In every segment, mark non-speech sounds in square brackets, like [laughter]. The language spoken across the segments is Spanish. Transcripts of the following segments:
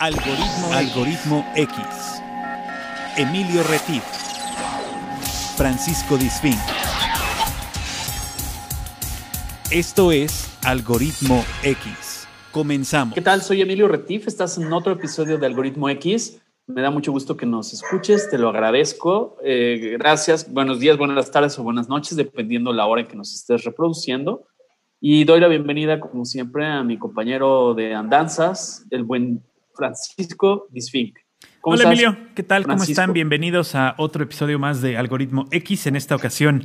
Algoritmo, Algoritmo X. Emilio Retif. Francisco Disfín. Esto es Algoritmo X. Comenzamos. ¿Qué tal? Soy Emilio Retif. Estás en otro episodio de Algoritmo X. Me da mucho gusto que nos escuches, te lo agradezco. Eh, gracias, buenos días, buenas tardes o buenas noches, dependiendo la hora en que nos estés reproduciendo. Y doy la bienvenida, como siempre, a mi compañero de andanzas, el buen Francisco Disfink. Hola Emilio, ¿qué tal? ¿Cómo están? Bienvenidos a otro episodio más de Algoritmo X. En esta ocasión,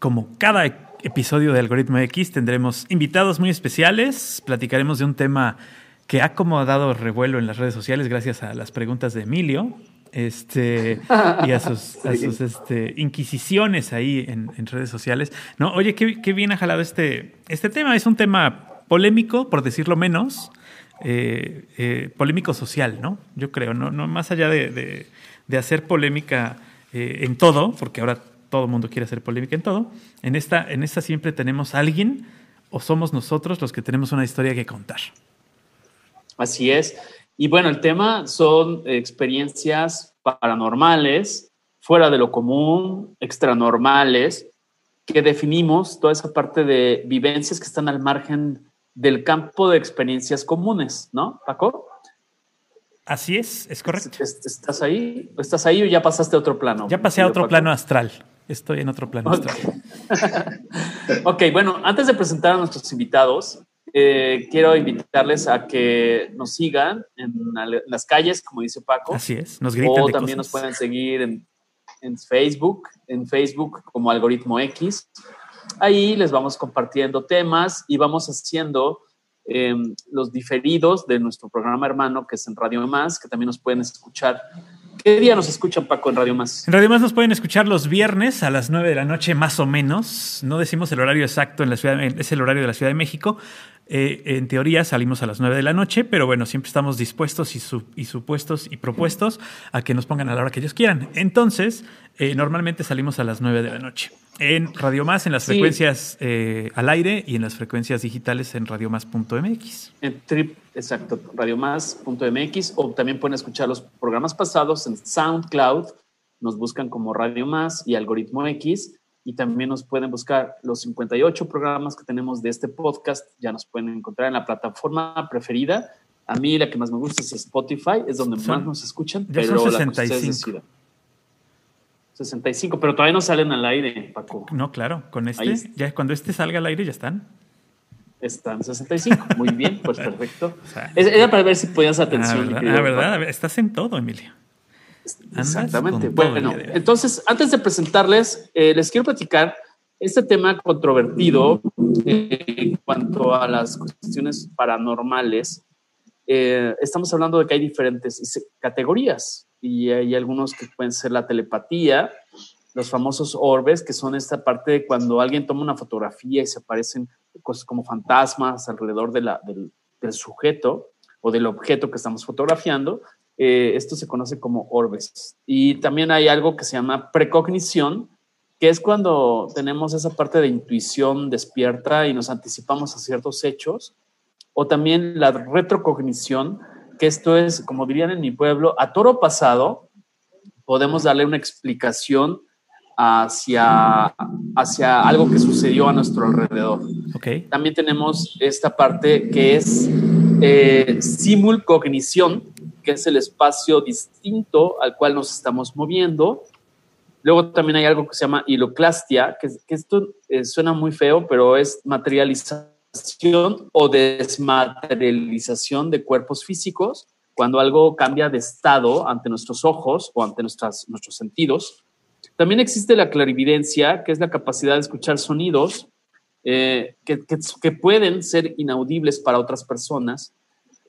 como cada episodio de Algoritmo X, tendremos invitados muy especiales. Platicaremos de un tema que ha como dado revuelo en las redes sociales gracias a las preguntas de Emilio este, [laughs] y a sus, este, inquisiciones ahí en, redes sociales. No, oye, qué, qué, bien ha jalado este, este tema. Es un tema polémico, por decirlo menos, eh, eh, polémico social, ¿no? Yo creo, ¿no? no más allá de, hacer polémica eh, en todo, porque ahora todo el mundo quiere hacer polémica en todo, en esta, en esta siempre tenemos alguien o somos nosotros los que tenemos una historia que contar. Así es. Y bueno, el tema son experiencias paranormales, fuera de lo común, extranormales, que definimos toda esa parte de vivencias que están al margen del campo de experiencias comunes, ¿no, Paco? Así es, es correcto. ¿Estás ahí? ¿Estás ahí o ya pasaste a otro plano? Ya pasé a otro plano astral. Estoy en otro plano astral. [laughs] ok, bueno, antes de presentar a nuestros invitados, eh, quiero invitarles a que nos sigan en, las calles, como dice Paco. Así es, nos gritan. O también nos pueden seguir en, en Facebook, en Facebook como Algoritmo X. Ahí les vamos compartiendo temas y vamos haciendo em, los diferidos de nuestro programa hermano, que es en Radio Más, que también nos pueden escuchar. ¿Qué día nos escuchan, Paco, en Radio Más? En Radio Más nos pueden escuchar los viernes a las 9 de la noche, más o menos. No decimos el horario exacto en la ciudad, es el horario de la Ciudad de México. Eh, en teoría salimos a las 9 de la noche, pero bueno, siempre estamos dispuestos y, supuestos y propuestos a que nos pongan a la hora que ellos quieran. Entonces, eh, normalmente salimos a las 9 de la noche. En Radio Más, en las frecuencias eh, al aire y en las frecuencias digitales en radiomás.mx. En trip, exacto, radiomás.mx o también pueden escuchar los programas pasados en SoundCloud. Nos buscan como Radio Más y Algoritmo X y también nos pueden buscar los 58 programas que tenemos de este podcast. Ya nos pueden encontrar en la plataforma preferida. A mí la que más me gusta es Spotify, es donde más nos escuchan, pero son 65. 65, pero todavía no salen al aire, Paco. No, claro, con este, ya cuando este salga al aire ya están. Están 65, muy bien, pues perfecto. [laughs] Era para ver si podías atención. Ah, ¿verdad? Estás en todo, Emilio. Exactamente. Bueno, entonces, antes de presentarles, eh, les quiero platicar este tema controvertido eh, en cuanto a las cuestiones paranormales. Eh, estamos hablando de que hay diferentes categorías y hay algunos que pueden ser la telepatía, los famosos orbes, que son esta parte de cuando alguien toma una fotografía y se aparecen cosas como fantasmas alrededor de la, del, sujeto o del objeto que estamos fotografiando. Eh, esto se conoce como orbes. Y también hay algo que se llama precognición, que es cuando tenemos esa parte de intuición despierta y nos anticipamos a ciertos hechos. O también la retrocognición, que esto es, como dirían en mi pueblo, a toro pasado, podemos darle una explicación hacia, hacia algo que sucedió a nuestro alrededor. Okay. También tenemos esta parte que es eh, simulcognición, que es el espacio distinto al cual nos estamos moviendo. Luego también hay algo que se llama hiloclastia, que, que esto eh, suena muy feo, pero es materializar o desmaterialización de cuerpos físicos cuando algo cambia de estado ante nuestros ojos o ante nuestras, nuestros sentidos. También existe la clarividencia, que es la capacidad de escuchar sonidos eh, que, que, pueden ser inaudibles para otras personas.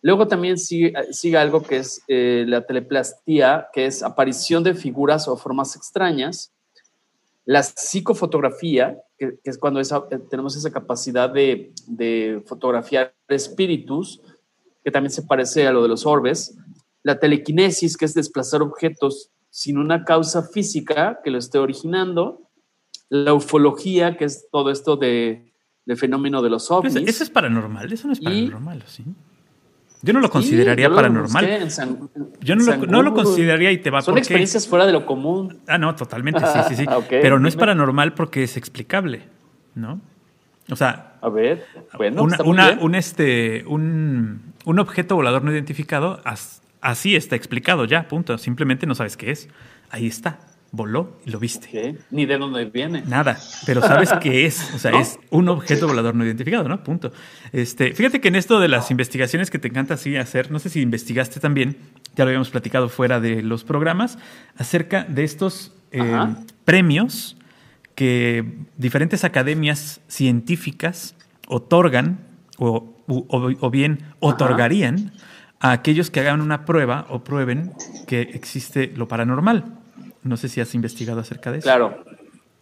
Luego también sigue, algo que es eh, la teleplastía, que es aparición de figuras o formas extrañas. La psicofotografía, que, es cuando eh, tenemos esa capacidad de, fotografiar espíritus, que también se parece a lo de los orbes. La telequinesis, que es desplazar objetos sin una causa física que lo esté originando. La ufología, que es todo esto de, fenómeno de los ovnis. Eso es paranormal, eso no es paranormal, ¿sí? Yo no lo consideraría paranormal. yo no lo, no lo, consideraría y te va Son experiencias fuera de lo común. Ah, no, totalmente, sí, sí, sí. [laughs] Pero no es paranormal porque es explicable, ¿no? O sea, a ver, bueno, un, este, un, un, objeto volador no identificado, así está explicado ya, punto. Simplemente no sabes qué es. Ahí está voló y lo viste. Ni de dónde viene. Nada, pero sabes qué es. O sea, [laughs] es un objeto volador no identificado, ¿no? Punto. Este, fíjate que en esto de las investigaciones que te encanta así hacer, no sé si investigaste también, ya lo habíamos platicado fuera de los programas, acerca de estos eh, premios que diferentes academias científicas otorgan o, o, bien otorgarían a aquellos que hagan una prueba o prueben que existe lo paranormal. No sé si has investigado acerca de eso. Claro.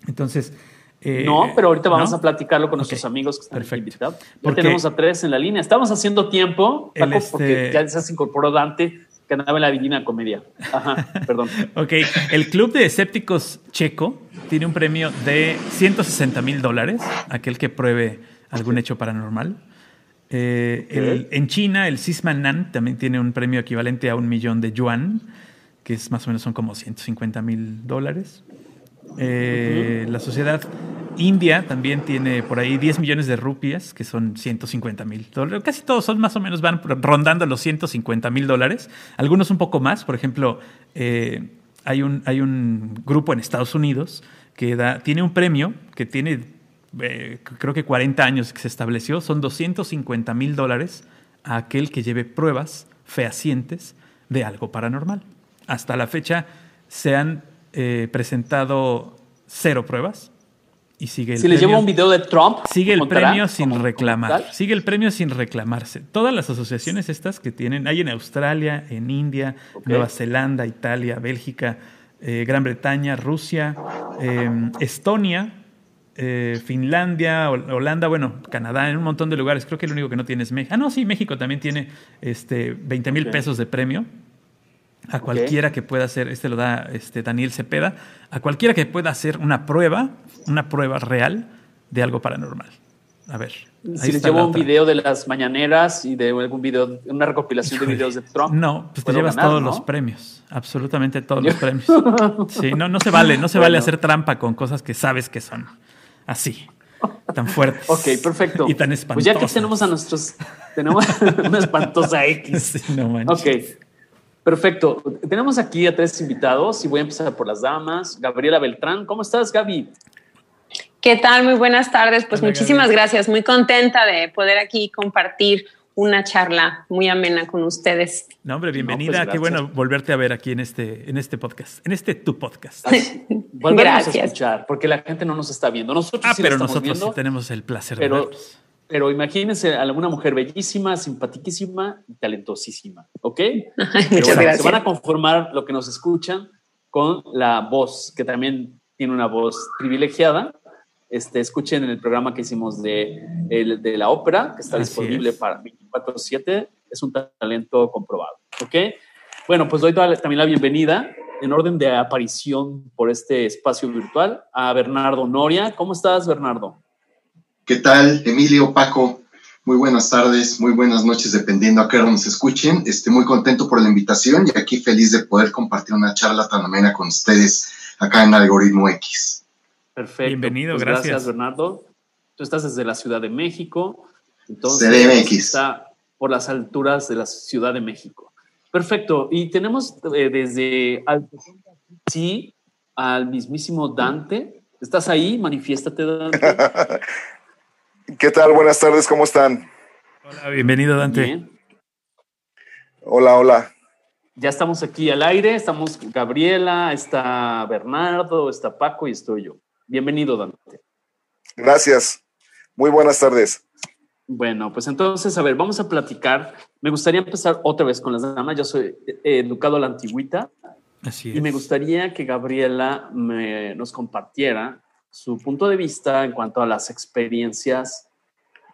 Entonces. Eh, no, pero ahorita vamos a platicarlo con nuestros amigos que están Perfecto. invitados. Ya tenemos a tres en la línea. Estamos haciendo tiempo, Paco, porque este ya se incorporó Dante, que andaba en la Divina Comedia. Ajá, [laughs] perdón. ok, el Club de Escépticos Checo tiene un premio de 160 mil dólares, aquel que pruebe algún hecho paranormal. Eh, en China, el Sisman Nan también tiene un premio equivalente a un millón de yuan que es más o menos son como 150 mil dólares. Eh, la sociedad india también tiene por ahí 10 millones de rupias, que son 150 mil dólares. Casi todos son más o menos, van rondando los 150 mil dólares. Algunos un poco más. Por ejemplo, eh, hay, un, hay un grupo en Estados Unidos que da, tiene un premio que tiene, eh, creo que 40 años que se estableció. Son 250 mil dólares a aquel que lleve pruebas fehacientes de algo paranormal hasta la fecha se han eh, presentado cero pruebas. Y sigue el si les llevo un video de Trump, sigue el premio sin reclamar. Sigue el premio sin reclamarse. Todas las asociaciones estas que tienen, hay en Australia, en India, Nueva Zelanda, Italia, Bélgica, eh, Gran Bretaña, Rusia, em, Estonia, eh, Finlandia, Holanda, bueno, Canadá, en un montón de lugares. Creo que el único que no tiene es México. Ah, no, sí, México también tiene este, 20 mil pesos de premio a cualquiera que pueda hacer, este lo da este Daniel Cepeda, a cualquiera que pueda hacer una prueba, una prueba real de algo paranormal. A ver. Si les llevo un video de las mañaneras y de algún video, una recopilación de videos de Trump. No, pues te llevas todos los premios, absolutamente todos los premios. Sí, no, no se vale, no se vale hacer trampa con cosas que sabes que son así, tan fuertes. Ok, perfecto. Y tan espantosas. Pues ya que tenemos a nuestros, tenemos [laughs] una espantosa X. Sí, no manches. Ok. Perfecto. Tenemos aquí a tres invitados y voy a empezar por las damas. Gabriela Beltrán, ¿cómo estás, Gaby? ¿Qué tal? Muy buenas tardes. Pues muchísimas gracias. Muy contenta de poder aquí compartir una charla muy amena con ustedes. No, hombre, bienvenida. Pues Qué bueno volverte a ver aquí en este, en este podcast, en este tu podcast. Volvemos a escuchar, porque la gente no nos está viendo. Nosotros ah, pero nosotros sí tenemos el placer de verlos. Pero imagínense a una mujer bellísima, simpaticísima y talentosísima, ¿ok? Muchas gracias. Se van a conformar lo que nos escuchan con la voz, que también tiene una voz privilegiada. Este, escuchen en el programa que hicimos de, de la ópera, que está disponible para 24-7. Es un talento comprobado, ¿ok? Bueno, pues doy también la bienvenida en orden de aparición por este espacio virtual a Bernardo Noria. ¿Cómo estás, Bernardo? ¿Qué tal, Emilio, Paco? Muy buenas tardes, muy buenas noches, dependiendo a qué hora nos escuchen. Estoy muy contento por la invitación y aquí feliz de poder compartir una charla tan amena con ustedes acá en Algoritmo X. Perfecto. Bienvenido, pues gracias. Gracias, Bernardo. Tú estás desde la Ciudad de México. Entonces, CDMX. Está por las alturas de la Ciudad de México. Perfecto. Y tenemos eh, desde sí al mismísimo Dante. ¿Estás ahí? Manifiéstate, Dante. [laughs] ¿Qué tal? Buenas tardes, ¿cómo están? Hola, bienvenido Dante. Hola, hola. Ya estamos aquí al aire, estamos Gabriela, está Bernardo, está Paco y estoy yo. Bienvenido Dante. Gracias. Muy buenas tardes. Bueno, pues entonces, a ver, vamos a platicar. Me gustaría empezar otra vez con las damas. Yo soy eh, educado a la antigüita. Así Y me gustaría que Gabriela nos compartiera su punto de vista en cuanto a las experiencias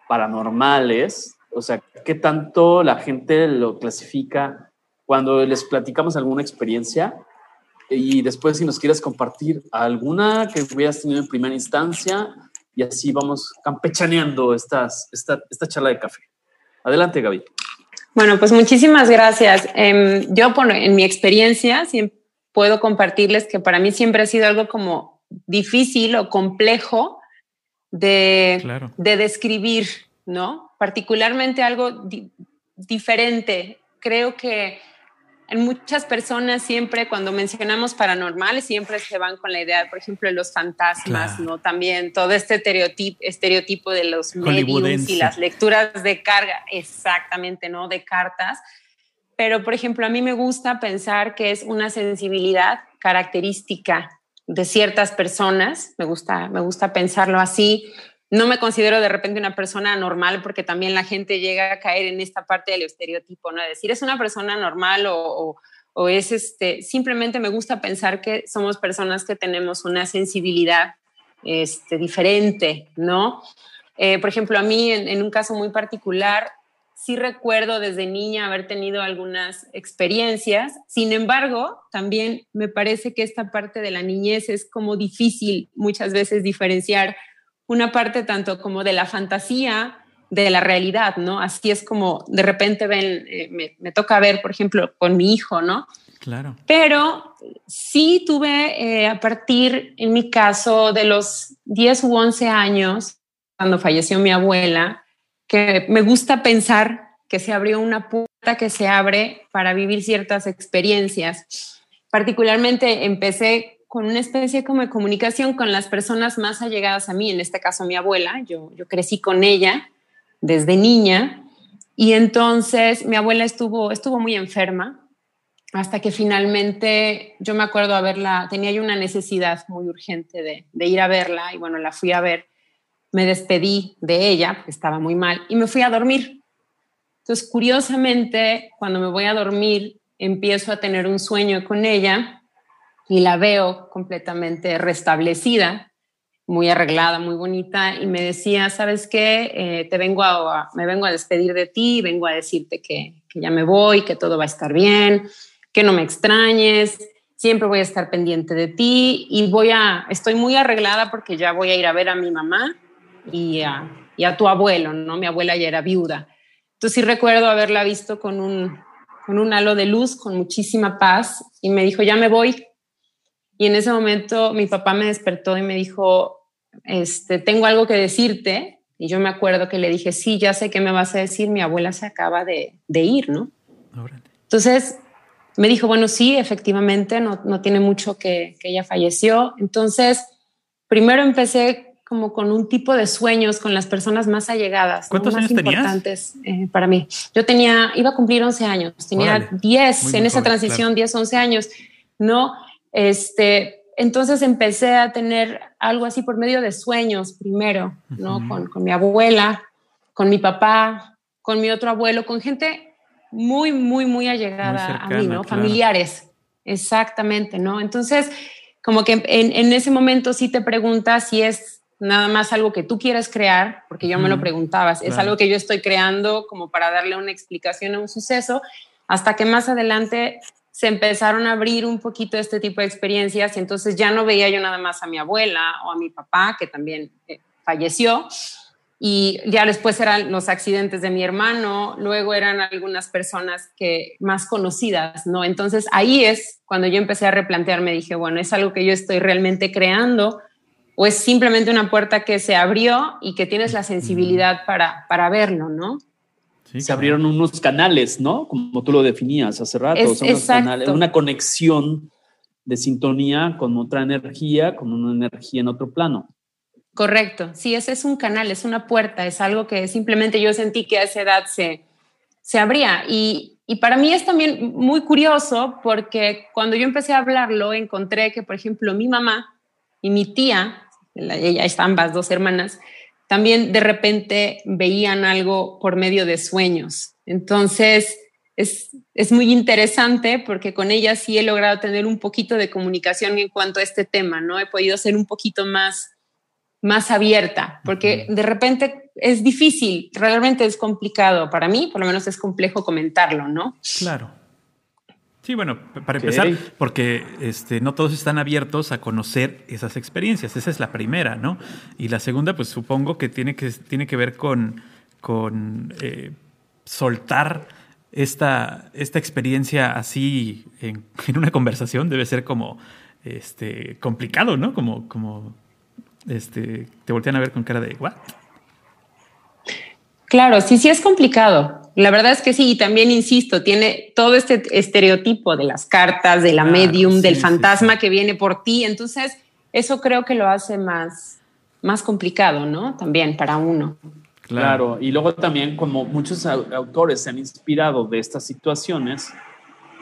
paranormales, o sea, qué tanto la gente lo clasifica cuando les platicamos alguna experiencia y después si nos quieres compartir alguna que hubieras tenido en primera instancia y así vamos campechaneando estas, esta, esta charla de café. Adelante, Gaby. Bueno, pues muchísimas gracias. Em, yo, en mi experiencia, puedo compartirles que para mí siempre ha sido algo como difícil o complejo de, de describir, ¿no? Particularmente algo diferente. Creo que en muchas personas siempre cuando mencionamos paranormales siempre se van con la idea, por ejemplo, de los fantasmas, ¿no? También todo este estereotipo, estereotipo de los medios y las lecturas de carga, exactamente, ¿no? De cartas. Pero, por ejemplo, a mí me gusta pensar que es una sensibilidad característica de ciertas personas, me gusta, me gusta pensarlo así, no me considero de repente una persona normal porque también la gente llega a caer en esta parte del estereotipo, ¿no? decir, es una persona normal o, es este, simplemente me gusta pensar que somos personas que tenemos una sensibilidad este, diferente, ¿no? Eh, por ejemplo, a mí en, un caso muy particular, sí recuerdo desde niña haber tenido algunas experiencias, sin embargo, también me parece que esta parte de la niñez es como difícil muchas veces diferenciar una parte tanto como de la fantasía, de la realidad, ¿no? Así es como de repente ven, eh, me, toca ver, por ejemplo, con mi hijo, ¿no? Claro. Pero sí tuve eh, a partir, en mi caso, de los 10 u 11 años, cuando falleció mi abuela, que me gusta pensar que se abrió una puerta que se abre para vivir ciertas experiencias. Particularmente empecé con una especie como de comunicación con las personas más allegadas a mí, en este caso mi abuela, yo, yo crecí con ella desde niña y entonces mi abuela estuvo, estuvo muy enferma hasta que finalmente yo me acuerdo verla, tenía yo una necesidad muy urgente de, de ir a verla y bueno, la fui a ver, me despedí de ella, estaba muy mal, y me fui a dormir. Entonces, curiosamente, cuando me voy a dormir, empiezo a tener un sueño con ella y la veo completamente restablecida, muy arreglada, muy bonita, y me decía, ¿sabes qué? Eh, te vengo a, me vengo a despedir de ti, vengo a decirte que, que ya me voy, que todo va a estar bien, que no me extrañes, siempre voy a estar pendiente de ti y voy a, estoy muy arreglada porque ya voy a ir a ver a mi mamá y a, y a tu abuelo, ¿no? Mi abuela ya era viuda. Entonces sí recuerdo haberla visto con un, con un halo de luz, con muchísima paz y me dijo, ya me voy, y en ese momento mi papá me despertó y me dijo, este, tengo algo que decirte. Y yo me acuerdo que le dije, sí, ya sé qué me vas a decir, mi abuela se acaba de, ir, ¿no? Entonces me dijo, bueno, sí, efectivamente, no, no tiene mucho que, que, ella falleció. Entonces, primero empecé como con un tipo de sueños con las personas más allegadas. ¿Cuántos más años importantes eh, para mí. Yo tenía, iba a cumplir 11 años, tenía 10 en esa transición, 10, 11 años, ¿no? Este, entonces empecé a tener algo así por medio de sueños primero, ¿no? con, mi abuela, con mi papá, con mi otro abuelo, con gente muy, muy, muy allegada a mí, ¿no? Familiares, exactamente, ¿no? Entonces, como que en, ese momento sí te preguntas si es nada más algo que tú quieres crear, porque yo me lo preguntabas, es algo que yo estoy creando como para darle una explicación a un suceso, hasta que más adelante se empezaron a abrir un poquito este tipo de experiencias y entonces ya no veía yo nada más a mi abuela o a mi papá, que también eh, falleció, y ya después eran los accidentes de mi hermano, luego eran algunas personas que más conocidas, ¿no? Entonces ahí es cuando yo empecé a replantearme, dije, bueno, ¿es algo que yo estoy realmente creando o es simplemente una puerta que se abrió y que tienes la sensibilidad para, para verlo, ¿no? se abrieron unos canales, ¿no? Como tú lo definías hace rato, una conexión de sintonía con otra energía, con una energía en otro plano. Correcto, sí, ese es un canal, es una puerta, es algo que simplemente yo sentí que a esa edad se, se abría. Y, y para mí es también muy curioso porque cuando yo empecé a hablarlo, encontré que, por ejemplo, mi mamá y mi tía, ella están ambas dos hermanas, también de repente veían algo por medio de sueños. Entonces, es, es, muy interesante porque con ella sí he logrado tener un poquito de comunicación en cuanto a este tema, ¿no? He podido ser un poquito más, más abierta, porque de repente es difícil, realmente es complicado para mí, por lo menos es complejo comentarlo, ¿no? Claro. Sí, bueno, para empezar, porque este, no todos están abiertos a conocer esas experiencias. Esa es la primera, ¿no? Y la segunda, pues supongo que tiene que, tiene que ver con, con eh, soltar esta, esta experiencia así en, [laughs] una conversación debe ser como este, complicado, ¿no? Como, como este, te voltean a ver con cara de, ¿what? Claro, sí, sí es complicado. La verdad es que sí, y también insisto, tiene todo este estereotipo de las cartas, de la medium, del fantasma que viene por ti. Entonces, eso creo que lo hace más, más complicado, ¿no? También para uno. Claro. y luego también como muchos autores se han inspirado de estas situaciones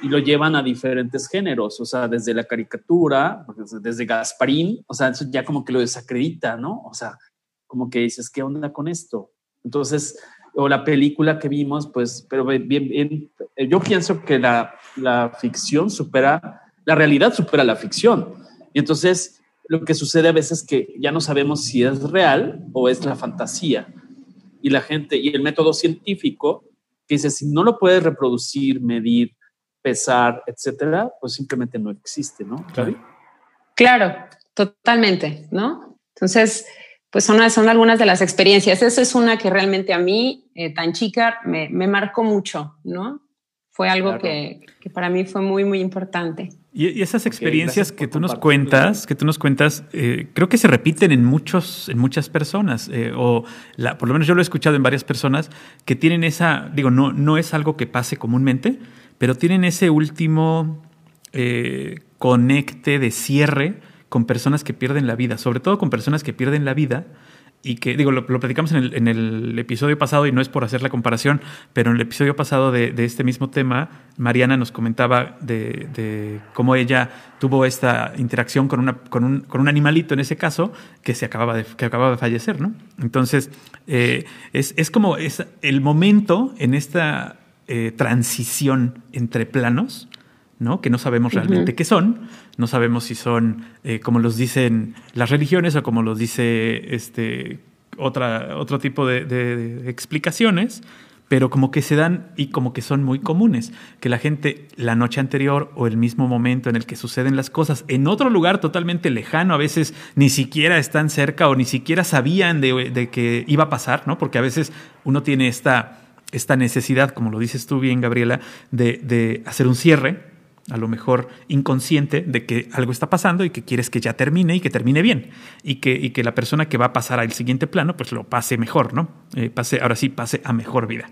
y lo llevan a diferentes géneros, o sea, desde la caricatura, desde Gasparín, o sea, eso ya como que lo desacredita, ¿no? O sea, como que dices, ¿qué onda con esto? Entonces, o la película que vimos, pues, pero bien, bien, yo pienso que la, la ficción supera, la realidad supera la ficción. Y entonces, lo que sucede a veces es que ya no sabemos si es real o es la fantasía. Y la gente, y el método científico, que dice, si no lo puedes reproducir, medir, pesar, etcétera, pues simplemente no existe, ¿no? Claro, totalmente, ¿no? Entonces, pues son, son algunas de las experiencias. Esa es una que realmente a mí, eh, tan chica, me, me, marcó mucho, ¿no? Fue algo que, que, para mí fue muy, muy importante. Y, esas experiencias que tú nos cuentas, que tú nos cuentas, eh, creo que se repiten en muchos, en muchas personas, eh, o la, por lo menos yo lo he escuchado en varias personas que tienen esa, digo, no, no es algo que pase comúnmente, pero tienen ese último conecte de cierre con personas que pierden la vida, sobre todo con personas que pierden la vida y que, digo, lo, platicamos en el, episodio pasado y no es por hacer la comparación, pero en el episodio pasado de, este mismo tema, Mariana nos comentaba de, cómo ella tuvo esta interacción con, una, con, un, con un animalito en ese caso que, se acababa, de, que acababa de fallecer, ¿no? Entonces, eh, es, es, como es el momento en esta eh, transición entre planos ¿no? que no sabemos realmente qué son, no sabemos si son eh, como los dicen las religiones o como los dice este, otra, otro tipo de, explicaciones, pero como que se dan y como que son muy comunes, que la gente la noche anterior o el mismo momento en el que suceden las cosas en otro lugar totalmente lejano, a veces ni siquiera están cerca o ni siquiera sabían de, que iba a pasar, ¿no? porque a veces uno tiene esta, esta necesidad, como lo dices tú bien, Gabriela, de, de hacer un cierre a lo mejor inconsciente de que algo está pasando y que quieres que ya termine y que termine bien y que, y que la persona que va a pasar al siguiente plano pues lo pase mejor, ¿no? Eh, pase, ahora sí, pase a mejor vida.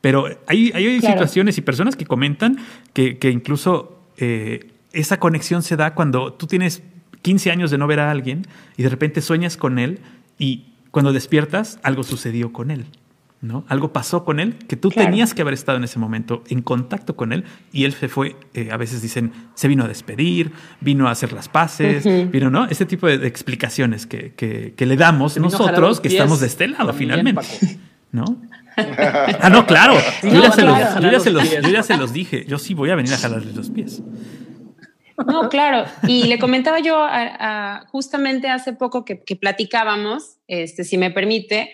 Pero hay, hay situaciones y personas que comentan que, que incluso eh, esa conexión se da cuando tú tienes 15 años de no ver a alguien y de repente sueñas con él y cuando despiertas algo sucedió con él. ¿No? Algo pasó con él que tú tenías que haber estado en ese momento en contacto con él y él se fue, eh, a veces dicen, se vino a despedir, vino a hacer las paces, vino, ¿no? Ese tipo de, explicaciones que, que, le damos nosotros que estamos de este lado finalmente, ¿no? [laughs] ah, no, claro. yo, ya se los, yo, ya se los, dije. Yo sí voy a venir a jalarle los pies. No, claro. Y le comentaba yo justamente hace poco que, que, platicábamos, este, si me permite,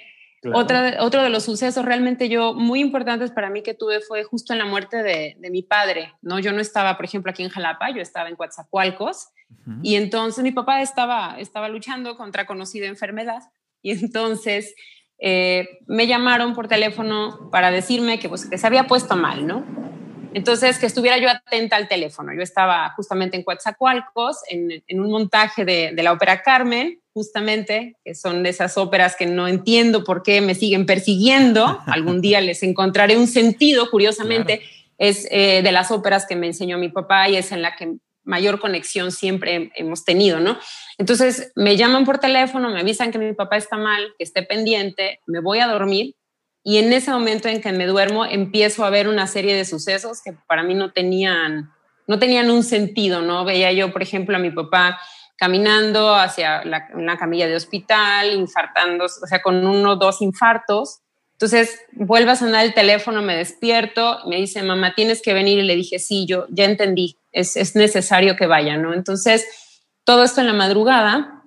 otra, otro de los sucesos realmente yo muy importantes para mí que tuve fue justo en la muerte de, mi padre, ¿no? Yo no estaba, por ejemplo, aquí en Jalapa, yo estaba en Coatzacoalcos y entonces mi papá estaba, estaba luchando contra conocida enfermedad y entonces eh, me llamaron por teléfono para decirme que, pues, que se había puesto mal, ¿no? Entonces, que estuviera yo atenta al teléfono. Yo estaba justamente en Coatzacoalcos, en, en un montaje de, de, la ópera Carmen, justamente, que son de esas óperas que no entiendo por qué me siguen persiguiendo. [laughs] Algún día les encontraré un sentido, curiosamente. Es eh, de las óperas que me enseñó mi papá y es en la que mayor conexión siempre hemos tenido, ¿no? Entonces me llaman por teléfono, me avisan que mi papá está mal, que esté pendiente, me voy a dormir y en ese momento en que me duermo, empiezo a ver una serie de sucesos que para mí no tenían, no tenían un sentido, ¿no? Veía yo, por ejemplo, a mi papá caminando hacia una camilla de hospital, infartando, o sea, con uno o dos infartos. Entonces, vuelve a sonar el teléfono, me despierto, me dice, mamá, tienes que venir. Y le dije, sí, yo ya entendí, es, es necesario que vaya, ¿no? Entonces, todo esto en la madrugada,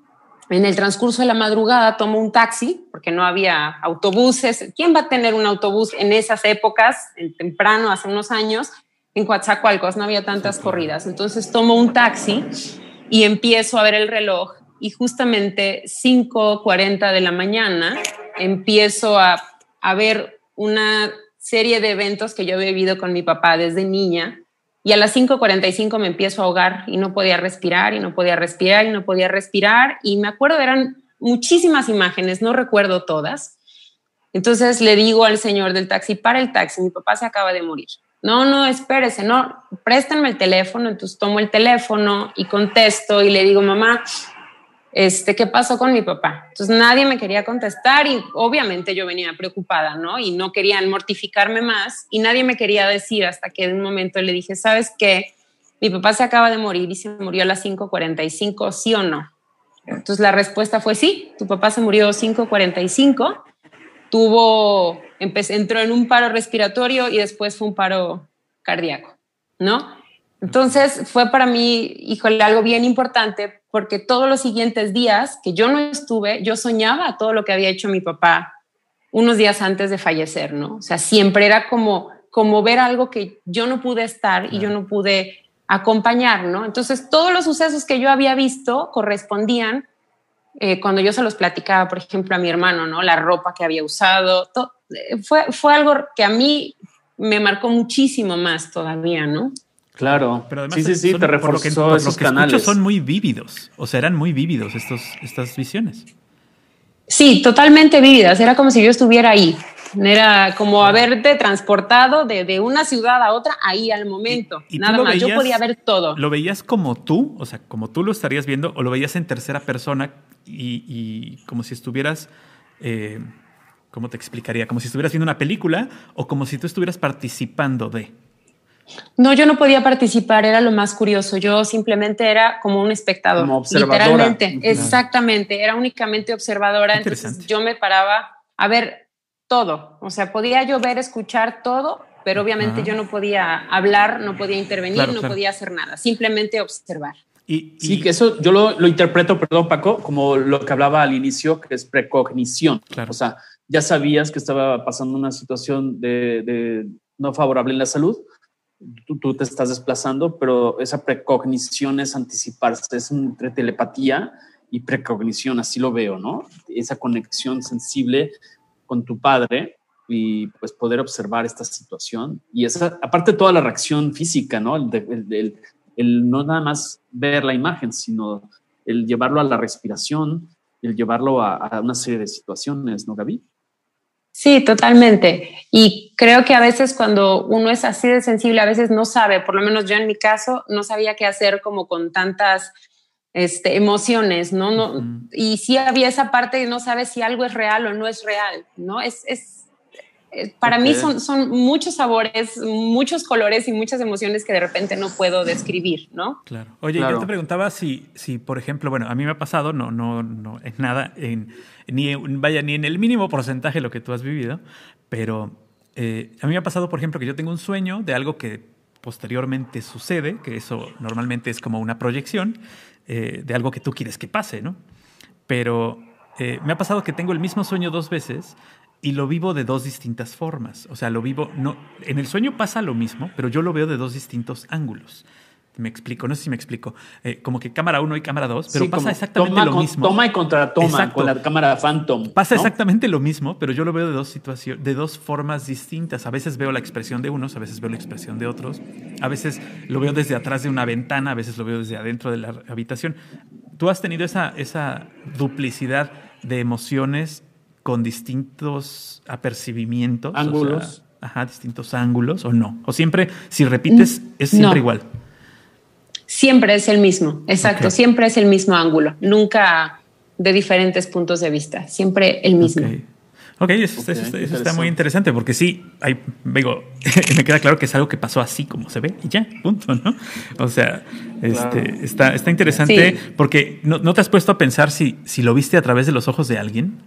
en el transcurso de la madrugada tomo un taxi, porque no había autobuses. ¿Quién va a tener un autobús en esas épocas, en temprano, hace unos años? En Coatzacoalcos no había tantas corridas. Entonces tomo un taxi y empiezo a ver el reloj y justamente 5.40 de la mañana empiezo a, a ver una serie de eventos que yo había vivido con mi papá desde niña. Y a las 5.45 me empiezo a ahogar y no podía respirar y no podía respirar y no podía respirar. Y me acuerdo, eran muchísimas imágenes, no recuerdo todas. Entonces le digo al señor del taxi, para el taxi, mi papá se acaba de morir. No, no, espérese, no, préstenme el teléfono. Entonces tomo el teléfono y contesto y le digo, mamá, este, ¿qué pasó con mi papá? Entonces nadie me quería contestar y obviamente yo venía preocupada, ¿no? Y no querían mortificarme más y nadie me quería decir hasta que en un momento le dije, ¿sabes qué? Mi papá se acaba de morir y se murió a las 5.45, ¿sí o no? Entonces la respuesta fue sí, tu papá se murió a 5.45, tuvo, entró en un paro respiratorio y después fue un paro cardíaco, ¿no? Entonces fue para mí, híjole, algo bien importante porque todos los siguientes días que yo no estuve, yo soñaba todo lo que había hecho mi papá unos días antes de fallecer, ¿no? O sea, siempre era como, como ver algo que yo no pude estar y yo no pude acompañar, ¿no? Entonces, todos los sucesos que yo había visto correspondían eh, cuando yo se los platicaba, por ejemplo, a mi hermano, ¿no? La ropa que había usado, eh, fue, fue algo que a mí me marcó muchísimo más todavía, ¿no? Claro, pero además sí, sí, sí, te reforzó esos canales. son muy vívidos, o sea, eran muy vívidos estos, estas visiones. Sí, totalmente vívidas, era como si yo estuviera ahí, era como haberte transportado de, de una ciudad a otra ahí al momento, nada más, yo podía ver todo. ¿Lo veías como tú, o sea, como tú lo estarías viendo, o lo veías en tercera persona y, como si estuvieras... Eh, ¿Cómo te explicaría? Como si estuvieras viendo una película o como si tú estuvieras participando de. No, yo no podía participar, era lo más curioso. Yo simplemente era como un espectador. Como observadora. Literalmente, exactamente. Era únicamente observadora. Entonces yo me paraba a ver todo. O sea, podía yo ver, escuchar todo, pero obviamente yo no podía hablar, no podía intervenir, no podía hacer nada. Simplemente observar. Y, Sí, que eso yo lo, interpreto, perdón, Paco, como lo que hablaba al inicio, que es precognición. O sea, ya sabías que estaba pasando una situación de no favorable en la salud, tú, te estás desplazando, pero esa precognición es anticiparse, es entre telepatía y precognición, así lo veo, ¿no? Esa conexión sensible con tu padre y pues poder observar esta situación. Y esa, aparte de toda la reacción física, ¿no? El, el, no nada más ver la imagen, sino el llevarlo a la respiración, el llevarlo a, a una serie de situaciones, ¿no, Gaby? Sí, totalmente. Y creo que a veces cuando uno es así de sensible, a veces no sabe, por lo menos yo en mi caso, no sabía qué hacer como con tantas este, emociones, ¿no? no Y sí había esa parte de no sabe si algo es real o no es real, ¿no? Es, es para mí son, son muchos sabores, muchos colores y muchas emociones que de repente no puedo describir, ¿no? Claro. Oye, yo te preguntaba si, si, por ejemplo, bueno, a mí me ha pasado, no, no, no es nada, en, ni, vaya, ni en el mínimo porcentaje lo que tú has vivido, pero eh, a mí me ha pasado, por ejemplo, que yo tengo un sueño de algo que posteriormente sucede, que eso normalmente es como una proyección eh, de algo que tú quieres que pase, ¿no? Pero eh, me ha pasado que tengo el mismo sueño dos veces y lo vivo de dos distintas formas. O sea, lo vivo, no, en el sueño pasa lo mismo, pero yo lo veo de dos distintos ángulos. Me explico, no sé si me explico. Eh, como que cámara 1 y cámara 2, pero pasa exactamente lo mismo. Toma y contra toma con la cámara Phantom. Pasa exactamente lo mismo, pero yo lo veo de dos situaciones, de dos formas distintas. A veces veo la expresión de unos, a veces veo la expresión de otros. A veces lo veo desde atrás de una ventana, a veces lo veo desde adentro de la habitación. ¿Tú has tenido esa, esa duplicidad de emociones con distintos apercibimientos. Ángulos. ajá, distintos ángulos o no. O siempre, si repites, es siempre igual. Siempre es el mismo, exacto, siempre es el mismo ángulo, nunca de diferentes puntos de vista, siempre el mismo. Ok, eso, está muy interesante porque sí, hay, digo, [laughs] me queda claro que es algo que pasó así como se ve y ya, punto, ¿no? O sea, este, está, está interesante porque ¿no, ¿no, te has puesto a pensar si, si lo viste a través de los ojos de alguien.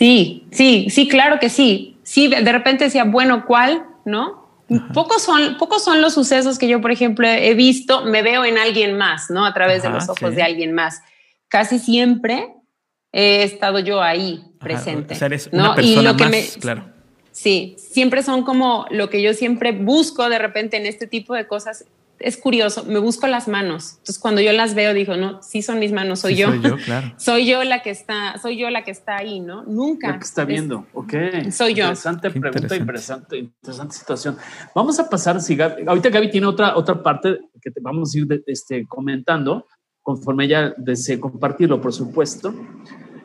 Sí, sí, sí, claro que sí. Sí, de repente decía, bueno, ¿cuál? ¿No? Pocos son, pocos son los sucesos que yo, por ejemplo, he visto, me veo en alguien más, ¿no? A través de los ojos de alguien más. Casi siempre he estado yo ahí presente. ¿no? y lo que me, claro. Sí, siempre son como lo que yo siempre busco de repente en este tipo de cosas, es curioso, me busco las manos. Entonces cuando yo las veo digo, no, sí son mis manos, soy yo. Soy yo, claro. [laughs] soy yo la que está, soy yo la que está ahí, ¿no? Nunca. La que está viendo, ok. Soy yo. Interesante pregunta, interesante. interesante, situación. Vamos a pasar, si ahorita Gaby tiene otra, otra parte que te vamos a ir este, comentando conforme ella desee compartirlo, por supuesto.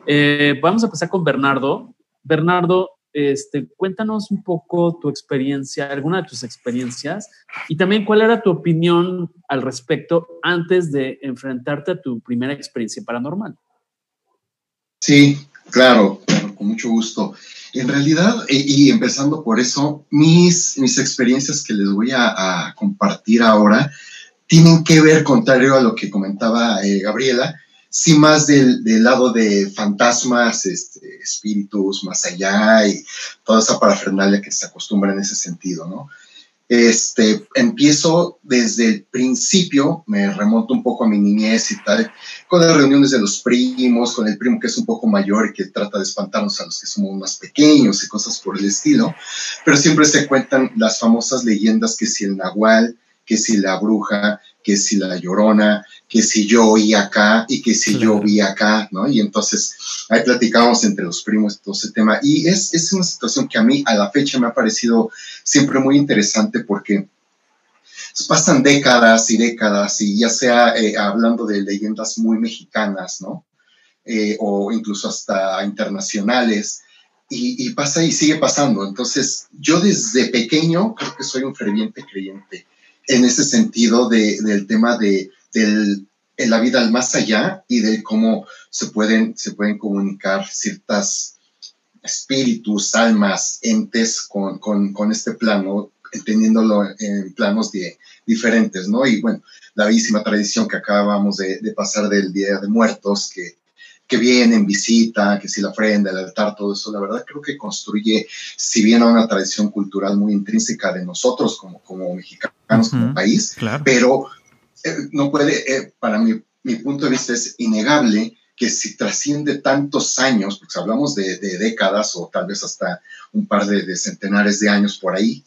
Eh, vamos a pasar con Bernardo. Bernardo, este, cuéntanos un poco tu experiencia, alguna de tus experiencias y también cuál era tu opinión al respecto antes de enfrentarte a tu primera experiencia paranormal. Sí, claro, con mucho gusto. En realidad, y, empezando por eso, mis, mis experiencias que les voy a, compartir ahora tienen que ver, contrario a lo que comentaba eh, Gabriela, sí más del, lado de fantasmas, este, espíritus más allá y toda esa parafernalia que se acostumbra en ese sentido, ¿no? Este, empiezo desde el principio, me remonto un poco a mi niñez y tal, con las reuniones de los primos, con el primo que es un poco mayor y que trata de espantarnos a los que somos más pequeños y cosas por el estilo, pero siempre se cuentan las famosas leyendas que si el nahual, que si la bruja, que si la llorona, que si yo oí acá y que si yo vi acá, ¿no? Y entonces ahí platicábamos entre los primos todo ese tema. Y es, es una situación que a mí a la fecha me ha parecido siempre muy interesante porque pasan décadas y décadas y ya sea eh, hablando de leyendas muy mexicanas, ¿no? Eh, o incluso hasta internacionales. Y, y, pasa y sigue pasando. Entonces, yo desde pequeño creo que soy un ferviente creyente en ese sentido de, del tema de, la vida al más allá y de cómo se pueden, se pueden comunicar ciertas espíritus, almas, entes con, este plano, entendiéndolo en planos de, diferentes, ¿no? Y bueno, la bellísima tradición que acabamos de pasar del Día de Muertos, que que vienen, visita, que si la ofrenda, el altar, todo eso, la verdad creo que construye, si bien a una tradición cultural muy intrínseca de nosotros como, como mexicanos, como país, pero eh, no puede, eh, para mi, mi punto de vista es innegable que si trasciende tantos años, porque hablamos de, de, décadas o tal vez hasta un par de, de, centenares de años por ahí,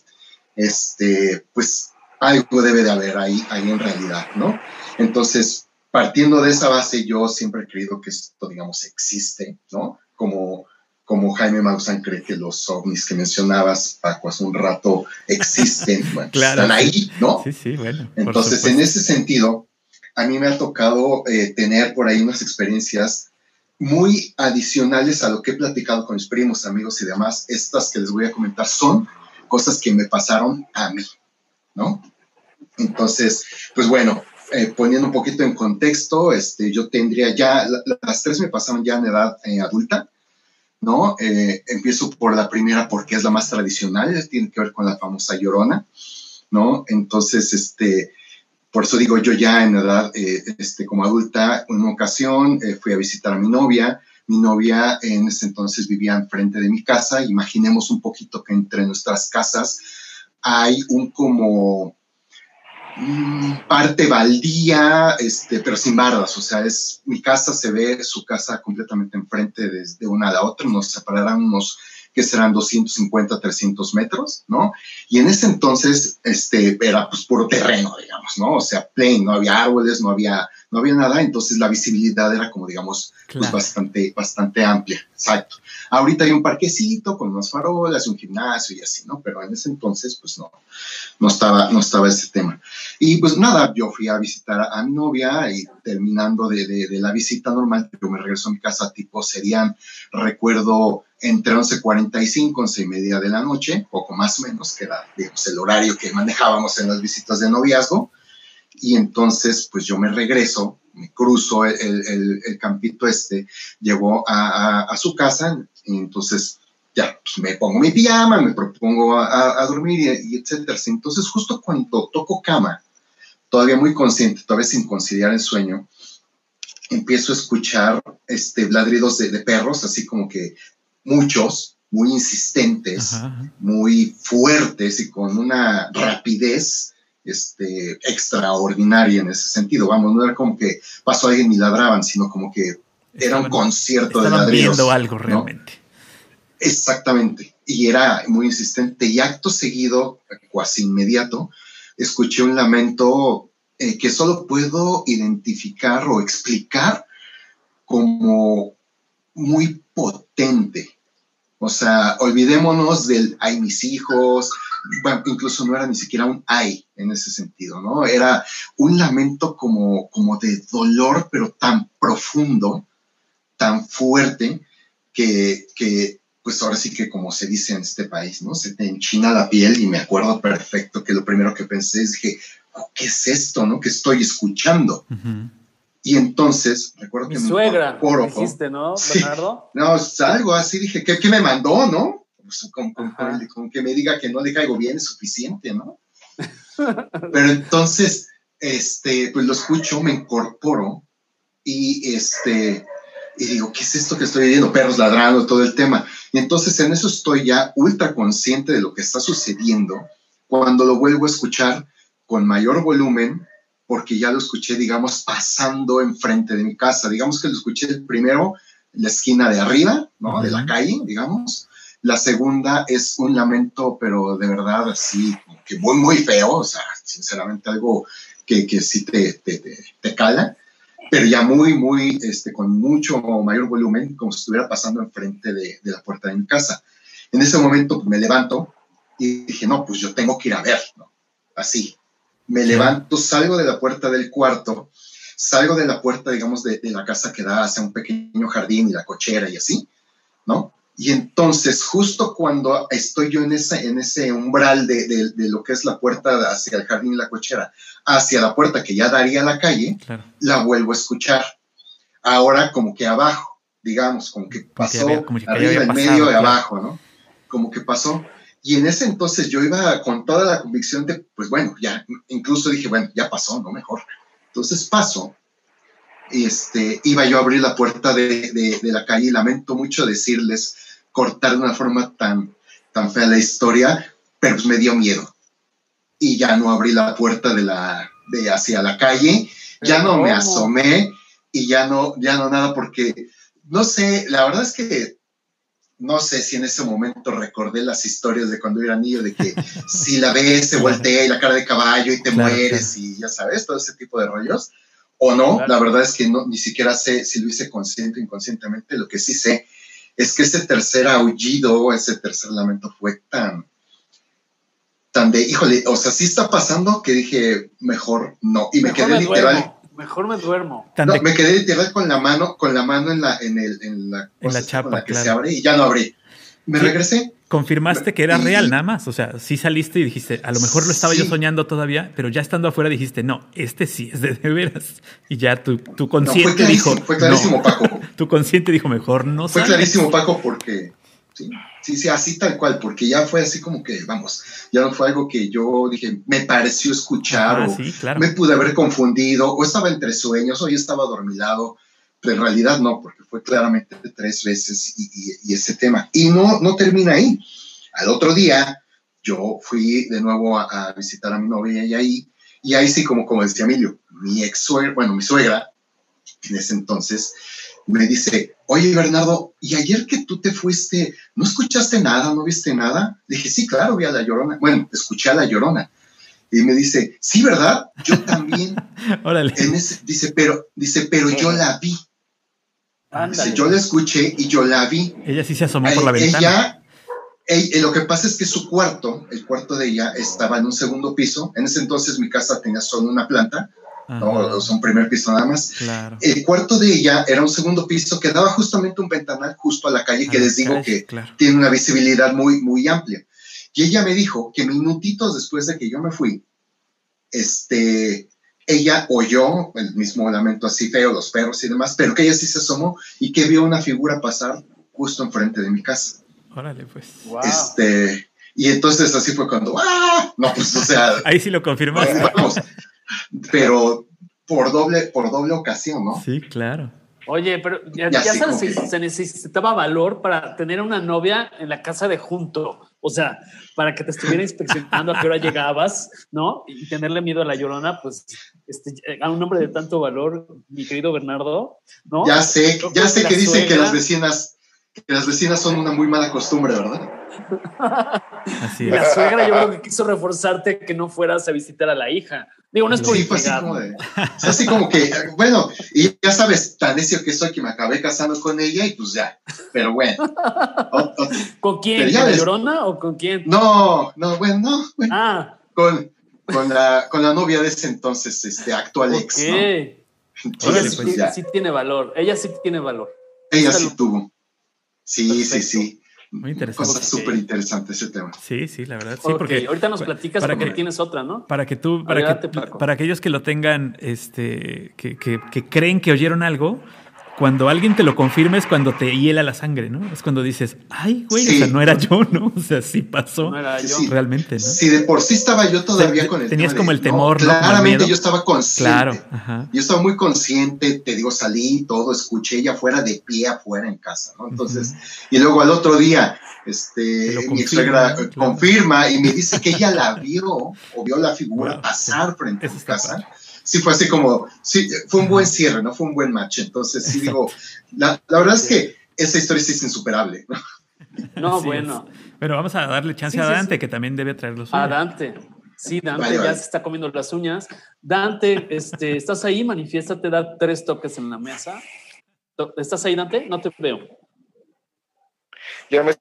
este, pues algo debe de haber ahí, ahí en realidad, ¿no? Entonces, partiendo de esa base, yo siempre he creído que esto, digamos, existe, ¿no? Como, como Jaime Maussan cree que los ovnis que mencionabas, Paco, hace un rato existen, [laughs] bueno, están ahí, ¿no? Sí, sí, bueno. Entonces, en ese sentido, a mí me ha tocado eh, tener por ahí unas experiencias muy adicionales a lo que he platicado con mis primos, amigos y demás. Estas que les voy a comentar son cosas que me pasaron a mí, ¿no? Entonces, pues bueno, eh, poniendo un poquito en contexto, este, yo tendría ya, las tres me pasaron ya en edad eh, adulta, ¿no? Eh, empiezo por la primera porque es la más tradicional, tiene que ver con la famosa llorona, ¿no? Entonces, este, por eso digo yo ya en edad, este, como adulta, en una ocasión fui a visitar a mi novia, mi novia en ese entonces vivía enfrente de mi casa, imaginemos un poquito que entre nuestras casas hay un como parte baldía, este, pero sin bardas, o sea, es mi casa se ve su casa completamente enfrente desde una a la otra, nos separarán unos que serán 250, 300 metros, ¿no? Y en ese entonces, este, era pues puro terreno, digamos, ¿no? O sea, plain, no había árboles, no había no había nada, entonces la visibilidad era como, digamos, pues bastante, bastante amplia, exacto. Ahorita hay un parquecito con unas farolas, un gimnasio y así, ¿no? Pero en ese entonces, pues no, no estaba, no estaba ese tema. Y pues nada, yo fui a visitar a, mi novia y terminando de, de, la visita normal, yo me regreso a mi casa, tipo serían, recuerdo, entre 11.45, 11 y media de la noche, poco más o menos, que era, digamos, el horario que manejábamos en las visitas de noviazgo y entonces pues yo me regreso, me cruzo el, el, campito este, llego a, a, su casa y entonces ya pues, me pongo mi pijama, me propongo a, a dormir y, y, etcétera. Entonces justo cuando toco cama, todavía muy consciente, todavía sin conciliar el sueño, empiezo a escuchar este, ladridos de, de perros, así como que muchos, muy insistentes, muy fuertes y con una rapidez este, extraordinaria en ese sentido. Vamos, no era como que pasó alguien y ladraban, sino como que era un concierto de ladridos. viendo algo realmente. Exactamente. Y era muy insistente. Y acto seguido, casi inmediato, escuché un lamento eh, que solo puedo identificar o explicar como muy potente. O sea, olvidémonos del ay mis hijos, bueno, incluso no era ni siquiera un ay en ese sentido, ¿no? Era un lamento como, como de dolor, pero tan profundo, tan fuerte, que, que, pues ahora sí que como se dice en este país, ¿no? Se te enchina la piel y me acuerdo perfecto que lo primero que pensé es que, ¿qué es esto, no? Que estoy escuchando. Y entonces, recuerdo Mi que suegra, me dijiste, ¿no, Bernardo? No, algo así, dije, ¿qué, qué me mandó, no? Con, con, con, con, que me diga que no le caigo bien es suficiente, ¿no? Pero entonces, este, pues lo escucho, me incorporo y este, y digo, ¿qué es esto que estoy viendo? Perros ladrando, todo el tema. Y entonces en eso estoy ya ultra consciente de lo que está sucediendo cuando lo vuelvo a escuchar con mayor volumen, porque ya lo escuché, digamos, pasando enfrente de mi casa. Digamos que lo escuché el primero en la esquina de arriba, ¿no? Uh -huh. De la calle, digamos. La segunda es un lamento, pero de verdad así, que muy, muy feo, o sea, sinceramente algo que, que sí te, te, te, te cala pero ya muy, muy, este, con mucho mayor volumen, como si estuviera pasando enfrente de, de la puerta de mi casa. En ese momento me levanto y dije, no, pues yo tengo que ir a ver, ¿no? Así. Me levanto, salgo de la puerta del cuarto, salgo de la puerta, digamos, de, de la casa que da hacia un pequeño jardín y la cochera y así, ¿no? Y entonces, justo cuando estoy yo en ese, en ese umbral de, de, de, lo que es la puerta hacia el jardín y la cochera, hacia la puerta que ya daría a la calle, claro. la vuelvo a escuchar. Ahora como que abajo, digamos, como que pasó como que había, como que arriba, en medio claro. y abajo, ¿no? Como que pasó. Y en ese entonces yo iba con toda la convicción de, pues bueno, ya, incluso dije, bueno, ya pasó, ¿no? Mejor. Entonces paso este, iba yo a abrir la puerta de, de, de, la calle y lamento mucho decirles cortar de una forma tan, tan fea la historia, pero pues me dio miedo. Y ya no abrí la puerta de la, de hacia la calle, ya no me asomé y ya no, ya no nada porque, no sé, la verdad es que no sé si en ese momento recordé las historias de cuando era niño, de que si la ves se voltea y la cara de caballo y te claro, mueres claro. y ya sabes, todo ese tipo de rollos o no, claro. la verdad es que no, ni siquiera sé si lo hice consciente o inconscientemente, lo que sí sé es que ese tercer aullido, ese tercer lamento fue tan, tan de, híjole, o sea, sí está pasando que dije, mejor no, y me mejor quedé me literal. Mejor me duermo. No, me quedé literal con la mano, con la mano en la, en el, en la, en la chapa, la que claro. se abre y ya no abrí. Me sí. regresé, confirmaste que era real nada más. O sea, sí saliste y dijiste, a lo mejor lo estaba sí. yo soñando todavía, pero ya estando afuera dijiste, no, este sí es de, de veras. Y ya tu, tu consciente no, dijo. Fue clarísimo, no. Paco. [laughs] tu consciente dijo, mejor no Fue sabes. clarísimo, Paco, porque. Sí, sí, sí, así tal cual, porque ya fue así como que, vamos, ya no fue algo que yo dije, me pareció escuchar, ah, o sí, claro. me pude haber confundido, o estaba entre sueños, o yo estaba dormilado, pero en realidad no, porque fue claramente tres veces y, y, y ese tema. Y no, no termina ahí al otro día, yo fui de nuevo a, a, visitar a mi novia y ahí, y ahí sí, como, como decía Emilio, mi ex suegra, bueno, mi suegra, en ese entonces, me dice, oye, Bernardo, ¿y ayer que tú te fuiste, no escuchaste nada, no viste nada? Le dije, sí, claro, vi a La Llorona. Bueno, escuché a La Llorona. Y me dice, sí, ¿verdad? Yo también. [laughs] Órale. Ese, dice, pero, dice, pero yo la vi. Dice, yo la escuché y yo la vi. Ella sí se asomó por la ventana. Ella, ella, lo que pasa es que su cuarto, el cuarto de ella, estaba en un segundo piso. En ese entonces mi casa tenía solo una planta, ¿no? sea, un primer piso nada más. Claro. El cuarto de ella era un segundo piso que daba justamente un ventanal justo a la calle, que les digo calle, que claro. tiene una visibilidad muy, muy amplia. Y ella me dijo que minutitos después de que yo me fui, este, ella oyó el mismo lamento así feo, los perros y demás, pero que ella sí se asomó y que vio una figura pasar justo enfrente de mi casa. Órale, pues. Wow. Este, y entonces así fue cuando, ¡ah! No, pues, o sea. [laughs] Ahí sí lo confirmaste. Vamos, pero por doble, por doble ocasión, ¿no? Sí, claro. Oye, pero ya, ya, ya sabes, que... se necesitaba valor para tener una novia en la casa de junto. O sea, para que te estuviera inspeccionando a qué hora [laughs] llegabas, ¿no? Y tenerle miedo a la llorona, pues este, a un hombre de tanto valor, mi querido Bernardo, ¿no? Ya sé, ya sé que dicen que las vecinas que las vecinas son una muy mala costumbre, ¿verdad? Así La suegra yo creo que quiso reforzarte que no fueras a visitar a la hija. Digo, no es por sí, así como, de, así como que, bueno, y ya sabes, tan necio que soy que me acabé casando con ella y pues ya, pero bueno. ¿Con quién? ¿Con la llorona o con quién? No, no, bueno, no, bueno, ah. con, con, la, con la novia de ese entonces, este actual ex, ¿no? Entonces, ella pues, sí, tiene valor, ella sí tiene valor. Ella sí tuvo. Sí, sí, sí. Muy interesante. Cosa súper interesante ese tema. Sí, sí, la verdad. Sí, porque ahorita nos platicas para porque tienes otra, ¿no? Para que tú, para, que, para aquellos que lo tengan, este, que, que, que creen que oyeron algo, cuando alguien te lo confirma es cuando te hiela la sangre, ¿no? Es cuando dices, ay, güey, o sea, no era yo, ¿no? O sea, sí pasó. No era yo. Realmente, ¿no? Si de por sí estaba yo todavía con el Tenías como el temor, ¿no? Claramente yo estaba consciente. Claro. Ajá. Yo estaba muy consciente, te digo, salí, todo, escuché ella fuera de pie afuera en casa, ¿no? Entonces, y luego al otro día, este, mi suegra confirma y me dice que ella la vio o vio la figura pasar frente a su casa sí fue así como, sí, fue un buen cierre, ¿no? Fue un buen match. Entonces, sí digo, la, la verdad es que esa historia sí es insuperable, ¿no? No, bueno. Pero vamos a darle chance a Dante, que también debe traer los A Dante. Sí, Dante ya se está comiendo las uñas. Dante, este, ¿estás ahí? Manifiéstate, da tres toques en la mesa. ¿Estás ahí, Dante? No te veo. Ya me...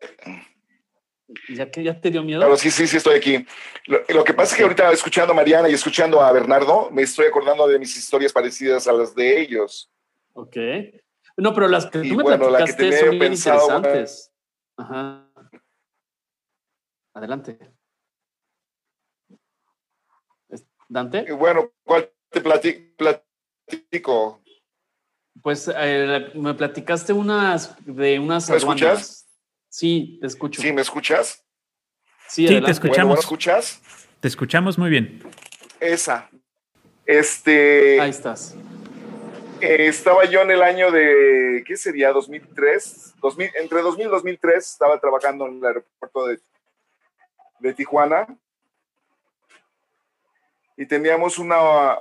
¿Ya que ya te dio miedo? Claro, sí, sí, sí, estoy aquí. Lo, que pasa es que ahorita escuchando a Mariana y escuchando a Bernardo, me estoy acordando de mis historias parecidas a las de ellos. Ok. No, pero las que tú me platicaste son bien interesantes. Ajá. Adelante. ¿Dante? Bueno, ¿cuál te platico? Pues eh, me platicaste unas de unas ¿Me escuchas? Sí, te escucho. ¿Sí me escuchas? Sí, te escuchamos. ¿Me escuchas? Te escuchamos muy bien. Esa. Este. Ahí estás. Eh, estaba yo en el año de, ¿qué sería? 2003. 2000, entre 2000 y 2003 estaba trabajando en el aeropuerto de, de Tijuana. Y teníamos una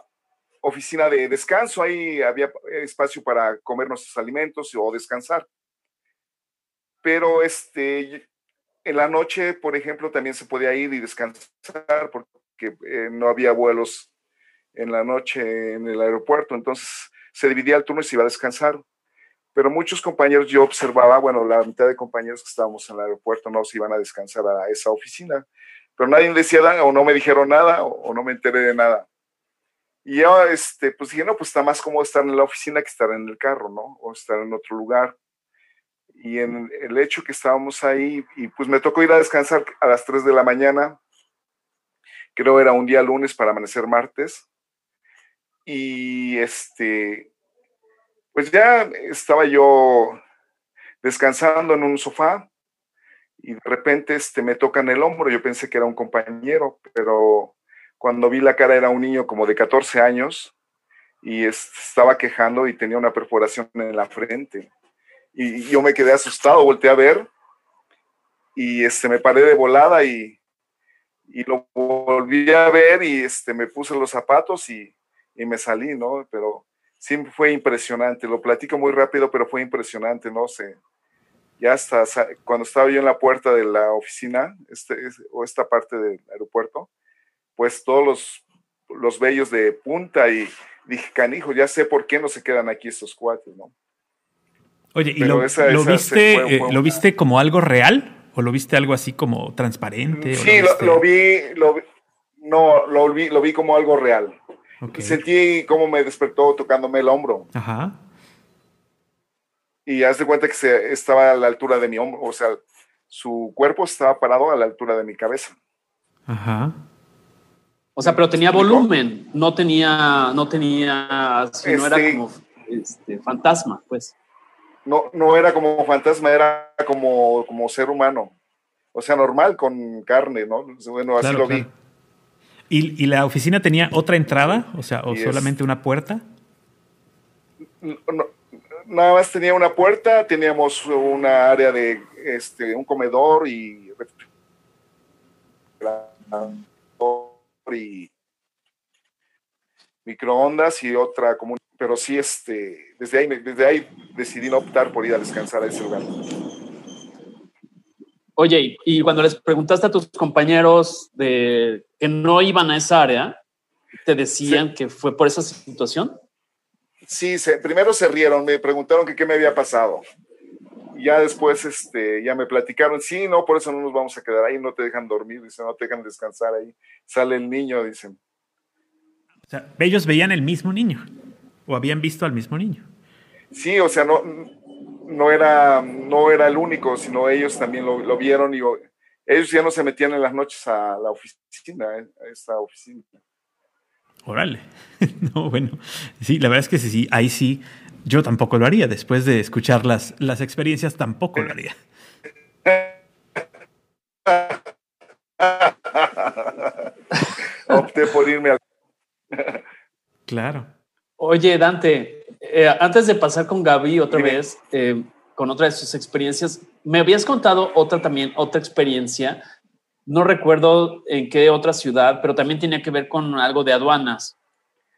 oficina de descanso. Ahí había espacio para comer nuestros alimentos o descansar pero este, en la noche, por ejemplo, también se podía ir y descansar porque eh, no había vuelos en la noche en el aeropuerto, entonces se dividía el turno y se iba a descansar. Pero muchos compañeros, yo observaba, bueno, la mitad de compañeros que estábamos en el aeropuerto no se iban a descansar a esa oficina, pero nadie decía nada, o no me dijeron nada, o, no me enteré de nada. Y yo, este, pues dije, no, pues está más cómodo estar en la oficina que estar en el carro, ¿no? O estar en otro lugar y en el hecho que estábamos ahí, y pues me tocó ir a descansar a las 3 de la mañana, creo era un día lunes para amanecer martes, y este, pues ya estaba yo descansando en un sofá, y de repente este, me tocan el hombro, yo pensé que era un compañero, pero cuando vi la cara era un niño como de 14 años, y estaba quejando y tenía una perforación en la frente y yo me quedé asustado, volteé a ver y este, me paré de volada y, y lo volví a ver y este, me puse los zapatos y, y, me salí, ¿no? Pero sí fue impresionante, lo platico muy rápido, pero fue impresionante, no sé. Ya hasta cuando estaba yo en la puerta de la oficina, este, o esta parte del aeropuerto, pues todos los, los vellos de punta y dije, canijo, ya sé por qué no se quedan aquí estos cuates, ¿no? Oye, ¿y lo, viste, eh, lo viste como algo real? ¿O lo viste algo así como transparente? Sí, lo, vi, no, lo vi, lo vi como algo real. Sentí cómo me despertó tocándome el hombro. Ajá. Y haz de cuenta que se, estaba a la altura de mi hombro, o sea, su cuerpo estaba parado a la altura de mi cabeza. Ajá. O sea, pero tenía volumen, no tenía, no tenía, no era este como este, fantasma, pues no, no era como fantasma, era como, como ser humano. O sea, normal, con carne, ¿no? Bueno, así lo vi. ¿Y, la oficina tenía otra entrada? O sea, ¿o solamente una puerta? nada más tenía una puerta, teníamos una área de este, un comedor y, y microondas y otra como pero sí este desde ahí desde ahí decidí no optar por ir a descansar a ese lugar Oye, y cuando les preguntaste a tus compañeros de que no iban a esa área, ¿te decían que fue por esa situación? Sí, primero se rieron, me preguntaron que qué me había pasado. ya después este, ya me platicaron, sí, no, por eso no nos vamos a quedar ahí, no te dejan dormir, dicen, no te dejan descansar ahí. Sale el niño, dicen. O sea, ellos veían el mismo niño o habían visto al mismo niño. Sí, o sea, no, no era, no era el único, sino ellos también lo, vieron y ellos ya no se metían en las noches a la oficina, eh, a esta oficina. Órale. [laughs] no, bueno, sí, la verdad es que sí, sí, ahí sí, yo tampoco lo haría. Después de escuchar las, las experiencias, tampoco lo haría. [laughs] Opté por irme al... claro. Oye, Dante, eh, antes de pasar con Gaby otra vez, eh, con otra de sus experiencias, me habías contado otra también, otra experiencia. No recuerdo en qué otra ciudad, pero también tenía que ver con algo de aduanas.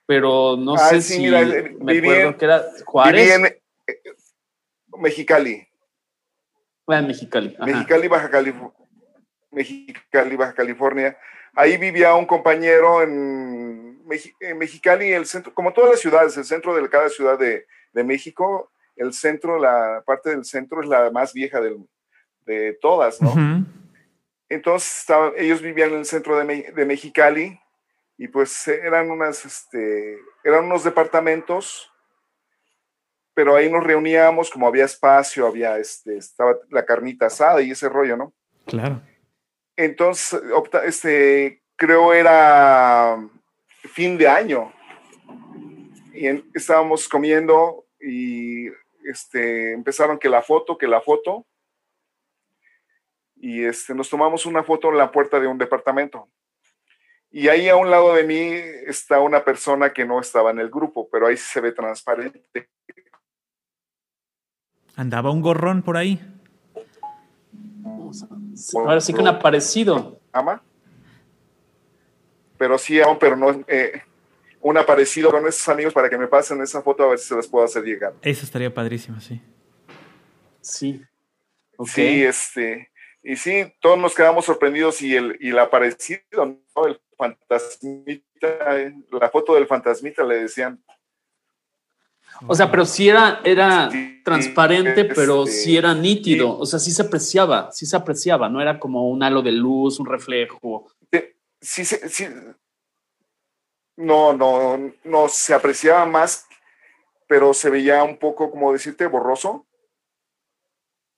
Pero no ah, sé si eh, me acuerdo que era Juárez. en Mexicali. Ah, Mexicali. Mexicali, Baja California. Mexicali, Baja California. Ahí vivía un compañero en Mexicali, el centro, como todas las ciudades, el centro de cada ciudad de, México, el centro, la parte del centro es la más vieja de todas, ¿no? Entonces ellos vivían en el centro de, Mexicali y pues eran unas, este, eran unos departamentos, pero ahí nos reuníamos, como había espacio, había, este, estaba la carnita asada y ese rollo, ¿no? Claro. Entonces, este, creo era fin de año. Y estábamos comiendo y este, empezaron que la foto, que la foto. Y este, nos tomamos una foto en la puerta de un departamento. Y ahí a un lado de mí está una persona que no estaba en el grupo, pero ahí se ve transparente. ¿Andaba un gorrón por ahí? Ahora sí que un aparecido. ¿Ama? Pero sí aún, pero no eh, un aparecido con esos amigos para que me pasen esa foto a ver si se las puedo hacer llegar. Eso estaría padrísimo, sí. Sí. Sí, este, y sí, todos nos quedamos sorprendidos y el, y el aparecido, ¿no? El fantasmita, eh, la foto del fantasmita le decían. O sea, pero sí era, era transparente, pero este, sí era nítido. O sea, sí se apreciaba, sí se apreciaba, no era como un halo de luz, un reflejo sí, sí, no, no, no se apreciaba más, pero se veía un poco, como decirte, borroso.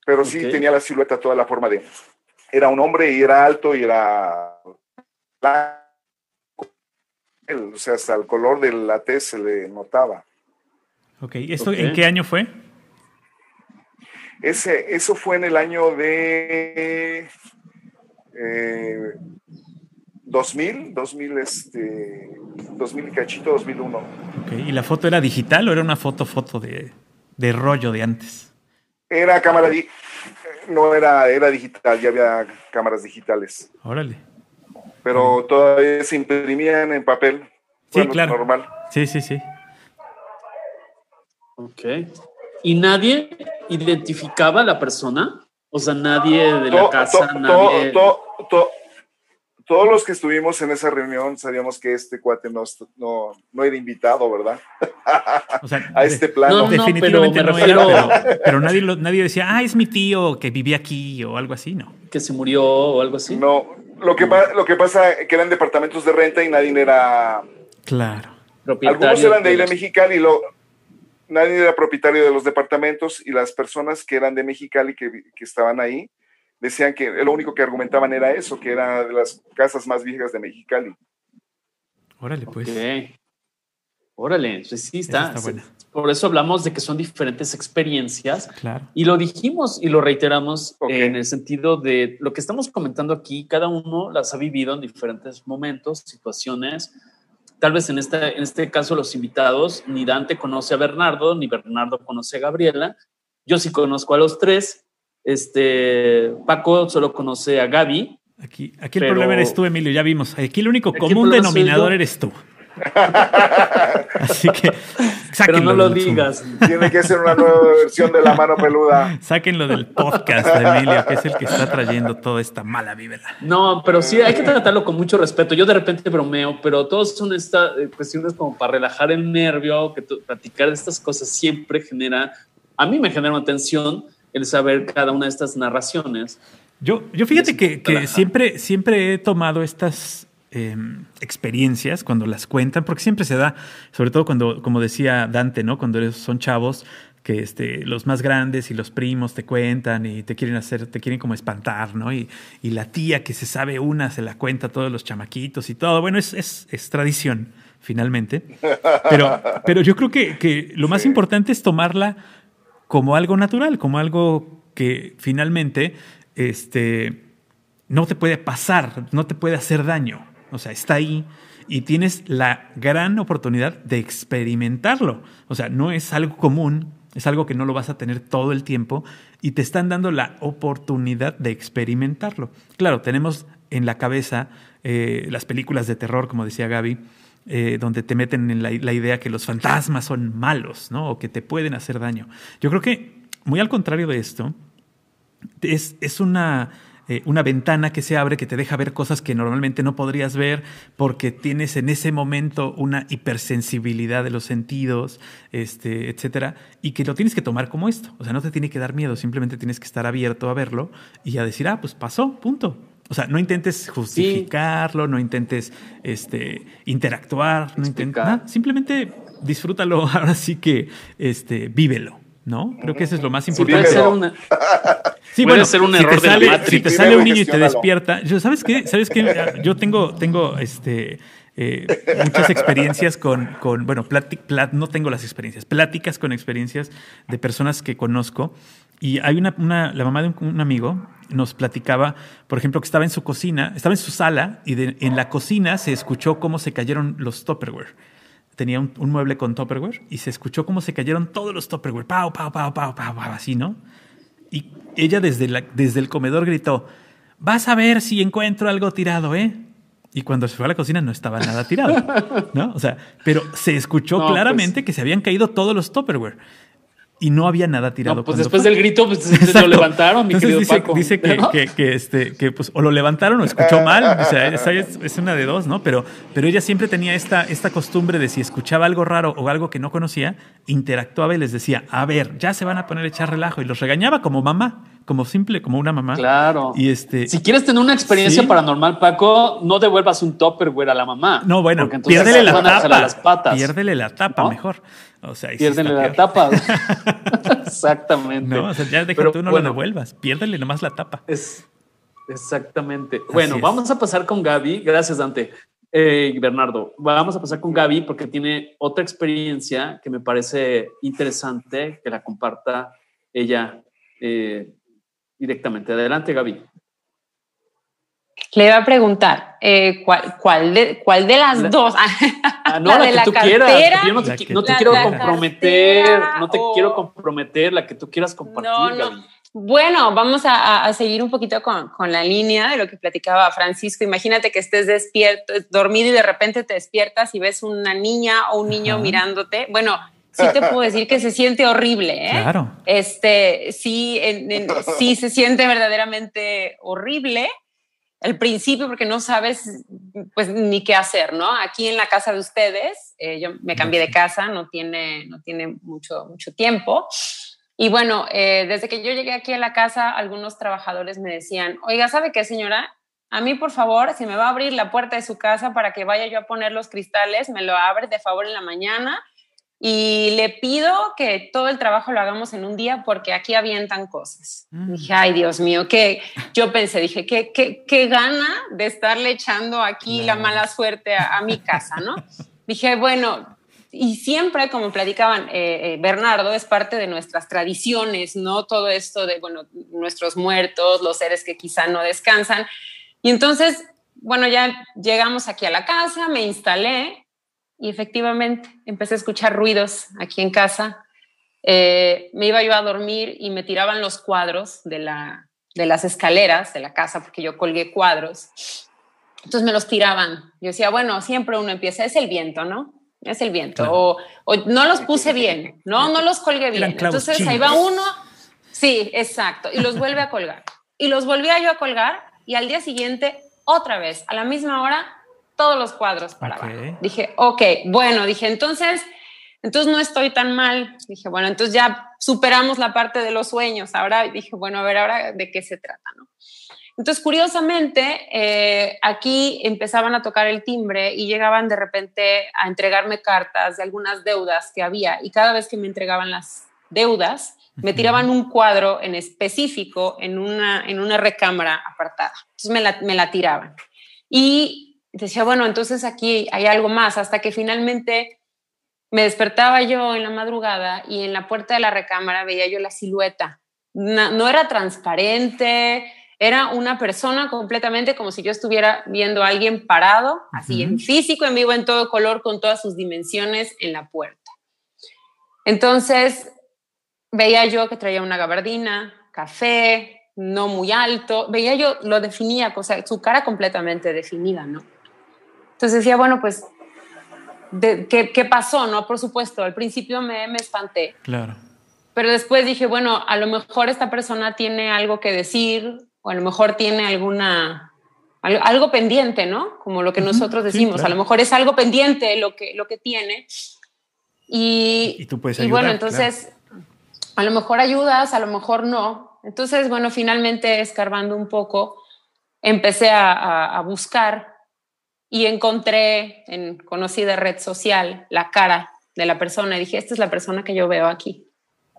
Pero sí tenía la silueta, toda la forma de. Era un hombre y era alto y era. O sea, hasta el color de la tez se le notaba. Ok, ¿esto en qué año fue? Ese, eso fue en el año de. Eh, 2000, 2000, este, 2000 cachito, 2001. Okay. ¿Y la foto era digital o era una foto, foto de, de rollo de antes? Era cámara, no era, era digital, ya había cámaras digitales. Órale. Pero todavía se imprimían en papel. Sí, claro. Normal. Sí, sí, sí. Ok. ¿Y nadie identificaba a la persona? O sea, nadie de la casa, nadie todos los que estuvimos en esa reunión sabíamos que este cuate no, no, era invitado, ¿verdad? [laughs] a este plano. definitivamente no era, pero, nadie, nadie decía, ah, es mi tío que vivía aquí o algo así, ¿no? Que se murió o algo así. No, lo que, lo que pasa es que eran departamentos de renta y nadie era... Claro. Algunos eran de de Mexicali, lo, nadie era propietario de los departamentos y las personas que eran de Mexicali que, que estaban ahí decían que lo único que argumentaban era eso, que era de las casas más viejas de Mexicali. Órale, pues. Órale, pues sí está. Por eso hablamos de que son diferentes experiencias. Claro. Y lo dijimos y lo reiteramos en el sentido de lo que estamos comentando aquí, cada uno las ha vivido en diferentes momentos, situaciones. Tal vez en este, en este caso los invitados, ni Dante conoce a Bernardo, ni Bernardo conoce a Gabriela. Yo sí conozco a los tres, este, Paco solo conoce a Gaby. Aquí, aquí el problema eres tú, Emilio, ya vimos. Aquí el único común denominador eres tú. [laughs] Así que pero no lo digas. Tiene que ser una nueva versión de la mano peluda. Sáquenlo del podcast de Emilio, que es el que está trayendo toda esta mala vibra. No, pero sí, hay que tratarlo con mucho respeto. Yo de repente bromeo, pero todos son estas eh, cuestiones como para relajar el nervio, que platicar de estas cosas siempre genera, a mí me genera una tensión el saber cada una de estas narraciones. Yo, yo fíjate que, que siempre, siempre he tomado estas Em, experiencias cuando las cuentan, porque siempre se da, sobre todo cuando, como decía Dante, ¿no? Cuando son chavos, que este, los más grandes y los primos te cuentan y te quieren hacer, te quieren como espantar, ¿no? Y, y la tía que se sabe una se la cuenta a todos los chamaquitos y todo. Bueno, es, es, es tradición, finalmente. Pero, pero yo creo que, que lo más importante es tomarla como algo natural, como algo que finalmente este, no te puede pasar, no te puede hacer daño. O sea, está ahí y tienes la gran oportunidad de experimentarlo. O sea, no es algo común, es algo que no lo vas a tener todo el tiempo y te están dando la oportunidad de experimentarlo. Claro, tenemos en la cabeza eh, las películas de terror, como decía Gaby, eh, donde te meten en la, idea que los fantasmas son malos, ¿no? O que te pueden hacer daño. Yo creo que, muy al contrario de esto, es, es una eh, una ventana que se abre que te deja ver cosas que normalmente no podrías ver porque tienes en ese momento una hipersensibilidad de los sentidos, este, etcétera, y que lo tienes que tomar como esto. O sea, no te tiene que dar miedo, simplemente tienes que estar abierto a verlo y a decir, ah, pues pasó, punto. O sea, no intentes justificarlo, no intentes este, interactuar, no intentes simplemente disfrútalo, [laughs] ahora sí que este, vívelo. ¿no? Creo que eso es lo más importante. Sí, puede ser, una, sí, bueno, ser un error te sale, Si te sale un niño y te despierta, yo, ¿sabes qué? ¿Sabes qué? Yo tengo, tengo este, eh, muchas experiencias con, con bueno, no tengo las experiencias, pláticas con experiencias de personas que conozco. Y hay una, una la mamá de un, amigo nos platicaba, por ejemplo, que estaba en su cocina, estaba en su sala y en la cocina se escuchó cómo se cayeron los Tupperware tenía un, mueble con Tupperware y se escuchó cómo se cayeron todos los Tupperware, pau, pau, pau, pau, pau, así, ¿no? Y ella desde, la, desde el comedor gritó, vas a ver si encuentro algo tirado, ¿eh? Y cuando se fue a la cocina no estaba nada tirado, ¿no? O sea, pero se escuchó pues claramente que se habían caído todos los Tupperware y no había nada tirado. pues después del grito, pues [laughs] lo levantaron, mi querido dice, Paco. Dice que, que, este, que pues o lo levantaron o escuchó mal, o sea, es, una de dos, ¿no? Pero, pero ella siempre tenía esta, esta costumbre de si escuchaba algo raro o algo que no conocía, interactuaba y les decía, a ver, ya se van a poner a echar relajo y los regañaba como mamá como simple, como una mamá. Claro. Y este. Si quieres tener una experiencia paranormal, Paco, no devuelvas un topper, güey, a la mamá. No, bueno, piérdele la tapa. Las patas, piérdele la tapa, mejor. O sea, piérdele la tapa. [laughs] exactamente. No, o sea, ya deja tú no lo devuelvas. Piérdele nomás la tapa. Es exactamente. bueno, vamos a pasar con Gaby. Gracias, Dante. Eh, Bernardo, vamos a pasar con Gaby porque tiene otra experiencia que me parece interesante que la comparta ella eh, directamente. Adelante, Gaby. Le iba a preguntar, eh, ¿cuál, de, ¿cuál de las dos? Ah, [laughs] no, la, que tú quieras. Yo no te, quiero comprometer, no te quiero comprometer, la que tú quieras compartir. Bueno, vamos a, seguir un poquito con, con, la línea de lo que platicaba Francisco. Imagínate que estés despierto, dormido y de repente te despiertas y ves una niña o un niño mirándote. Bueno, sí te puedo decir que se siente horrible, ¿eh? Claro. Este, sí, sí se siente verdaderamente horrible al principio porque no sabes pues ni qué hacer, ¿no? Aquí en la casa de ustedes, eh, yo me cambié de casa, no tiene, no tiene mucho, mucho tiempo. Y bueno, eh, desde que yo llegué aquí a la casa, algunos trabajadores me decían, oiga, ¿sabe qué, señora? A mí, por favor, si me va a abrir la puerta de su casa para que vaya yo a poner los cristales, me lo abre de favor en la mañana y le pido que todo el trabajo lo hagamos en un día porque aquí avientan cosas. Mm. Dije, ay Dios mío, que yo pensé, dije, qué, qué, qué gana de estarle echando aquí la mala suerte a, mi casa, ¿no? dije, bueno, y siempre, como platicaban eh, eh, Bernardo, es parte de nuestras tradiciones, ¿no? Todo esto de, bueno, nuestros muertos, los seres que quizá no descansan. Y entonces, bueno, ya llegamos aquí a la casa, me instalé y efectivamente empecé a escuchar ruidos aquí en casa. Eh, me iba yo a dormir y me tiraban los cuadros de, la, de las escaleras de la casa, porque yo colgué cuadros. Entonces me los tiraban. Yo decía, bueno, siempre uno empieza, es el viento, ¿no? es el viento, o, no los puse bien, no, no los colgué bien. Entonces ahí va uno, sí, exacto, y los vuelve a colgar. Y los volvía yo a colgar y al día siguiente, otra vez, a la misma hora, todos los cuadros para abajo. Dije, ok, bueno, dije, entonces, entonces no estoy tan mal. Dije, bueno, entonces ya superamos la parte de los sueños. Ahora dije, bueno, a ver, ahora de qué se trata, ¿no? Entonces, curiosamente, eh, aquí empezaban a tocar el timbre y llegaban de repente a entregarme cartas de algunas deudas que había. Y cada vez que me entregaban las deudas, me tiraban un cuadro en específico en una, en una recámara apartada. Entonces me la, me la tiraban. Y decía, bueno, entonces aquí hay algo más, hasta que finalmente me despertaba yo en la madrugada y en la puerta de la recámara veía yo la silueta. No, no era transparente, era una persona completamente como si yo estuviera viendo a alguien parado, así en físico, en vivo, en todo color, con todas sus dimensiones en la puerta. Entonces, veía yo que traía una gabardina, café, no muy alto, veía yo, lo definía, o sea, su cara completamente definida, ¿no? Entonces decía, bueno, pues, ¿qué, ¿qué, pasó? No, por supuesto, al principio me, me espanté. Claro. Pero después dije, bueno, a lo mejor esta persona tiene algo que decir, o a lo mejor tiene alguna algo, pendiente, ¿no? Como lo que nosotros decimos, a lo mejor es algo pendiente lo que, lo que tiene. Y, y tú puedes ayudar, y bueno, entonces, a lo mejor ayudas, a lo mejor no. Entonces, bueno, finalmente escarbando un poco, empecé a, a, buscar y encontré en conocida red social la cara de la persona y dije, esta es la persona que yo veo aquí.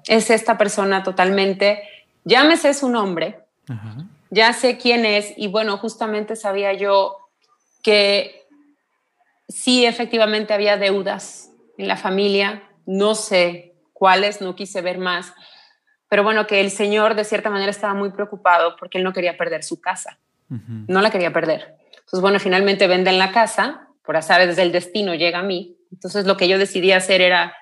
Es esta persona totalmente, llámese su nombre, Ajá ya sé quién es y bueno, justamente sabía yo que sí, efectivamente había deudas en la familia, no sé cuáles, no quise ver más, pero bueno, que el señor de cierta manera estaba muy preocupado porque él no quería perder su casa, no la quería perder. Entonces, bueno, finalmente venden la casa, por desde el destino llega a mí, entonces lo que yo decidí hacer era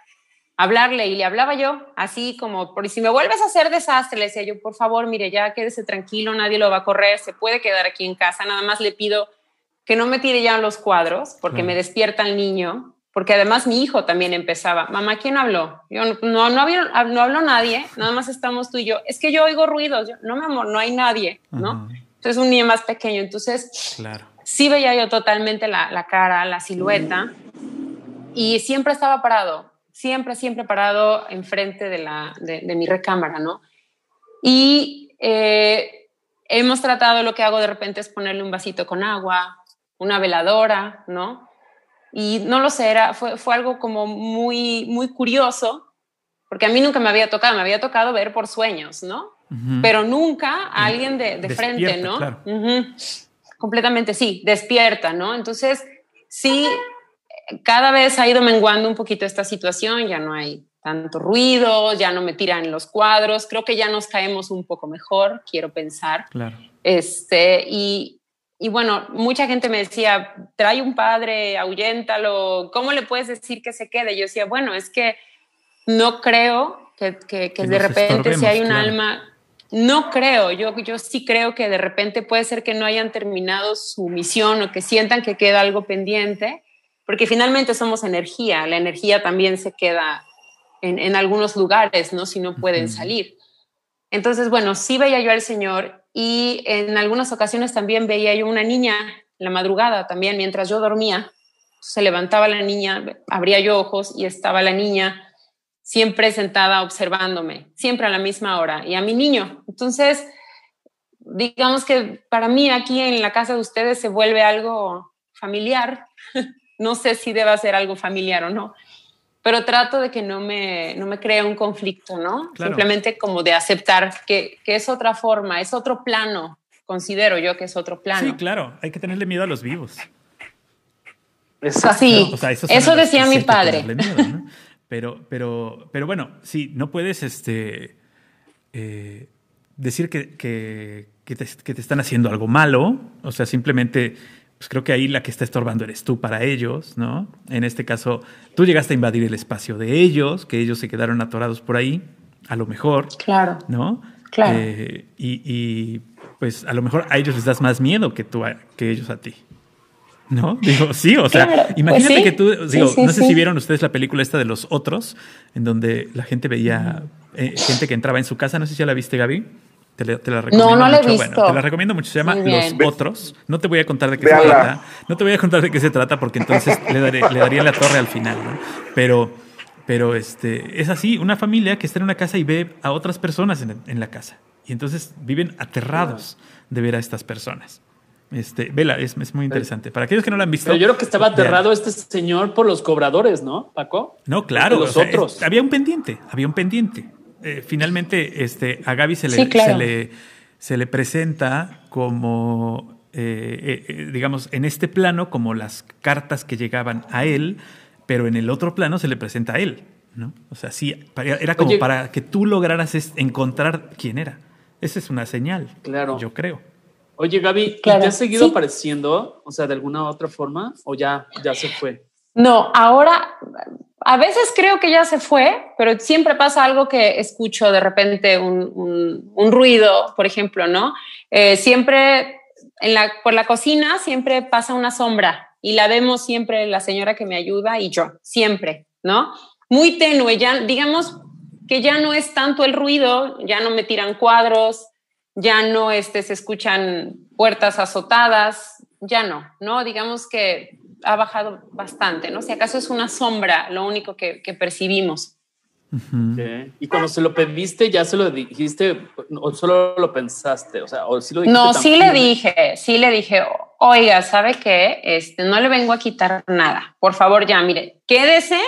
hablarle y le hablaba yo así como, por si me vuelves a hacer desastre, le decía yo, por favor, mire, ya quédese tranquilo, nadie lo va a correr, se puede quedar aquí en casa, nada más le pido que no me tire ya los cuadros porque me despierta el niño, porque además mi hijo también empezaba, mamá, ¿quién habló? Yo, no, no, había, no habló nadie, nada más estamos tú y yo, es que yo oigo ruidos, yo, no, mi amor, no hay nadie, ¿no? Entonces un niño más pequeño, entonces claro. Sí veía yo totalmente la, la cara, la silueta, y siempre estaba parado, siempre, siempre parado enfrente de, la, de, mi recámara, ¿no? Y eh, hemos tratado, lo que hago de repente es ponerle un vasito con agua, una veladora, ¿no? Y no lo sé, era, fue, fue algo como muy, muy curioso, porque a mí nunca me había tocado, me había tocado ver por sueños, ¿no? Pero nunca a alguien de, de frente, ¿no? Completamente, sí, despierta, ¿no? Entonces, sí, cada vez ha ido menguando un poquito esta situación, ya no hay tanto ruido, ya no me tiran los cuadros, creo que ya nos caemos un poco mejor, quiero pensar. Claro. Este, y, y bueno, mucha gente me decía, trae un padre, ahuyéntalo, ¿cómo le puedes decir que se quede? Yo decía, bueno, es que no creo que, que, de repente si hay un alma, no creo, yo, yo sí creo que de repente puede ser que no hayan terminado su misión o que sientan que queda algo pendiente porque finalmente somos energía, la energía también se queda en, algunos lugares, ¿no? Si no pueden salir. Entonces, bueno, sí veía yo al Señor y en algunas ocasiones también veía yo una niña en la madrugada también, mientras yo dormía, se levantaba la niña, abría yo ojos y estaba la niña siempre sentada observándome, siempre a la misma hora, y a mi niño. Entonces, digamos que para mí aquí en la casa de ustedes se vuelve algo familiar, [laughs] no sé si deba ser algo familiar o no, pero trato de que no me, no me cree un conflicto, ¿no? Simplemente como de aceptar que, que, es otra forma, es otro plano, considero yo que es otro plano. Sí, claro, hay que tenerle miedo a los vivos. Sí, eso, decía mi padre. [laughs] Pero, pero, pero bueno, sí, no puedes este, eh, decir que, que, que, te, que, te, están haciendo algo malo, o sea, simplemente pues creo que ahí la que está estorbando eres tú para ellos, ¿no? En este caso, tú llegaste a invadir el espacio de ellos, que ellos se quedaron atorados por ahí, a lo mejor. Claro. ¿No? Claro. Eh, y, y, pues a lo mejor a ellos les das más miedo que tú que ellos a ti. ¿No? Digo, sí, o sea, pues imagínate que tú, digo, no sé si vieron ustedes la película esta de los otros, en donde la gente veía eh, gente que entraba en su casa, no sé si ya la viste, Gaby. Te, la recomiendo no, no la he visto. Bueno, te la recomiendo mucho. Se llama Los Otros. No te voy a contar de qué se trata. No te voy a contar de qué se trata porque entonces le, le daría la torre al final. ¿no? Pero, pero este, es así, una familia que está en una casa y ve a otras personas en, en la casa. Y entonces viven aterrados de ver a estas personas. Este, vela, es, es, muy interesante. Para aquellos que no lo han visto. Pero yo creo que estaba aterrado este señor por los cobradores, ¿no, Paco? No, claro. Los otros. había un pendiente, había un pendiente. Eh, finalmente, este, a Gaby se le, se le, se le presenta como, eh, eh, digamos, en este plano, como las cartas que llegaban a él, pero en el otro plano se le presenta a él, ¿no? O sea, sí, era como para que tú lograras encontrar quién era. Esa es una señal, claro. yo creo. Oye, Gaby, ¿te has seguido apareciendo? O sea, de alguna otra forma, o ya, ya se fue? No, ahora a veces creo que ya se fue, pero siempre pasa algo que escucho de repente un, ruido, por ejemplo, ¿no? Eh, siempre en la, por la cocina siempre pasa una sombra y la vemos siempre la señora que me ayuda y yo, siempre, ¿no? Muy tenue, ya digamos que ya no es tanto el ruido, ya no me tiran cuadros, ya no este, se escuchan puertas azotadas, ya no, ¿no? Digamos que ha bajado bastante, ¿no? Si acaso es una sombra lo único que, percibimos. Y cuando se lo pediste, ¿ya se lo dijiste o solo lo pensaste? O sea, ¿o sí lo no, sí le dije, sí le dije, oiga, ¿sabe qué? Este, no le vengo a quitar nada. Por favor, ya, mire, quédese.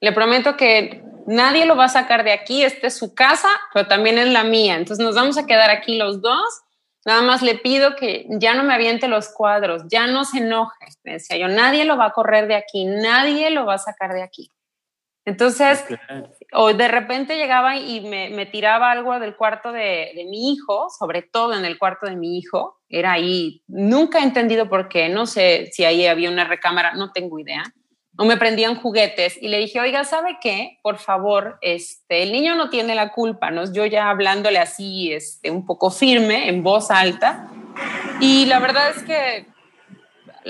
Le prometo que nadie lo va a sacar de aquí, esta es su casa, pero también es la mía. Entonces nos vamos a quedar aquí los dos. Nada más le pido que ya no me aviente los cuadros, ya no se enoje. Me decía yo, nadie lo va a correr de aquí, nadie lo va a sacar de aquí. Entonces, o de repente llegaba y me, tiraba algo del cuarto de, de, mi hijo, sobre todo en el cuarto de mi hijo. Era ahí, nunca he entendido por qué, no sé si ahí había una recámara, no tengo idea o me prendían juguetes y le dije, oiga, ¿sabe qué? Por favor, este, el niño no tiene la culpa, ¿no? Yo ya hablándole así, este, un poco firme, en voz alta. Y la verdad es que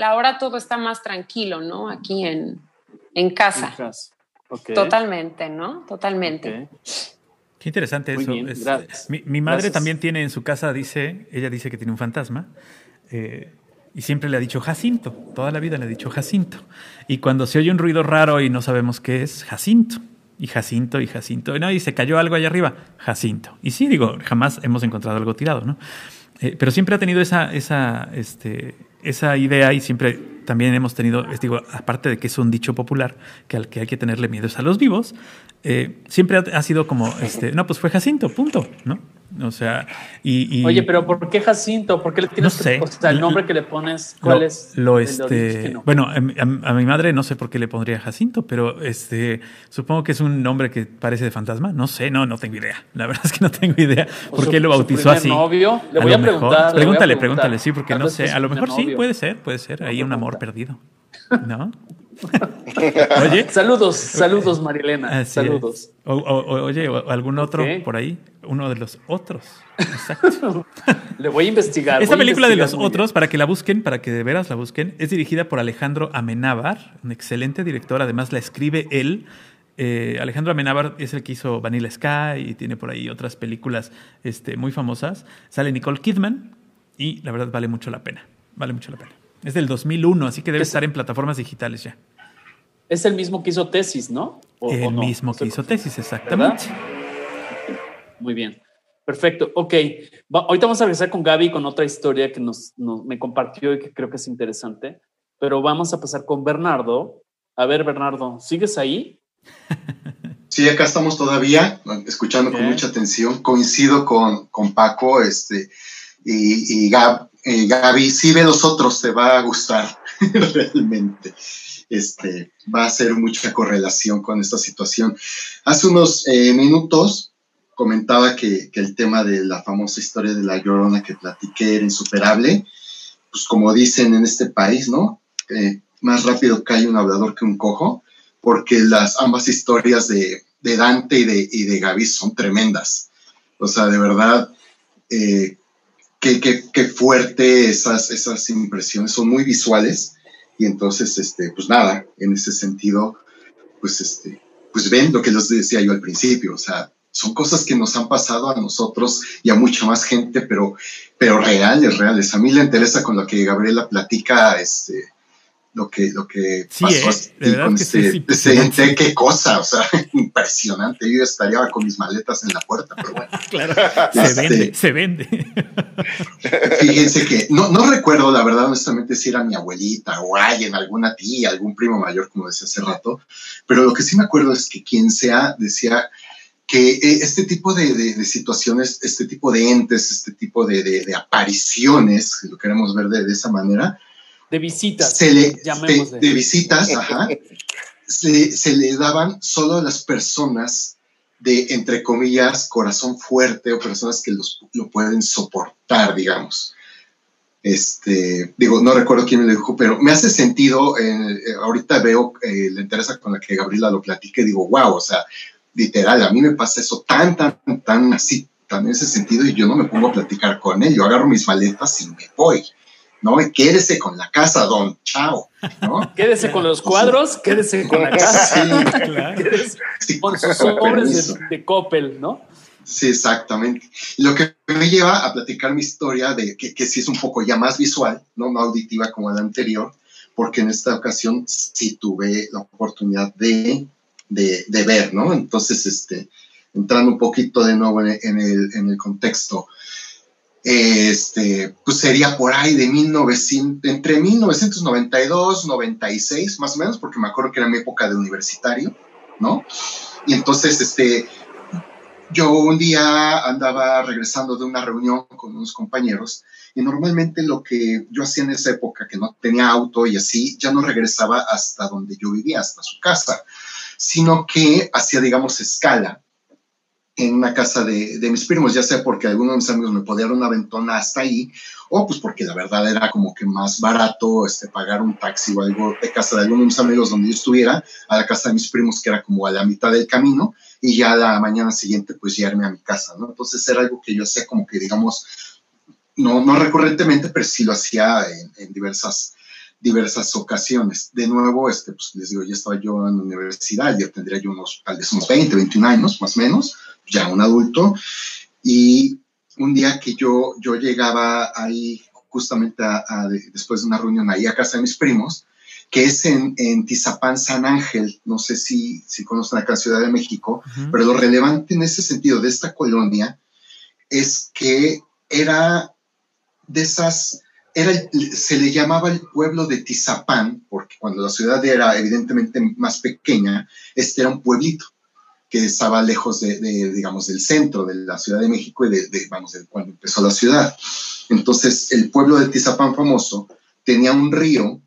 ahora todo está más tranquilo, ¿no? Aquí en, en casa. Totalmente, ¿no? Totalmente. Qué interesante eso. mi, madre también tiene en su casa, dice, ella dice que tiene un fantasma. Eh, y siempre le ha dicho Jacinto, toda la vida le ha dicho Jacinto. Y cuando se oye un ruido raro y no sabemos qué es, Jacinto. Y Jacinto y Jacinto. Y, no, y se cayó algo allá arriba, Jacinto. Y sí, digo, jamás hemos encontrado algo tirado, ¿no? Eh, pero siempre ha tenido esa, esa, este, esa idea y siempre también hemos tenido, digo, aparte de que es un dicho popular, que al que hay que tenerle miedo es a los vivos, eh, siempre ha, sido como, [laughs] este, no, pues fue Jacinto, punto, ¿no? O sea, y, Oye, pero ¿por qué Jacinto? ¿Por qué le tienes que, o sea, el nombre que le pones? ¿Cuál es? Lo este, bueno, a, mi madre no sé por qué le pondría Jacinto, pero este, supongo que es un nombre que parece de fantasma. No sé, no, no tengo idea. La verdad es que no tengo idea por qué lo bautizó así. novio? Le voy a, preguntar. Pregúntale, pregúntale, sí, porque no sé. A lo mejor sí, puede ser, puede ser. Hay un amor perdido. [laughs] ¿No? [laughs] oye. Saludos, saludos, Marilena. saludos. oye, algún otro por ahí, uno de los otros. Exacto. [laughs] Le voy a investigar. Esta película de los otros, para que la busquen, para que de veras la busquen, es dirigida por Alejandro Amenábar, un excelente director. Además, la escribe él. Eh, Alejandro Amenábar es el que hizo Vanilla Sky y tiene por ahí otras películas este, muy famosas. Sale Nicole Kidman y la verdad vale mucho la pena. Vale mucho la pena. Es del 2001, así que debe estar en plataformas digitales ya. Es el mismo que hizo tesis, ¿no? el mismo que hizo tesis, exactamente. Muy bien. Perfecto. Ok. ahorita vamos a regresar con Gaby con otra historia que nos, me compartió y que creo que es interesante. Pero vamos a pasar con Bernardo. A ver, Bernardo, ¿sigues ahí? [laughs] Sí, acá estamos todavía, escuchando con mucha atención. Coincido con, con Paco este, y, y Gab, eh, Gaby, si ve los otros, te va a gustar [laughs] realmente. Este, va a ser mucha correlación con esta situación. Hace unos eh, minutos comentaba que, el tema de la famosa historia de la llorona que platiqué era insuperable. Pues como dicen en este país, ¿no? más rápido cae un hablador que un cojo, porque las ambas historias de, Dante y de, y de Gaby son tremendas. O sea, de verdad, eh, qué, fuerte esas, esas impresiones, son muy visuales. Y entonces, este, pues nada, en ese sentido, pues este, pues ven lo que les decía yo al principio, o sea, son cosas que nos han pasado a nosotros y a mucha más gente, pero, pero reales, reales. A mí le interesa con lo que Gabriela platica, este, lo que, lo que pasó eh, con este, este qué cosa, o sea, [laughs] impresionante. Yo estaría con mis maletas en la puerta, pero bueno. [laughs] claro, se este, vende, se vende. [laughs] Fíjense que no, no recuerdo, la verdad, honestamente, si era mi abuelita o alguien, alguna tía, algún primo mayor, como decía hace rato, pero lo que sí me acuerdo es que quien sea decía que eh, este tipo de, de, situaciones, este tipo de entes, este tipo de, de apariciones, si lo queremos ver de, esa manera, de visitas. Se le, de, visitas, ajá. se, le daban solo a las personas de, entre comillas, corazón fuerte o personas que los, lo pueden soportar, digamos. Este, digo, no recuerdo quién me lo dijo, pero me hace sentido, eh, ahorita veo eh, la interesa con la que Gabriela lo platique, digo, wow, o sea, literal, a mí me pasa eso tan, tan, tan así, tan en ese sentido, y yo no me pongo a platicar con él, yo agarro mis maletas y me voy. ¿No? quédese con la casa, don, chao, ¿no? [laughs] Quédese con los cuadros, quédese con la casa. Sí, [laughs] claro. con sus sobres de, Coppel, ¿no? Sí, exactamente. Lo que me lleva a platicar mi historia de que, que sí es un poco ya más visual, ¿no? No auditiva como la anterior, porque en esta ocasión sí tuve la oportunidad de, de, de ver, ¿no? Entonces, este, entrando un poquito de nuevo en el, en el contexto este, pues sería por ahí de 1900, entre 1992, 96, más o menos, porque me acuerdo que era mi época de universitario, ¿no? Y entonces, este, yo un día andaba regresando de una reunión con unos compañeros y normalmente lo que yo hacía en esa época, que no tenía auto y así, ya no regresaba hasta donde yo vivía, hasta su casa, sino que hacía, digamos, escala en una casa de, de, mis primos, ya sea porque algunos de mis amigos me podían una ventona hasta ahí, o pues porque la verdad era como que más barato este, pagar un taxi o algo de casa de algunos de mis amigos donde yo estuviera, a la casa de mis primos, que era como a la mitad del camino, y ya la mañana siguiente pues llegarme a mi casa, ¿no? Entonces era algo que yo hacía como que, digamos, no, no recurrentemente, pero sí lo hacía en, en diversas diversas ocasiones. De nuevo, este, pues les digo, ya estaba yo en la universidad, ya tendría yo unos, tal vez unos 20, 21 años, más o menos, ya un adulto, y un día que yo, yo llegaba ahí justamente a, después de una reunión ahí a casa de mis primos, que es en, en Tizapán, San Ángel, no sé si, si conocen acá Ciudad de México, pero lo relevante en ese sentido de esta colonia es que era de esas, se le llamaba el pueblo de Tizapán, porque cuando la ciudad era evidentemente más pequeña, este era un pueblito que estaba lejos de, digamos, del centro de la Ciudad de México y de, vamos, de cuando empezó la ciudad. Entonces, el pueblo de Tizapán famoso tenía un río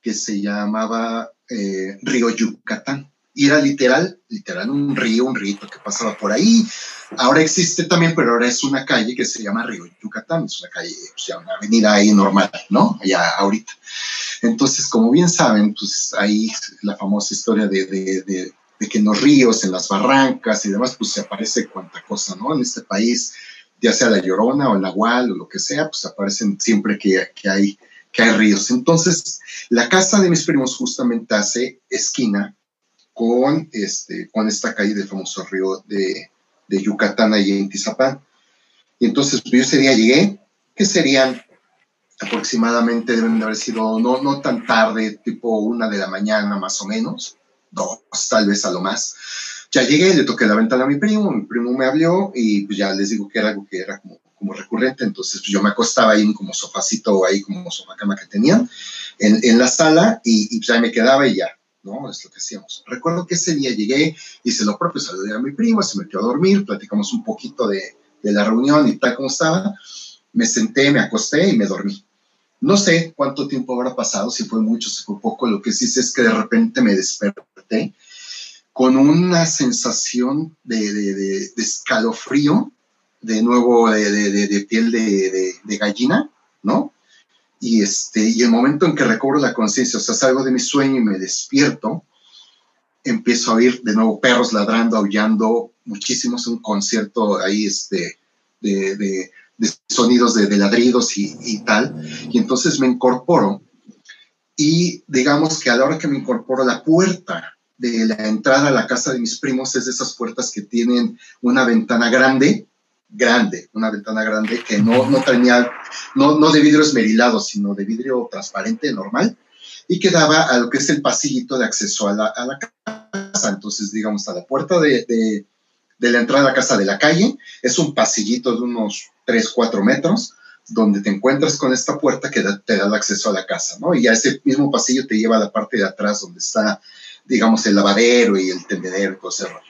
que se llamaba eh, Río Yucatán. Era literal, literal un río, un río que pasaba por ahí. Ahora existe también, pero ahora es una calle que se llama Río Yucatán. Es una calle, o sea, una avenida ahí normal, ¿no? Allá ahorita. Entonces, como bien saben, pues ahí la famosa historia de de que en los ríos, en las barrancas y demás, pues se aparece cuanta cosa, ¿no? En este país, ya sea la Llorona o el Nahual o lo que sea, pues aparecen siempre que, hay, que hay ríos. Entonces, la casa de mis primos justamente hace esquina con, este, con esta calle del famoso río de, de Yucatán, ahí en Tizapán. Y entonces, pues, yo ese día llegué, que serían aproximadamente, deben de haber sido no, no tan tarde, tipo una de la mañana más o menos dos, tal vez a lo más. Ya llegué, le toqué la ventana a mi primo, mi primo me abrió y pues ya les digo que era algo que era como, como recurrente, entonces pues yo me acostaba ahí como sofacito ahí como sofá cama que tenían en, en la sala y, y, pues ahí me quedaba y ya, ¿no? Es lo que hacíamos. Recuerdo que ese día llegué, hice lo propio, saludé a mi primo, se metió a dormir, platicamos un poquito de, de la reunión y tal como estaba, me senté, me acosté y me dormí. No sé cuánto tiempo habrá pasado, si fue mucho, si fue poco, lo que sí sé es que de repente me desperté con una sensación de, escalofrío, de nuevo de, piel de, gallina, ¿no? Y, este, y el momento en que recobro la conciencia, o sea, salgo de mi sueño y me despierto, empiezo a oír de nuevo perros ladrando, aullando, muchísimos, un concierto ahí este, de, de sonidos de, ladridos y, tal. Y entonces me incorporo y digamos que a la hora que me incorporo la puerta de la entrada a la casa de mis primos es de esas puertas que tienen una ventana grande, grande, una ventana grande que no, no tenía, no, no de vidrio esmerilado, sino de vidrio transparente, normal, y que daba a lo que es el pasillito de acceso a la, a la casa. Entonces, digamos, a la puerta de, de, la entrada a la casa de la calle, es un pasillito de unos 3, 4 metros, donde te encuentras con esta puerta que te da el acceso a la casa, ¿no? Y a ese mismo pasillo te lleva a la parte de atrás donde está, digamos, el lavadero y el tendedero y.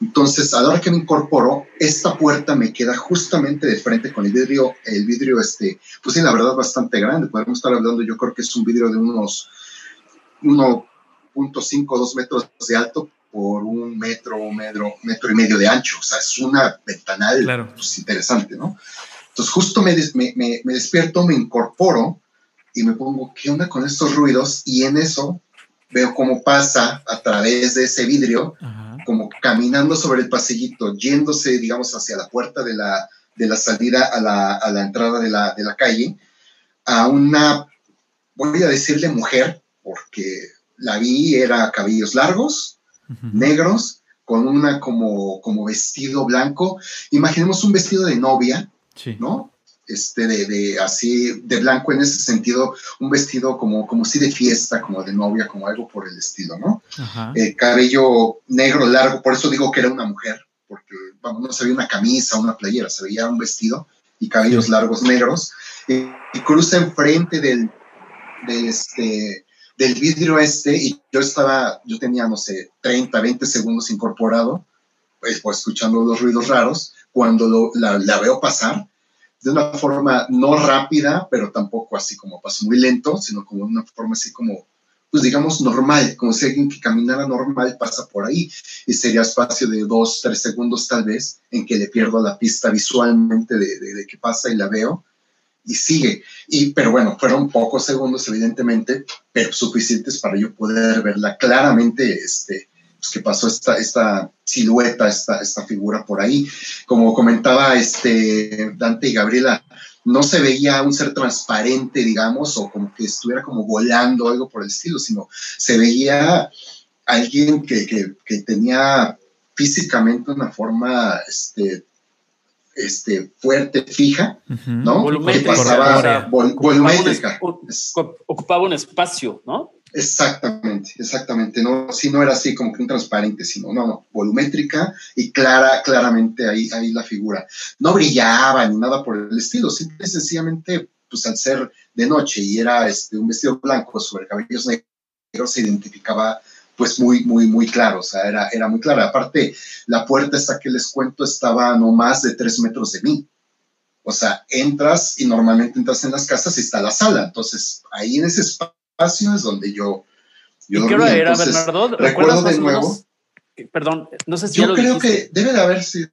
Entonces, a la hora que me incorporo, esta puerta me queda justamente de frente con el vidrio, el vidrio, este, pues sí, la verdad, bastante grande. Podemos estar hablando, yo creo que es un vidrio de unos 1.5, 2 metros de alto por un metro, un metro, metro y medio de ancho. O sea, es una ventanal claro. pues, interesante, ¿no? Entonces justo me, me, me, despierto, me incorporo y me pongo, ¿qué onda con estos ruidos? Y en eso veo cómo pasa a través de ese vidrio, como caminando sobre el pasillito, yéndose, digamos, hacia la puerta de la, de la salida a la, a la entrada de la, de la calle, a una, voy a decirle mujer, porque la vi, era cabellos largos, negros, con una como, como vestido blanco. Imaginemos un vestido de novia, ¿no? Este, de, de, así, de blanco en ese sentido, un vestido como, como si de fiesta, como de novia, como algo por el estilo, ¿no? Eh, cabello negro largo, por eso digo que era una mujer, porque, vamos, no se veía una camisa, una playera, se veía un vestido y cabellos largos negros, y, cruza enfrente del, del, este, del vidrio este, y yo estaba, yo tenía, no sé, 30, 20 segundos incorporado, pues, pues escuchando los ruidos raros, cuando lo, la, la, veo pasar de una forma no rápida, pero tampoco así como pasó muy lento, sino como una forma así como, pues digamos, normal, como si alguien que caminara normal pasa por ahí. Y sería espacio de dos, tres segundos tal vez en que le pierdo la pista visualmente de, de, de que pasa y la veo y sigue. Y, pero bueno, fueron pocos segundos, evidentemente, pero suficientes para yo poder verla claramente, este, pues, que pasó esta, esta silueta, esta, esta figura por ahí. Como comentaba este Dante y Gabriela, no se veía un ser transparente, digamos, o como que estuviera como volando algo por el estilo, sino se veía alguien que, que, que tenía físicamente una forma este, este, fuerte, fija, ¿no? Volumétrica. Pasaba, vol, volumétrica. Ocupaba un espacio, ¿no? Exactamente, exactamente. No, si no era así como que un transparente, sino no, no, volumétrica y clara, claramente ahí, ahí la figura. No brillaba ni nada por el estilo, simple y sencillamente, pues al ser de noche y era este, un vestido blanco sobre cabellos negros, se identificaba pues muy, muy, muy claro, o sea, era, era muy clara. Aparte, la puerta esta que les cuento estaba no más de tres metros de mí. O sea, entras y normalmente entras en las casas y está la sala. Entonces, ahí en ese espacio es donde yo... yo ¿Y qué hora era, Bernardo? Recuerdo de nuevo. Perdón, no sé si Yo creo que debe de haber sido,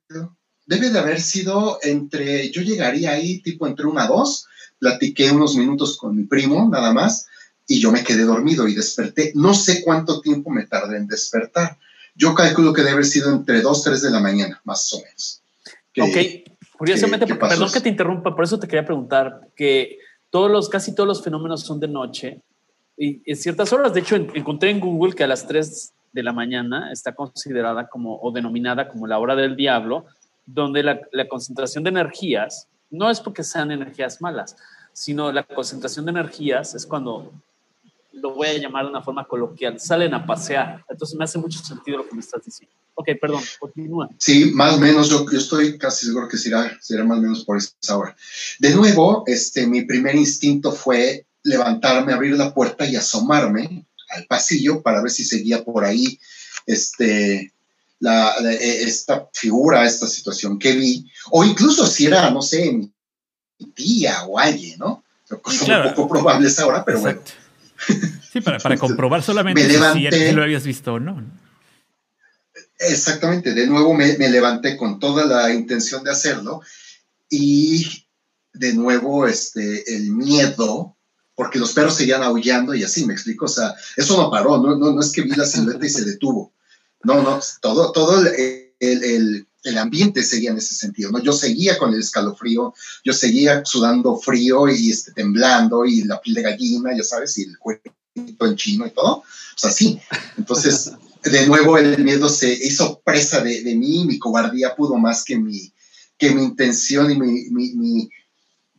debe de haber sido entre, yo llegaría ahí tipo entre una a dos, platiqué unos minutos con mi primo, nada más, y yo me quedé dormido y desperté. No sé cuánto tiempo me tardé en despertar. Yo calculo que debe haber sido entre 2, 3 de la mañana, más o menos. Que, ok, curiosamente, que, perdón que te interrumpa, por eso te quería preguntar que todos los, casi todos los fenómenos son de noche y en ciertas horas. De hecho, encontré en Google que a las 3 de la mañana está considerada como o denominada como la hora del diablo, donde la, la concentración de energías no es porque sean energías malas, sino la concentración de energías es cuando lo voy a llamar de una forma coloquial, salen a pasear. Entonces me hace mucho sentido lo que me estás diciendo. Ok, perdón, continúa. Sí, más o menos, yo, yo estoy casi seguro que será, será más o menos por esa hora. De nuevo, este, mi primer instinto fue levantarme, abrir la puerta y asomarme al pasillo para ver si seguía por ahí este, la, la, esta figura, esta situación que vi, o incluso si era, no sé, mi tía o alguien, ¿no? Claro. un poco probable esa hora, pero Exacto. bueno. Sí, para, para [laughs] comprobar solamente levanté, si lo habías visto o no. Exactamente, de nuevo me, me, levanté con toda la intención de hacerlo y de nuevo este, el miedo, porque los perros seguían aullando y así, me explico, o sea, eso no paró, no, no, no es que vi la silueta y se detuvo, no, no, todo, todo el, el, el ambiente seguía en ese sentido, ¿no? Yo seguía con el escalofrío, yo seguía sudando frío y este, temblando y la piel de gallina, ya sabes, y el cuello en chino y todo. O sea, sí. Entonces, de nuevo el miedo se hizo presa de, de mí, mi cobardía pudo más que mi, que mi intención y mi, mi,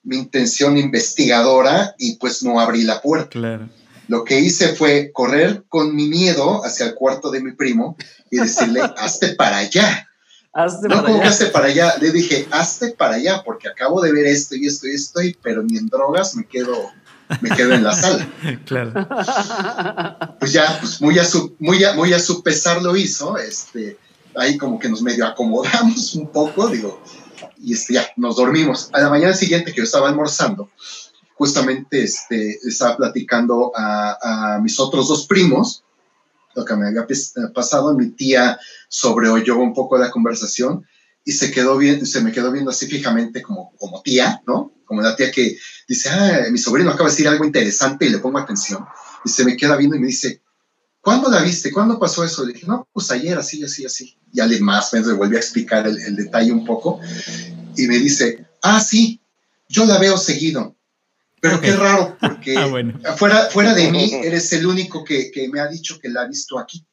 mi intención investigadora y pues no abrí la puerta. Claro. Lo que hice fue correr con mi miedo hacia el cuarto de mi primo y decirle, [laughs] hazte para allá. Hazte no, para como allá. que hazte para allá. Le dije, hazte para allá, porque acabo de ver esto y esto y esto, y, pero ni en drogas me quedo, me quedo en la sala. [laughs] Claro. [laughs] Pues ya, pues muy a su, muy a, muy a su pesar lo hizo. Este, ahí como que nos medio acomodamos un poco, digo, y este, ya, nos dormimos. A la mañana siguiente que yo estaba almorzando, justamente este, estaba platicando a, mis otros dos primos, lo que me había pes- pasado, mi tía sobreoyó un poco la conversación y se quedó bien, se me quedó viendo así fijamente como, como tía, ¿no? Como la tía que dice, ah, mi sobrino acaba de decir algo interesante y le pongo atención. Y se me queda viendo y me dice, ¿cuándo la viste? ¿Cuándo pasó eso? Le dije, no, pues ayer, así, así, así. Y alguien más me volvió a explicar el, el detalle un poco y me dice, ah, sí, yo la veo seguido. Pero Ok. qué raro, [laughs] porque Ah, bueno. fuera, fuera de mí, [laughs] eres el único que, que me ha dicho que la ha visto aquí.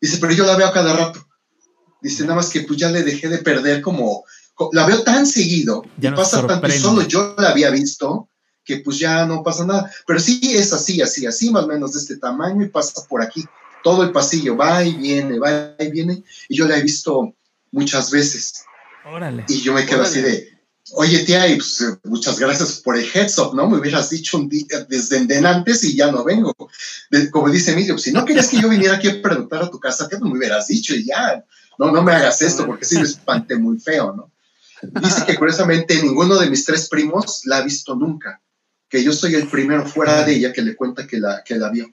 Dice, pero yo la veo a cada rato. Dice, nada más que pues ya le dejé de perder como, co- la veo tan seguido, Ya y pasa tanto, y solo yo la había visto, que pues ya no pasa nada. Pero sí es así, así, así, más o menos de este tamaño y pasa por aquí. Todo el pasillo va y viene, va y viene, y yo la he visto muchas veces. Órale. Y yo me quedo Órale. así de, oye tía, y pues, muchas gracias por el heads up, ¿no? Me hubieras dicho un día desde antes y ya no vengo. De- como dice Emilio, pues, si no querías que yo viniera aquí a preguntar a tu casa, ¿qué no me hubieras dicho? Y ya, no, no me hagas esto, porque sí me espanté muy feo, ¿no? Dice que curiosamente ninguno de mis tres primos la ha visto nunca, que yo soy el primero fuera de ella que le cuenta que la, que la vio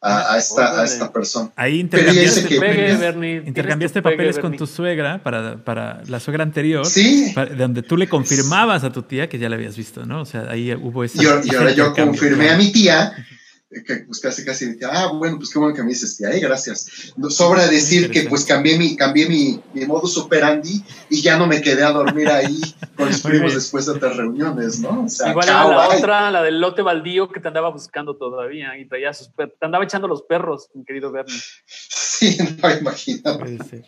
a, a esta, a esta persona. Ahí intercambiaste, que- Pegue, Bernie. Intercambiaste pegue, papeles con tu suegra para, para la suegra anterior. Sí, para- donde tú le confirmabas a tu tía que ya la habías visto, ¿no? O sea, ahí hubo ese. Y, ahora- yo confirmé a mi tía, que pues casi casi decía, ah, bueno, pues qué bueno que me dices tía, eh, gracias. Sobra decir que pues cambié mi, cambié mi, mi modus operandi y ya no me quedé a dormir ahí [laughs] con mis primos después de otras reuniones, ¿no? O sea, Igual chao, era la bye. otra, la del lote baldío que te andaba buscando todavía y traía sus perros. Te andaba echando los perros, mi querido Bernie. [laughs] Sí, no, ser.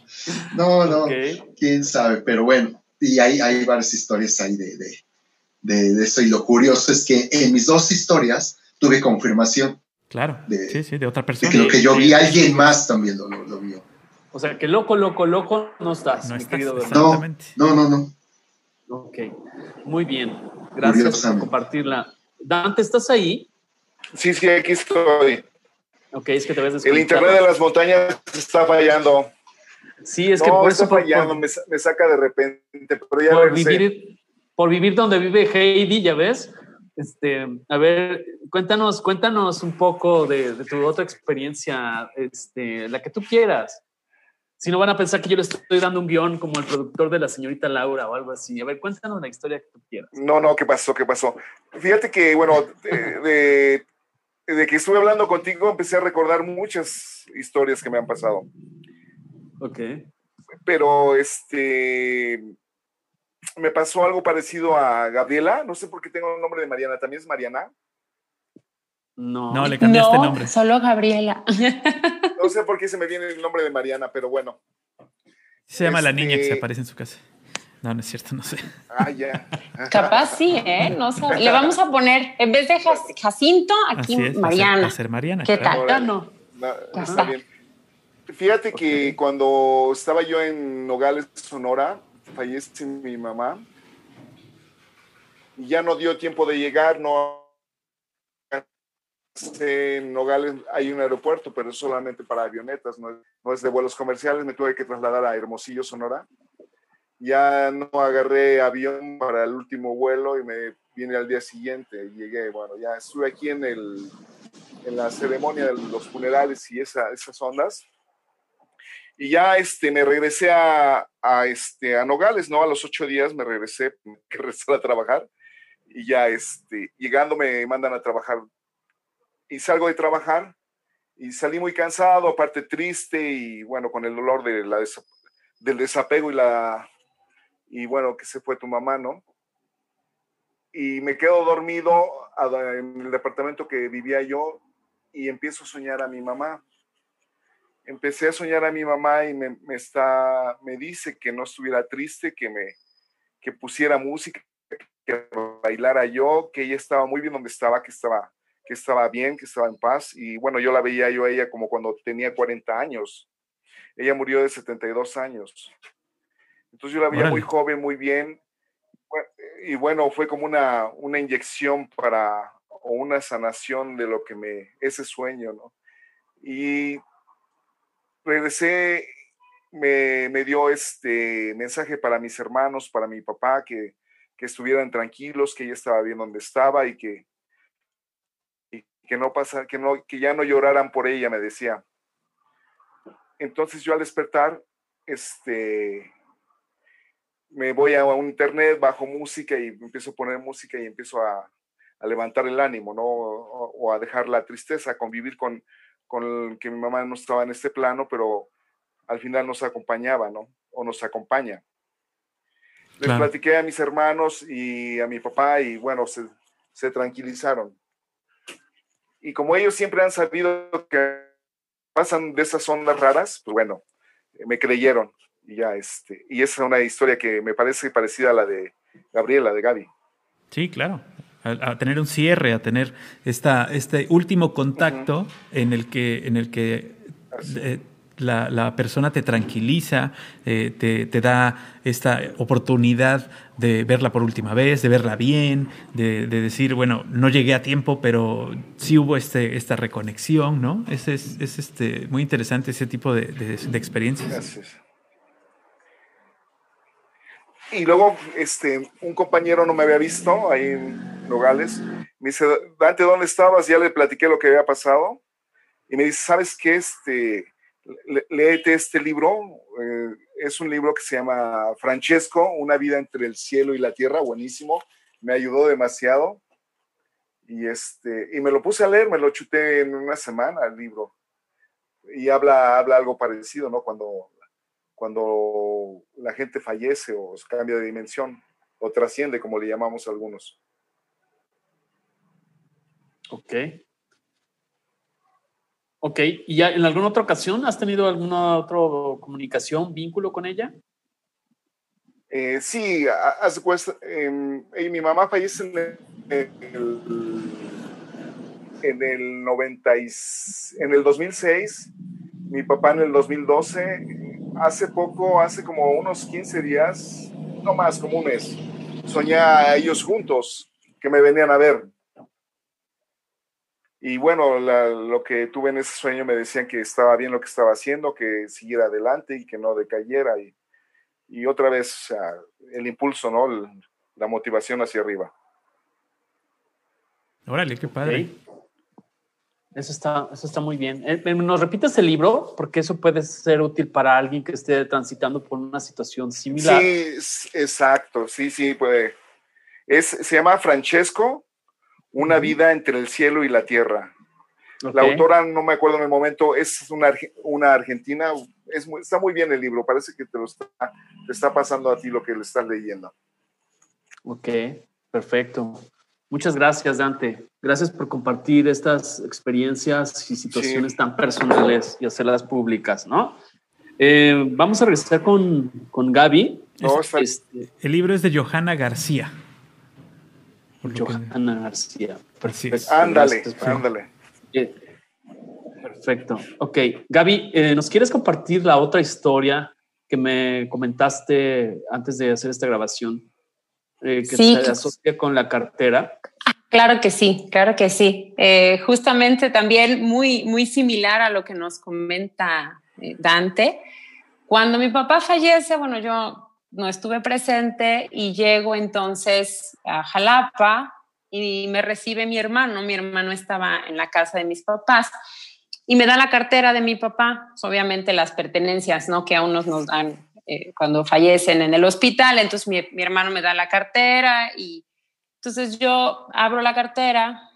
No, no, Ok. quién sabe, pero bueno, y hay, hay varias historias ahí de, de, de, de eso. Y lo curioso es que en mis dos historias tuve confirmación Claro. De- sí, sí, de otra de persona. que lo que yo vi, alguien más también lo, lo, lo vio. O sea, que loco, loco, loco no estás, No mi estás, querido Bernie. No, Exactamente. no, no, no. Ok, muy bien. Gracias por compartirla. Dante, ¿estás ahí? Sí, sí, aquí estoy. Ok, es que te ves El internet de las montañas está fallando. Sí, es que no, por está eso por, fallando, por- me, sa- me saca de repente, pero ya por regresé. vivir, por vivir donde vive Heidi, ya ves. Este, a ver, cuéntanos, cuéntanos un poco de, de tu otra experiencia, este, la que tú quieras. Si no van a pensar que yo le estoy dando un guion como el productor de la señorita Laura o algo así. A ver, cuéntanos la historia que tú quieras. No, no, ¿qué pasó? ¿Qué pasó? Fíjate que, bueno, de, de- de que estuve hablando contigo, empecé a recordar muchas historias que me han pasado. Ok. Pero, este, me pasó algo parecido a Gabriela. No sé por qué tengo el nombre de Mariana. ¿También es Mariana? No. No, le cambiaste no, nombre. solo Gabriela. No sé por qué se me viene el nombre de Mariana, pero bueno. Se llama la Este- niña que se aparece en su casa. No, no es cierto, no sé. Ah, ya. Capaz sí, ¿eh? No sabe. Le vamos a poner, en vez de Jac- Jacinto, aquí es. Mariana. Va a ser Mariana. ¿Qué claro. tal? no. No, Ya está está. bien. Fíjate que cuando estaba yo en Nogales, Sonora, fallece mi mamá. Y ya no dio tiempo de llegar, no. En Nogales hay un aeropuerto, pero es solamente para avionetas, no es, no es de vuelos comerciales. Me tuve que trasladar a Hermosillo, Sonora. Ya no agarré avión para el último vuelo y me vine al día siguiente. Llegué, bueno, ya estuve aquí en el, en la ceremonia de los funerales y esa, esas ondas. Y ya este, me regresé a, a, este, a Nogales, ¿no? A los ocho días me regresé, [laughs] que regresar a trabajar. Y ya este, llegando me mandan a trabajar. Y salgo de trabajar y salí muy cansado, aparte triste y bueno, con el dolor de la del desapego y la... Y bueno, que se fue tu mamá, ¿no? Y me quedo dormido en el departamento que vivía yo y empiezo a soñar a mi mamá. Empecé a soñar a mi mamá y me, está, me dice que no estuviera triste, que me que pusiera música, que bailara yo, que ella estaba muy bien donde estaba, que estaba, que estaba bien, que estaba en paz. Y bueno, yo la veía yo a ella como cuando tenía 40 años. Ella murió de 72 años. Entonces yo la veía muy joven, muy bien. Y bueno, fue como una, una inyección para, o una sanación de lo que me, ese sueño, ¿no? Y regresé, me, me dio este mensaje para mis hermanos, para mi papá, que, que estuvieran tranquilos, que ella estaba bien donde estaba y que, y que no que no, que ya no lloraran por ella, me decía. Entonces yo al despertar, este, me voy a un internet, bajo música y empiezo a poner música y empiezo a, levantar el ánimo, ¿no? O, a dejar la tristeza, a convivir con, con que mi mamá no estaba en este plano, pero al final nos acompañaba, ¿no? O nos acompaña. Les platiqué a mis hermanos y a mi papá y bueno, se, se tranquilizaron. Y como ellos siempre han sabido que pasan de esas ondas raras, pues bueno, me creyeron y ya este y esa es una historia que me parece parecida a la de Gabriela de Gaby sí claro a, tener un cierre a tener esta este último contacto en el que en el que eh, la, persona te tranquiliza, eh, te, da esta oportunidad de verla por última vez, de verla bien, de, decir, bueno, no llegué a tiempo, pero sí hubo este, esta reconexión, ¿no? Es, es, es este, muy interesante ese tipo de, de experiencias. Gracias. Y luego este, un compañero no me había visto ahí en Nogales. Me dice, Dante, ¿dónde estabas? Ya le platiqué lo que había pasado. Y me dice, ¿sabes qué? Este, léete este libro. Eh, es un libro que se llama Francesco, Una vida entre el cielo y la tierra. Buenísimo. Me ayudó demasiado. Y, este, y me lo puse a leer, me lo chuté en una semana el libro. Y habla, habla algo parecido, ¿no? Cuando cuando la gente fallece o cambia de dimensión o trasciende, como le llamamos algunos. Ok. Ok, ¿y ya en alguna otra ocasión has tenido alguna otra comunicación, vínculo con ella? Eh, sí, hace em, mi mamá fallece en el, en el 90 en el 2006, mi papá en el 2012 hace poco, hace como unos 15 días, no más, como un mes, soñé a ellos juntos que me venían a ver. Y bueno, lo que tuve en ese sueño me decían que estaba bien lo que estaba haciendo, que siguiera adelante y que no decayera. Y, y otra vez el impulso, ¿no? la motivación hacia arriba. Órale, qué padre. Eso está, eso está muy bien. Eh, eh, ¿Nos repites el libro? Porque eso puede ser útil para alguien que esté transitando por una situación similar. Sí, exacto. Sí, sí, puede. Es, se llama Francesco, Una vida entre el cielo y la tierra. La autora, no me acuerdo en el momento, es una, una argentina. Es está muy bien el libro. Parece que te, lo está, te está pasando a ti lo que le estás leyendo. Ok, perfecto. Muchas gracias, Dante. Gracias por compartir estas experiencias y situaciones tan personales y hacerlas públicas, ¿no? Eh, vamos a regresar con, con Gaby. Este, el libro es de Johanna García. Johanna García. Perfecto. Ándale, ándale. Perfecto. Ok, Gaby, eh, ¿nos quieres compartir la otra historia que me comentaste antes de hacer esta grabación? Eh, que se asocia con la cartera. Claro que sí, claro que sí. Eh, justamente también muy, muy similar a lo que nos comenta eh, Dante. Cuando mi papá fallece, bueno, yo no estuve presente y llego entonces a Jalapa y me recibe mi hermano. Mi hermano estaba en la casa de mis papás y me da la cartera de mi papá, obviamente las pertenencias, ¿no? Que a unos nos dan eh, cuando fallecen en el hospital, entonces mi, mi, hermano me da la cartera y entonces yo abro la cartera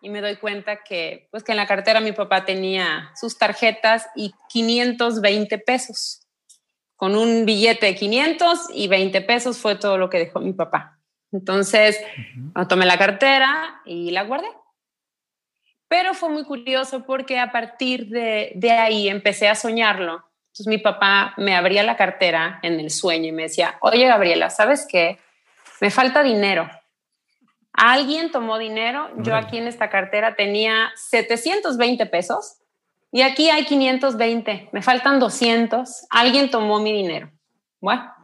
y me doy cuenta que, pues que en la cartera mi papá tenía sus tarjetas y 520 pesos. Con un billete de 500 y 20 pesos fue todo lo que dejó mi papá. Entonces, tomé la cartera y la guardé. Pero fue muy curioso porque a partir de, de ahí empecé a soñarlo. Entonces mi papá me abría la cartera en el sueño y me decía, oye Gabriela, ¿sabes qué? Me falta dinero. Alguien tomó dinero, yo aquí en esta cartera tenía 720 pesos y aquí hay 520, me faltan 200, alguien tomó mi dinero. Bueno,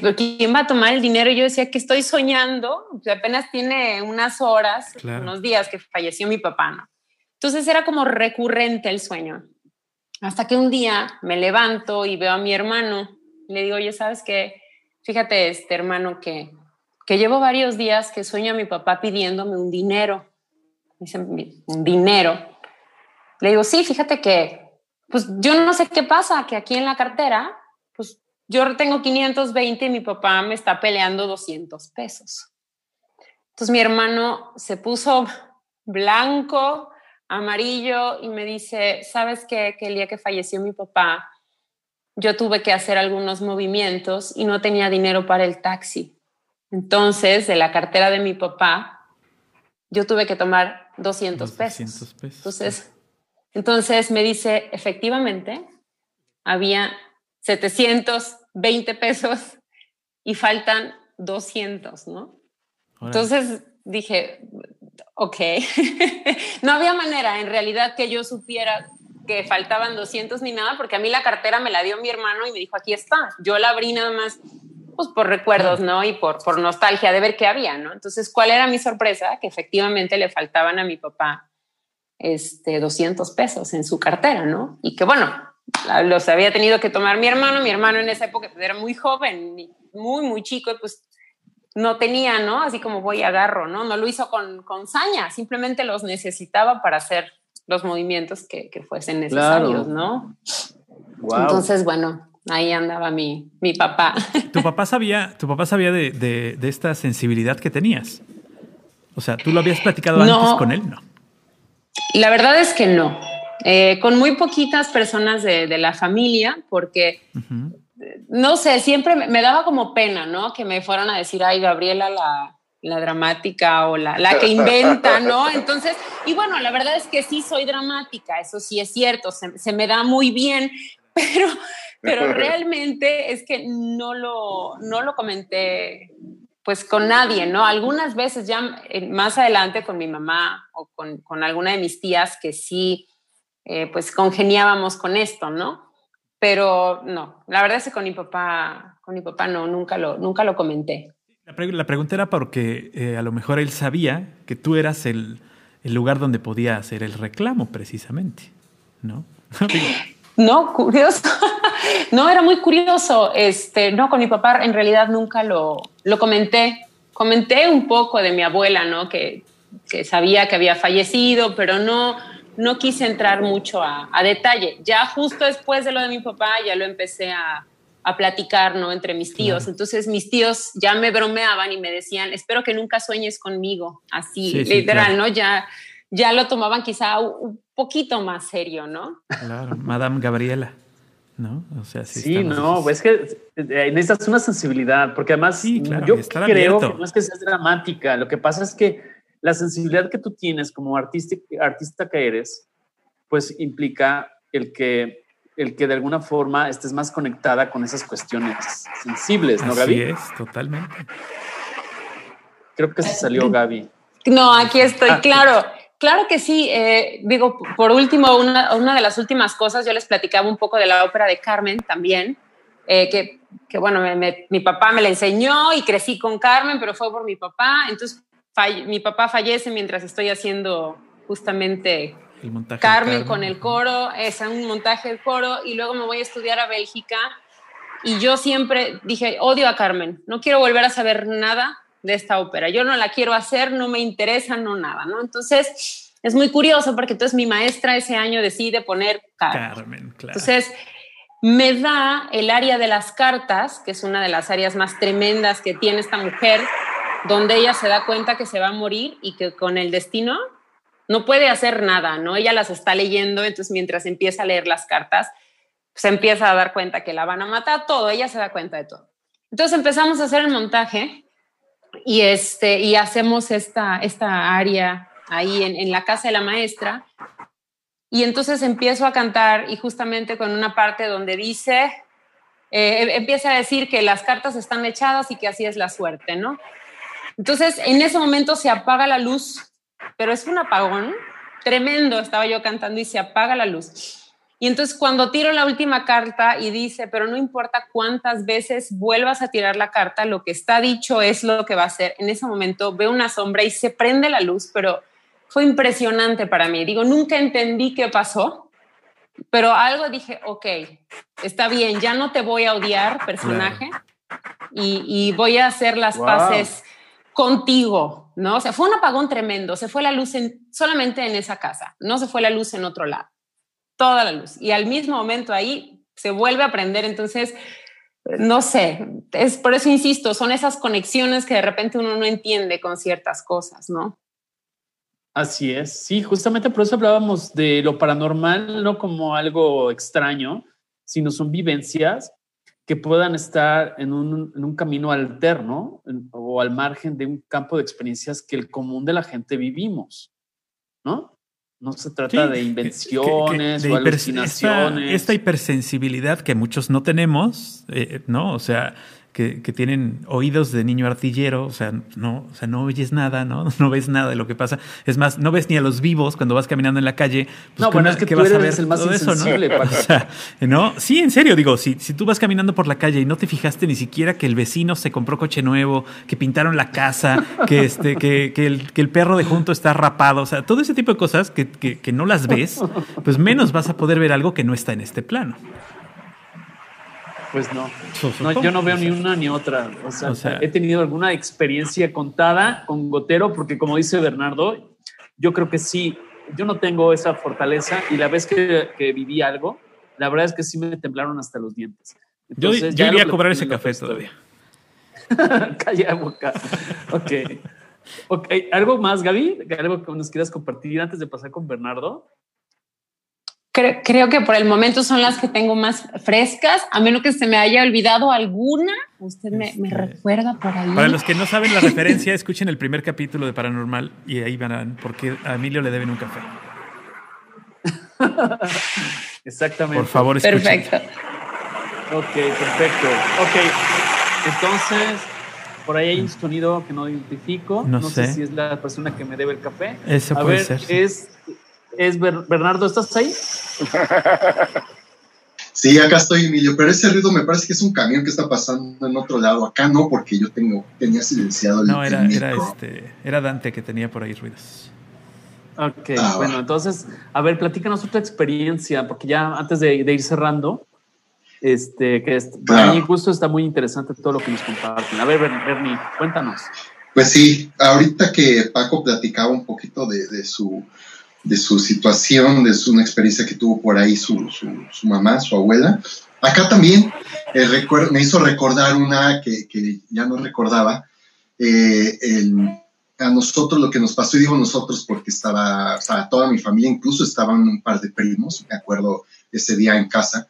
pero ¿quién va a tomar el dinero? Yo decía que estoy soñando, apenas tiene unas horas, unos días que falleció mi papá, ¿no? Entonces era como recurrente el sueño. Hasta que un día me levanto y veo a mi hermano, le digo, oye, ¿sabes qué? Fíjate, este hermano, que que llevo varios días que sueño a mi papá pidiéndome un dinero. Dice, un dinero. Le digo, sí, fíjate que, pues yo no sé qué pasa, que aquí en la cartera, pues yo tengo 520 y mi papá me está peleando 200 pesos. Entonces mi hermano se puso blanco, amarillo y me dice, ¿sabes qué? Que el día que falleció mi papá, yo tuve que hacer algunos movimientos y no tenía dinero para el taxi. Entonces, de la cartera de mi papá, yo tuve que tomar 200 pesos. Entonces, entonces me dice, efectivamente, había 720 pesos y faltan 200, ¿no? Entonces dije, ok, [laughs] no había manera en realidad que yo supiera que faltaban 200 ni nada, porque a mí la cartera me la dio mi hermano y me dijo, aquí está. Yo la abrí nada más pues por recuerdos, ¿no? Y por, por nostalgia de ver qué había, ¿no? Entonces, ¿cuál era mi sorpresa? Que efectivamente le faltaban a mi papá este, 200 pesos en su cartera, ¿no? Y que bueno, los había tenido que tomar mi hermano, mi hermano en esa época era muy joven, muy, muy chico, y pues no tenía, ¿no? Así como voy y agarro, ¿no? No lo hizo con, con saña, simplemente los necesitaba para hacer los movimientos que, que fuesen necesarios, ¿no? Entonces, bueno, ahí andaba mi, mi papá. [laughs] ¿Tu papá sabía, tu papá sabía de, de, esta sensibilidad que tenías? O sea, ¿tú lo habías platicado antes con él? No. La verdad es que no. Eh, con muy poquitas personas de, de la familia, porque, no sé, siempre me, daba como pena, ¿no? Que me fueran a decir, ay, Gabriela, la, la dramática o la, la, que inventa, ¿no? Entonces, y bueno, la verdad es que sí soy dramática, eso sí es cierto, se, se me da muy bien, pero [laughs] pero realmente es que no lo, no lo comenté pues con nadie, ¿no? Algunas veces ya eh, más adelante con mi mamá o con, con alguna de mis tías que sí, eh, pues congeniábamos con esto, ¿no? Pero no, la verdad es que con mi papá, con mi papá no, nunca lo, nunca lo comenté. La, pregunta era porque eh, a lo mejor él sabía que tú eras el, el lugar donde podía hacer el reclamo precisamente, ¿no? [laughs] No, curioso. [laughs] no, era muy curioso. Este, no, con mi papá en realidad nunca lo, lo comenté. Comenté un poco de mi abuela, ¿no? Que, que sabía que había fallecido, pero no, no quise entrar mucho a, a, detalle. Ya justo después de lo de mi papá, ya lo empecé a, a platicar, ¿no? Entre mis tíos. Entonces mis tíos ya me bromeaban y me decían, espero que nunca sueñes conmigo, así, literal, ¿no? Ya, ya lo tomaban quizá un poquito más serio, ¿no? Claro, Madame Gabriela. ¿no? O sea, sí. Sí, no, es que eh, necesitas una sensibilidad, porque además sí, claro, yo creo que no es que seas dramática, lo que pasa es que la sensibilidad que tú tienes como artista, artista que eres, pues implica el que, el que de alguna forma estés más conectada con esas cuestiones sensibles, ¿no, Gaby? Sí es, totalmente. Creo que se salió Gaby. No, aquí estoy, ah, claro. Claro que sí. Eh, digo, por último, una, una, de las últimas cosas, yo les platicaba un poco de la ópera de Carmen también, eh, que, que, bueno, mi papá me la enseñó y crecí con Carmen, pero fue por mi papá. Entonces, mi papá fallece mientras estoy haciendo justamente Carmen, Carmen, con el coro, es un montaje del coro, y luego me voy a estudiar a Bélgica. Y yo siempre dije, odio a Carmen, no quiero volver a saber nada de esta ópera. Yo no la quiero hacer, no me interesa, no nada, ¿no? Entonces, es muy curioso porque entonces mi maestra ese año decide poner Carmen. claro. Entonces, me da el área de las cartas, que es una de las áreas más tremendas que tiene esta mujer, donde ella se da cuenta que se va a morir y que con el destino no puede hacer nada, ¿no? Ella las está leyendo, entonces mientras empieza a leer las cartas, se empieza a dar cuenta que la van a matar, todo, ella se da cuenta de todo. Entonces empezamos a hacer el montaje y, este, y hacemos esta, esta área ahí en, la casa de la maestra. Y entonces empiezo a cantar y justamente con una parte donde dice, eh, empieza a decir que las cartas están echadas y que así es la suerte, ¿no? Entonces, en ese momento se apaga la luz, pero es un apagón tremendo, estaba yo cantando y se apaga la luz. Y entonces cuando tiro la última carta y dice, pero no importa cuántas veces vuelvas a tirar la carta, lo que está dicho es lo que va a ser. En ese momento veo una sombra y se prende la luz, pero fue impresionante para mí. Digo, nunca entendí qué pasó, pero algo dije, ok, está bien, ya no te voy a odiar, personaje, y, voy a hacer las paces contigo, ¿no? O sea, fue un apagón tremendo, se fue la luz solamente en esa casa, no se fue la luz en otro lado toda la luz. Y al mismo momento ahí se vuelve a prender. Entonces, no sé, es por eso insisto, son esas conexiones que de repente uno no entiende con ciertas cosas, ¿no? Así es, sí, justamente por eso hablábamos de lo paranormal, no como algo extraño, sino son vivencias que puedan estar en un, en un camino alterno o al margen de un campo de experiencias que el común de la gente vivimos, ¿no? No se trata de invenciones o alucinaciones. Esta, hipersensibilidad que muchos no tenemos, eh, ¿no? O sea, que, tienen oídos de niño artillero, o sea, no, o sea, no oyes nada, ¿no? [laughs] No ves nada de lo que pasa. Es más, no ves ni a los vivos cuando vas caminando en la calle. Pues, no, bueno, es que tú vas a ver el más insensible, [laughs] ¿no? O sea, ¿no? Sí, en serio, digo, si, si tú vas caminando por la calle y no te fijaste ni siquiera que el vecino se compró coche nuevo, que pintaron la casa, que, este, que, que, el, que el perro de junto está rapado, o sea, todo ese tipo de cosas que, que, que no las ves, pues menos vas a poder ver algo que no está en este plano. Pues no. no yo no veo ni una ni otra. O sea, he tenido alguna experiencia contada con gotero, porque como dice Bernardo, yo creo que sí, yo no tengo esa fortaleza y la vez que, viví algo, la verdad es que sí me temblaron hasta los dientes. yo, yo iría a cobrar ese café todavía. [laughs] Calla boca. Ok. Ok, ¿algo más, Gaby? ¿Algo que nos quieras compartir antes de pasar con Bernardo? Creo, que por el momento son las que tengo más frescas, a menos que se me haya olvidado alguna. Usted me, este, recuerda por ahí. Para los que no saben la referencia, escuchen el primer capítulo de Paranormal y ahí van a ver por qué a Emilio le deben un café. [laughs] Exactamente. Por favor, escuchen. Perfecto. Ok, perfecto. Ok, entonces, por ahí hay un sonido que no identifico. No, sé. si es la persona que me debe el café. Eso a puede ver, ser. Es es Bernardo, ¿estás ahí? Sí, acá estoy, Emilio, pero ese ruido me parece que es un camión que está pasando en otro lado. Acá no, porque yo tengo, tenía silenciado el No, era, era, este, era Dante que tenía por ahí ruidos. Ok, ah, bueno, entonces, a ver, platícanos otra experiencia, porque ya antes de, ir cerrando, este, que es, para mí justo está muy interesante todo lo que nos comparten. A ver, Bernie, cuéntanos. Pues sí, ahorita que Paco platicaba un poquito de su de su situación, de su, una experiencia que tuvo por ahí su, su, mamá, su abuela. Acá también eh, me hizo recordar una que, que ya no recordaba, eh, a nosotros lo que nos pasó, y digo nosotros porque estaba, o toda mi familia, incluso estaban un par de primos, me acuerdo ese día en casa,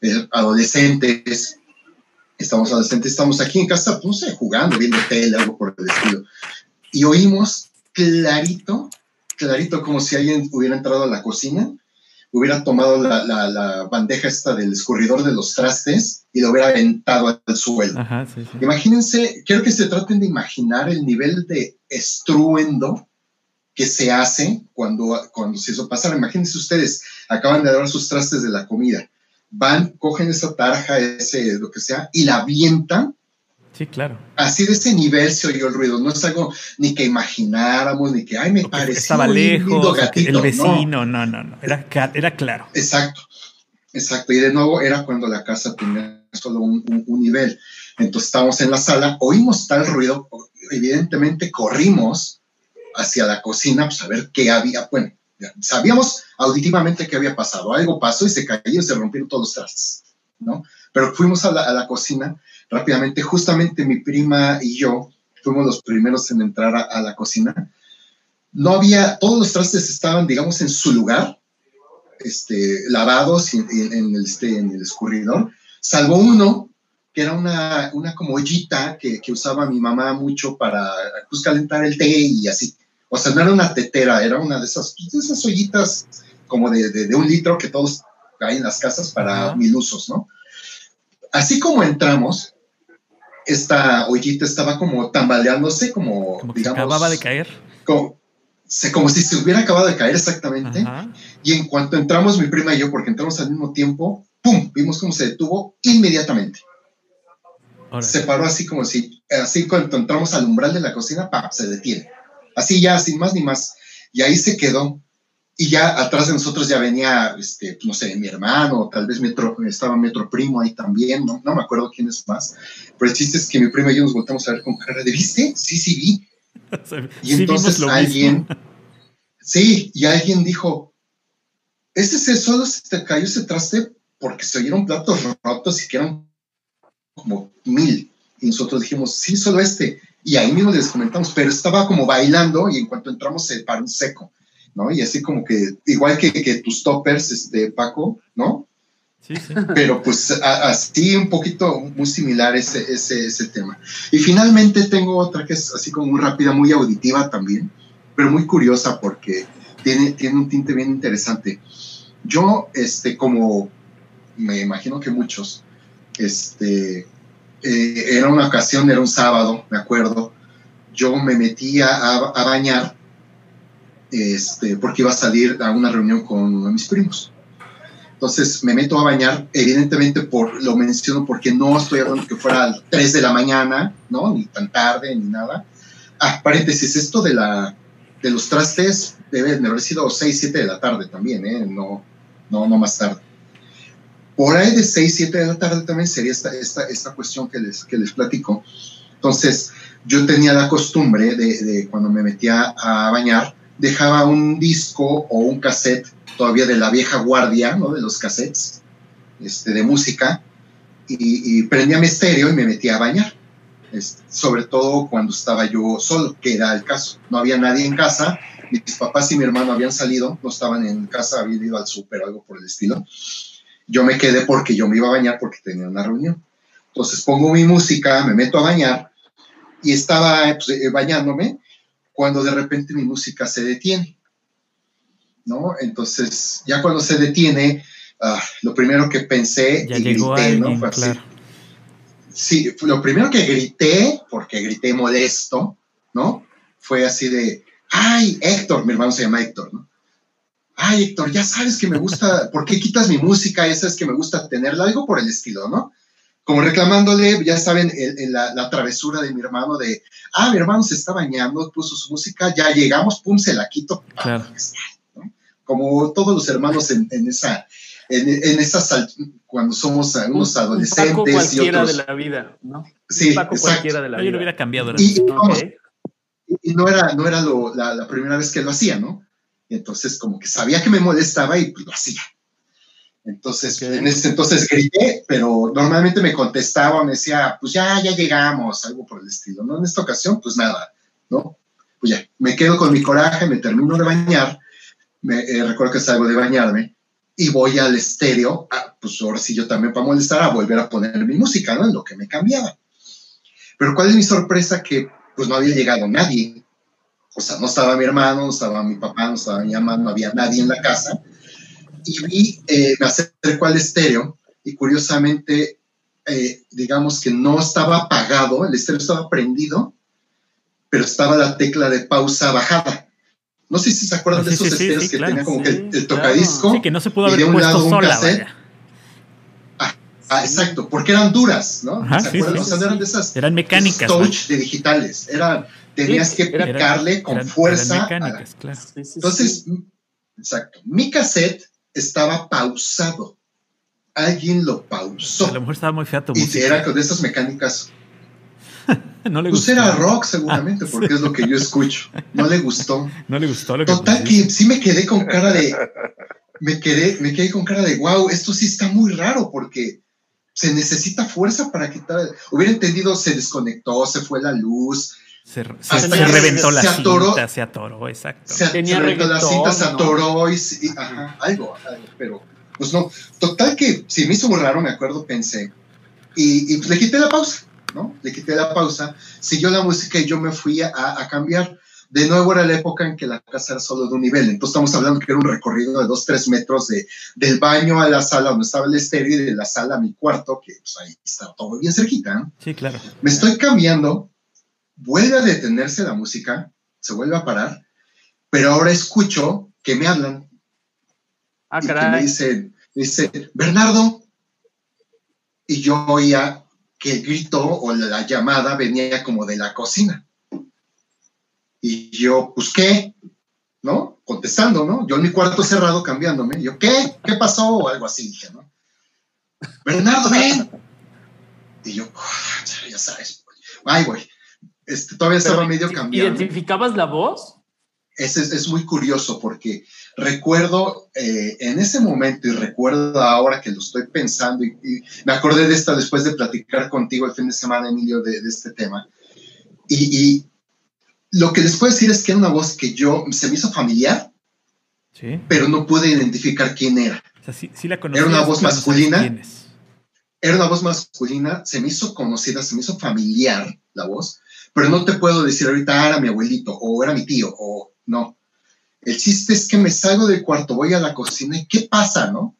eh, adolescentes, estamos adolescentes, estamos aquí en casa, no sé, jugando, viendo tele, algo por el estilo, y oímos clarito clarito, como si alguien hubiera entrado a la cocina, hubiera tomado la, bandeja esta del escurridor de los trastes y lo hubiera aventado al suelo. Imagínense, quiero que se traten de imaginar el nivel de estruendo que se hace cuando, cuando se eso pasa. Imagínense ustedes, acaban de dar sus trastes de la comida, van, cogen esa tarja, ese, lo que sea, y la avientan Sí, claro. Así de ese nivel se oyó el ruido. No es algo ni que imagináramos, ni que, ay, me pareció Estaba lejos, el vecino, no, no, no. Era, era claro. Exacto, exacto. Y de nuevo era cuando la casa tenía solo un, nivel. Entonces estábamos en la sala, oímos tal ruido, evidentemente corrimos hacia la cocina pues, a ver qué había. Bueno, sabíamos auditivamente qué había pasado. Algo pasó y se cayó y se rompieron todos los trastes, ¿no? Pero fuimos a la, a la cocina rápidamente. Justamente mi prima y yo fuimos los primeros en entrar a, la cocina. No había, todos los trastes estaban, digamos, en su lugar, este, lavados en, el, este, en el escurridor, salvo uno que era una, una como ollita que, que, usaba mi mamá mucho para pues, calentar el té y así. O sea, no era una tetera, era una de esas, pues, de esas ollitas como de, de, un litro que todos hay en las casas para mil usos, ¿no? Así como entramos, esta ollita estaba como tambaleándose, como, como digamos. acababa de caer. Como, como si se hubiera acabado de caer exactamente. Y en cuanto entramos, mi prima y yo, porque entramos al mismo tiempo, ¡pum! Vimos cómo se detuvo inmediatamente. Se paró así como si, así cuando entramos al umbral de la cocina, ¡pam! Se detiene. Así ya, sin más ni más. Y ahí se quedó. Y ya atrás de nosotros ya venía, este, no sé, mi hermano, tal vez mi estaba mi otro primo ahí también, ¿no? no me acuerdo quién es más. Pero el chiste es que mi primo y yo nos voltamos a ver con cara de, ¿viste? Sí, sí, vi. [laughs] y entonces alguien, [laughs] sí, y alguien dijo, ese se solo se te cayó ese traste porque se oyeron platos rotos y que eran como mil. Y nosotros dijimos, sí, solo este. Y ahí mismo les comentamos, pero estaba como bailando y en cuanto entramos se paró un seco. ¿no? Y así como que, igual que, que tus toppers, este, Paco, ¿no? Pero pues así un poquito muy similar ese, ese, ese tema. Y finalmente tengo otra que es así como muy rápida, muy auditiva también, pero muy curiosa porque tiene, tiene un tinte bien interesante. Yo, este, como me imagino que muchos, este, eh, era una ocasión, era un sábado, me acuerdo, yo me metía a, a bañar este, porque iba a salir a una reunión con mis primos. Entonces me meto a bañar, evidentemente por, lo menciono porque no estoy hablando que fuera a las 3 de la mañana, ¿no? Ni tan tarde, ni nada. Ah, paréntesis, esto de, la, de los trastes debe haber sido 6, 7 de la tarde también, ¿eh? No, no, no más tarde. Por ahí de 6, 7 de la tarde también sería esta, esta, esta cuestión que les, que les platico. Entonces, yo tenía la costumbre de, de cuando me metía a bañar, dejaba un disco o un cassette todavía de la vieja guardia, ¿no? De los cassettes este, de música, y, prendía mi estéreo y me metía a bañar. Este, sobre todo cuando estaba yo solo, que era el caso. No había nadie en casa, mis papás y mi hermano habían salido, no estaban en casa, habían ido al súper algo por el estilo. Yo me quedé porque yo me iba a bañar porque tenía una reunión. Entonces pongo mi música, me meto a bañar y estaba pues, eh, bañándome cuando de repente mi música se detiene. ¿No? Entonces, ya cuando se detiene, ah, lo primero que pensé y grité, ¿no? Fue Sí, lo primero que grité, porque grité molesto, ¿no? Fue así de, ay, Héctor, mi hermano se llama Héctor, ¿no? Ay, Héctor, ya sabes que me gusta, ¿por qué quitas mi música? Esa es que me gusta tenerla, algo por el estilo, ¿no? como reclamándole, ya saben, en, la, travesura de mi hermano de, ah, mi hermano se está bañando, puso su música, ya llegamos, pum, se la quito. Como todos los hermanos en, esa, en, en esas, cuando somos unos adolescentes. Un Paco cualquiera de la vida, ¿no? Sí, Paco cualquiera de la vida. Yo lo hubiera cambiado. Y, y, no era, no era la, la, primera vez que lo hacía, ¿no? Y entonces como que sabía que me molestaba y pues lo hacía. Entonces, en ese entonces grité, pero normalmente me contestaba, me decía, pues ya, ya llegamos, algo por el estilo, ¿no? En esta ocasión, pues nada, ¿no? Pues ya, me quedo con mi coraje, me termino de bañar, me, eh, recuerdo que salgo de bañarme y voy al estéreo, pues ahora sí yo también para molestar, a volver a poner mi música, ¿no? En lo que me cambiaba. Pero ¿cuál es mi sorpresa? Que pues no había llegado nadie. O sea, no estaba mi hermano, no estaba mi papá, no estaba mi mamá, no había nadie en la casa y vi, eh, me acerco al estéreo y curiosamente, eh, digamos que no estaba apagado, el estéreo estaba prendido, pero estaba la tecla de pausa bajada. No sé si se acuerdan de esos estéreos que tenían como que el, tocadisco. Sí, que no se pudo haber y de un lado un cassette. Ah, ah, exacto, porque eran duras, ¿no? ¿Se acuerdan? O sea, eran de esas. Eran mecánicas. Touch de digitales. Era, tenías que picarle con fuerza. mecánicas, claro. Entonces, exacto. Mi cassette estaba pausado. Alguien lo pausó. A lo mejor estaba muy feo Y era con esas mecánicas. [laughs] no le pues era rock seguramente, ah, porque es lo que yo escucho. No le gustó. [laughs] No le gustó Total que sí me quedé con cara de. Me quedé, me quedé con cara de wow, esto sí está muy raro porque se necesita fuerza para quitar. Hubiera entendido, se desconectó, se fue la luz, se, reventó la cinta, se atoró, exacto. Se, reventó la cinta, se atoró y, algo, pero pues no. Total que si me hizo muy raro, me acuerdo, pensé. Y, pues le quité la pausa, ¿no? Le quité la pausa, siguió la música y yo me fui a, cambiar. de nuevo era la época en que la casa era solo de un nivel, entonces estamos hablando que era un recorrido de dos, tres metros de, del baño a la sala donde estaba el estéreo y de la sala a mi cuarto, que pues ahí estaba todo bien cerquita. Sí, claro. Me estoy cambiando, vuelve a detenerse la música, se vuelve a parar, pero ahora escucho que me hablan. Ah, caray. me dice, dice, Bernardo. Y yo oía que el grito o la llamada venía como de la cocina. Y yo, pues, ¿qué? ¿No? Contestando, ¿no? Yo en mi cuarto cerrado cambiándome. Yo, ¿qué? ¿Qué pasó? O algo así dije, ¿no? Bernardo, ven. Y yo, ya sabes, ay, güey. Este, todavía estaba medio cambiando. ¿Identificabas la voz? Es, es, muy curioso porque recuerdo eh, en ese momento y recuerdo ahora que lo estoy pensando y, me acordé de esta después de platicar contigo el fin de semana, Emilio, de, de este tema. Y, y, lo que les puedo decir es que era una voz que yo, se me hizo familiar, ¿Sí? pero no pude identificar quién era. O sea, sí, sí la era una voz masculina. Era una voz masculina, se me hizo conocida, se me hizo familiar la voz, pero no te puedo decir ahorita ah, era mi abuelito o era mi tío o no. El chiste es que me salgo del cuarto, voy a la cocina y ¿qué pasa, no?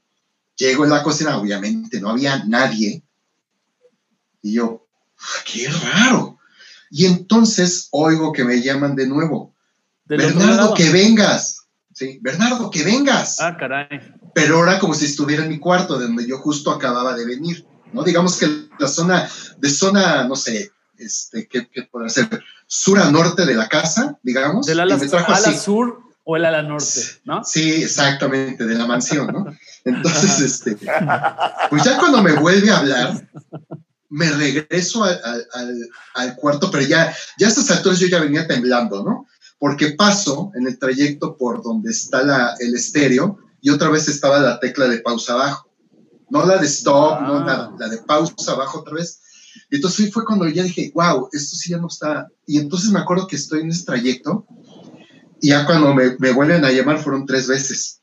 Llego en la cocina, obviamente no había nadie. Y yo, qué raro. Y entonces oigo que me llaman de nuevo. Bernardo, que vengas. Sí, Bernardo, que vengas. Ah, caray. Pero ahora como si estuviera en mi cuarto, de donde yo justo acababa de venir. ¿no? Digamos que la zona, de zona, no sé, este, ¿qué, qué puede ser? Sur a norte de la casa, digamos. Del ala, ala sur o el ala norte, ¿no? Sí, exactamente, de la mansión, ¿no? Entonces, este, pues ya cuando me vuelve a hablar, me regreso al, al, al, cuarto, pero ya, ya a estas alturas yo ya venía temblando, ¿no? Porque paso en el trayecto por donde está la, el estéreo y otra vez estaba la tecla de pausa abajo. No la de stop, no la, la, de pausa abajo otra vez. Y entonces fue cuando ya dije, wow, esto sí ya no está. Y entonces me acuerdo que estoy en ese trayecto ya cuando me, me vuelven a llamar fueron tres veces.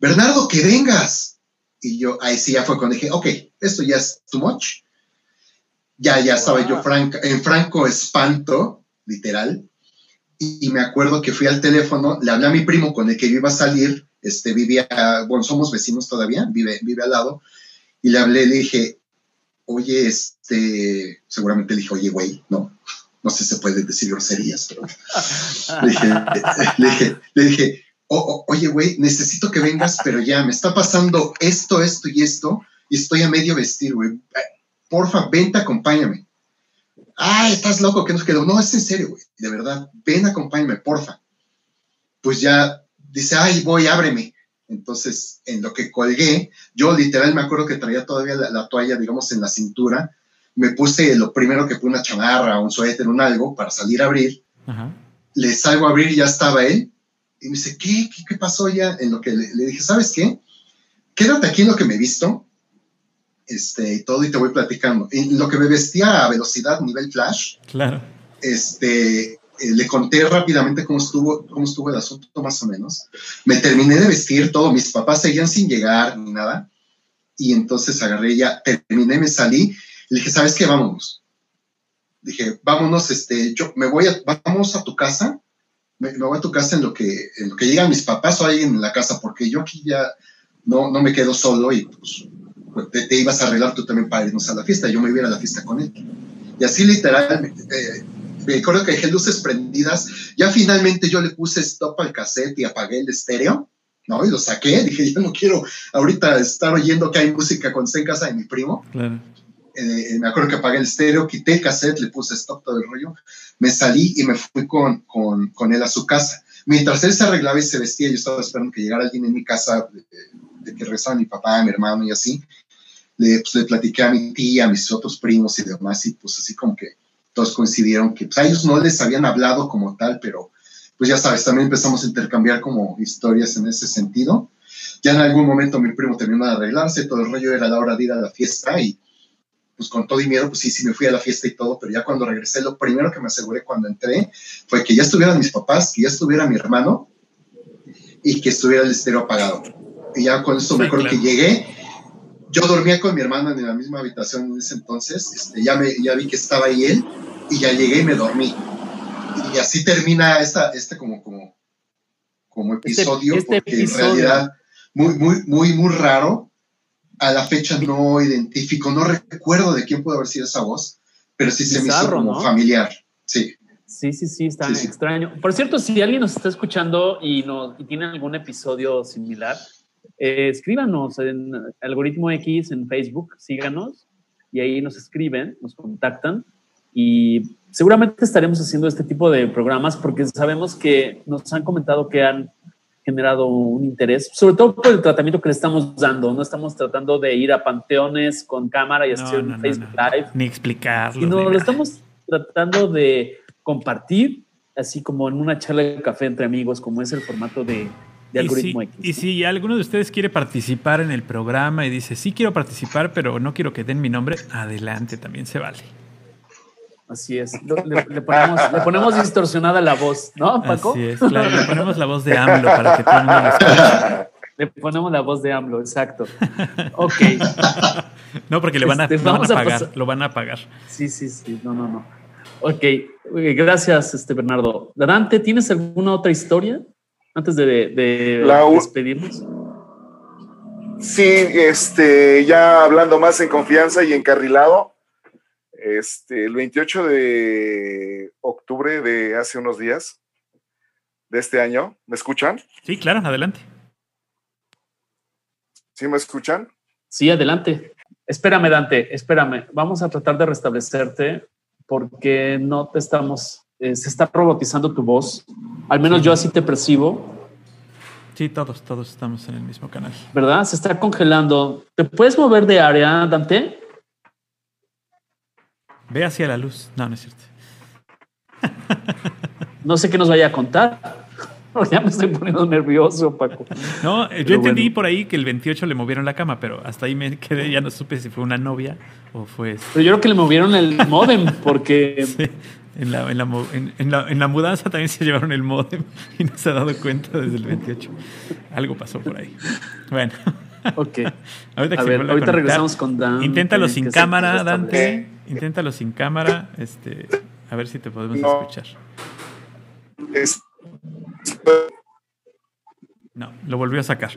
Bernardo, que vengas. Y yo, ahí sí ya fue cuando dije, ok, esto ya es too much. Ya, ya estaba yo franca, en franco espanto, literal. Y, y, me acuerdo que fui al teléfono, le hablé a mi primo con el que yo iba a salir, este, vivía, bueno, somos vecinos todavía, vive, vive al lado, y le hablé, le dije, oye, este, seguramente le dije, oye, güey, no, no sé si se puede decir groserías, pero le dije, le dije, oye, güey, necesito que vengas, pero ya me está pasando esto, esto y esto, y estoy a medio vestir, güey. Porfa, vente, acompáñame. Ah, estás loco, que nos quedó. No, es en serio, güey, de verdad, ven, acompáñame, porfa. Pues ya dice, ay, voy, ábreme. Entonces, en lo que colgué, yo literal me acuerdo que traía todavía la toalla, digamos, en la cintura, me puse lo primero que fue una chamarra, un suéter, un algo para salir a abrir. Ajá. Le salgo a abrir y ya estaba él. Y me dice, ¿qué? ¿Qué, qué pasó ya? En lo que le, le, dije, ¿sabes qué? Quédate aquí en lo que me he visto. Este, y todo, y te voy platicando. En lo que me vestía a velocidad, nivel flash. Claro. Este, eh, le conté rápidamente cómo estuvo, cómo estuvo el asunto, más o menos. Me terminé de vestir todo. Mis papás seguían sin llegar ni nada. Y entonces agarré ya, terminé, me salí le dije, ¿sabes qué? Vámonos. Dije, vámonos, este, yo me voy a, vamos a tu casa, me, voy a tu casa en lo que, en lo que llegan mis papás o alguien en la casa, porque yo aquí ya no, no me quedo solo y pues, te, ibas a arreglar tú también para irnos a la fiesta, yo me iba a, la fiesta con él. Y así literal, eh, me acuerdo que dejé luces prendidas, ya finalmente yo le puse stop al cassette y apagué el estéreo, ¿no? Y lo saqué, dije, yo no quiero ahorita estar oyendo que hay música cuando esté en casa de mi primo. Claro eh, me acuerdo que apagué el estéreo, quité el cassette, le puse stop todo el rollo, me salí y me fui con, con, con, él a su casa. Mientras él se arreglaba y se vestía, yo estaba esperando que llegara alguien en mi casa, de, de que rezaba mi papá, mi hermano y así. Le, pues, le platiqué a mi tía, a mis otros primos y demás, y pues así como que todos coincidieron que pues, a ellos no les habían hablado como tal, pero pues ya sabes, también empezamos a intercambiar como historias en ese sentido. Ya en algún momento mi primo terminó de arreglarse, todo el rollo era la hora de ir a la fiesta y pues con todo y miedo, pues sí, sí me fui a la fiesta y todo, pero ya cuando regresé, lo primero que me aseguré cuando entré fue que ya estuvieran mis papás, que ya estuviera mi hermano y que estuviera el estéreo apagado. Y ya con eso sí, me acuerdo claro. que llegué, yo dormía con mi hermano en la misma habitación en ese entonces, este, ya, me, ya vi que estaba ahí él y ya llegué y me dormí. y así termina esta, este como, como, como este, episodio, este porque en realidad muy, muy, muy, muy raro. A la fecha no identifico, no recuerdo de quién pudo haber sido esa voz, pero sí se me hizo como familiar. Sí. Sí, sí, sí, está extraño. Por cierto, si alguien nos está escuchando y, tiene algún episodio similar, eh, escríbanos en Algoritmo X en Facebook, síganos y ahí nos escriben, nos contactan y seguramente estaremos haciendo este tipo de programas porque sabemos que nos han comentado que han generado un interés, sobre todo por el tratamiento que le estamos dando. No estamos tratando de ir a panteones con cámara y hacer un Facebook Live. Ni explicarlo. Sino lo estamos tratando de compartir, así como en una charla de café entre amigos, como es el formato de, algoritmo X. Y si alguno de ustedes quiere participar en el programa y dice, sí quiero participar, pero no quiero que den mi nombre, adelante, también se vale. Así es. Le, ponemos, distorsionada la voz, ¿no, Paco? Así es, claro. Le ponemos la voz de AMLO para que todo el mundo Le ponemos la voz de AMLO, exacto. Ok. No, porque le van a, este, pagar. lo van a pagar. Sí, sí, sí. No, no, no. Ok. Gracias, este Bernardo. Dante, ¿tienes alguna otra historia antes de, de despedirnos? Sí, este, ya hablando más en confianza y encarrilado, este, el 28 de octubre de hace unos días, de este año, ¿me escuchan? Sí, claro, adelante. ¿Sí me escuchan? Sí, adelante. Espérame, Dante, espérame. Vamos a tratar de restablecerte porque no te estamos, eh, se está robotizando tu voz. Al menos yo así te percibo. Sí, todos, todos estamos en el mismo canal. ¿Verdad? Se está congelando. ¿Te puedes mover de área, Dante? Ve hacia la luz. No, no es cierto. [laughs] No sé qué nos vaya a contar. [laughs] Ya me estoy poniendo nervioso, Paco. No, yo entendí por ahí que el 28 le movieron la cama, pero hasta ahí me quedé, ya no supe si fue una novia o fue... Pero yo creo que le movieron el modem, porque... [laughs] en, la, en, la, en, la, en, la, mudanza también se llevaron el modem y no se ha dado cuenta desde el 28. Algo pasó por ahí. Bueno. Ok. ahorita, a ver, ahorita regresamos con Dante. Inténtalo sin cámara, Dante. Inténtalo sin cámara. Este, a ver si te podemos escuchar. No, lo volvió a sacar.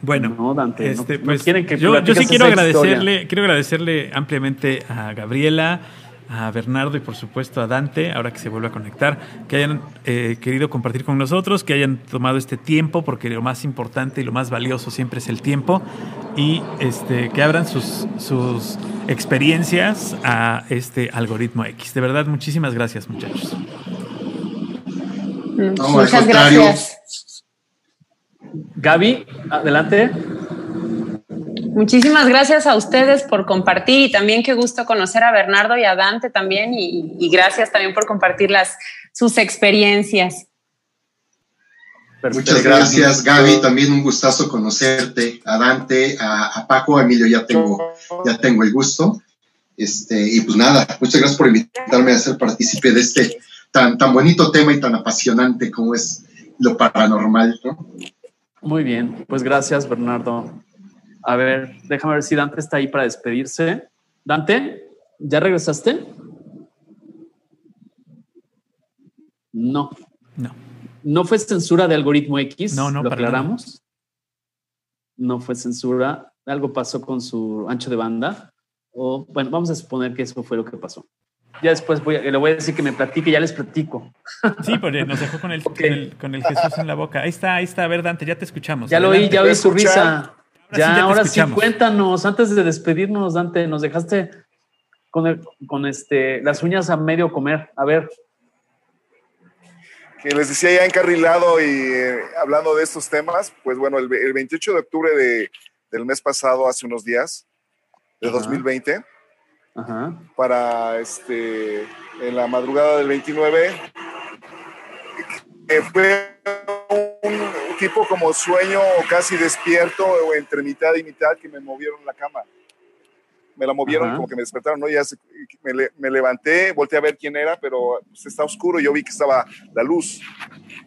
Bueno, no, Dante, este, pues, yo, yo, sí quiero agradecerle, quiero agradecerle ampliamente a Gabriela, a Bernardo y por supuesto a Dante, ahora que se vuelve a conectar, que hayan eh, querido compartir con nosotros, que hayan tomado este tiempo, porque lo más importante y lo más valioso siempre es el tiempo, y este, que abran sus, sus experiencias a este algoritmo X. De verdad, muchísimas gracias muchachos. Muchas gracias. Gaby, adelante. Muchísimas gracias a ustedes por compartir y también qué gusto conocer a Bernardo y a Dante también y, gracias también por compartir las, sus experiencias. Muchas gracias, Gaby. También un gustazo conocerte. A Dante, a, Paco, a Emilio, ya tengo, ya tengo el gusto. Este, y pues nada, muchas gracias por invitarme a ser partícipe de este tan, tan bonito tema y tan apasionante como es lo paranormal. Muy bien, pues gracias, Bernardo. A ver, déjame ver si Dante está ahí para despedirse. Dante, ¿ya regresaste? No. No. ¿No fue censura de algoritmo X? No, no, ¿Lo aclaramos? No fue censura. Algo pasó con su ancho de banda. O, bueno, vamos a suponer que eso fue lo que pasó. Ya después voy le voy a decir que me platique, ya les platico. Sí, porque nos dejó [laughs] con el, con el, Jesús en la boca. Ahí está, ahí está. A ver, Dante, ya te escuchamos. Ya lo oí, ya oí su risa ya, ahora sí, cuéntanos, antes de despedirnos, Dante, nos dejaste con, con este, las uñas a medio comer. A ver. Que les decía ya encarrilado y eh, hablando de estos temas, pues bueno, el, 28 de octubre de, del mes pasado, hace unos días, de 2020, para este, en la madrugada del 29, fue un tipo como sueño o casi despierto o entre mitad y mitad que me movieron la cama. Me la movieron como que me despertaron, ¿no? Ya me, levanté, volteé a ver quién era, pero pues, está oscuro. Yo vi que estaba la luz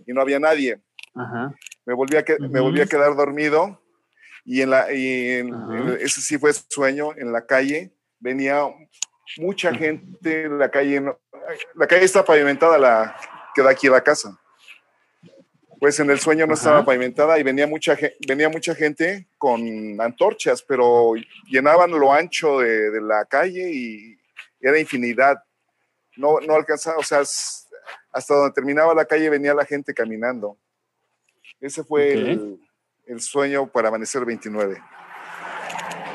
y no había nadie. Me, volví a me volví a quedar dormido y en la y ese sí fue sueño en la calle venía mucha gente en la calle la calle está pavimentada, la que da aquí a la casa. Pues en el sueño no estaba pavimentada y venía mucha, venía mucha gente con antorchas, pero llenaban lo ancho de, la calle y era infinidad. No, no alcanzaba, o sea, hasta donde terminaba la calle venía la gente caminando. Ese fue el, el, sueño para amanecer 29.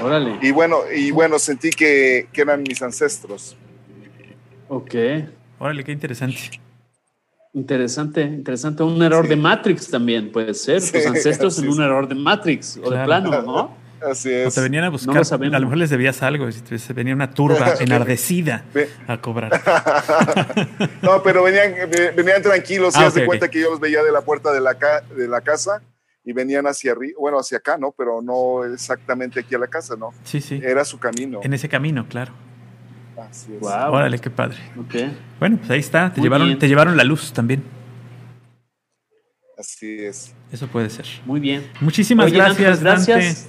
Órale. Y bueno, y bueno sentí que, que eran mis ancestros. Ok. Órale, qué interesante. Interesante, interesante. Un error de Matrix también puede ser. Tus ancestros en un error de Matrix o de plano, ¿no? [laughs] Así es. O te venían a buscar. a lo mejor les debías algo. Se venía una turba [laughs] enardecida a cobrar. [laughs] no, pero venían, venían tranquilos. y ah, de cuenta que yo los veía de la puerta de la, de la casa y venían hacia arriba, bueno, hacia acá, ¿no? Pero no exactamente aquí a la casa, ¿no? Sí, sí. Era su camino. En ese camino, claro. Así es. Órale, qué padre. Bueno, pues ahí está. Te llevaron, te llevaron la luz también. Así es. Eso puede ser. Muy bien. Muchísimas gracias, gracias.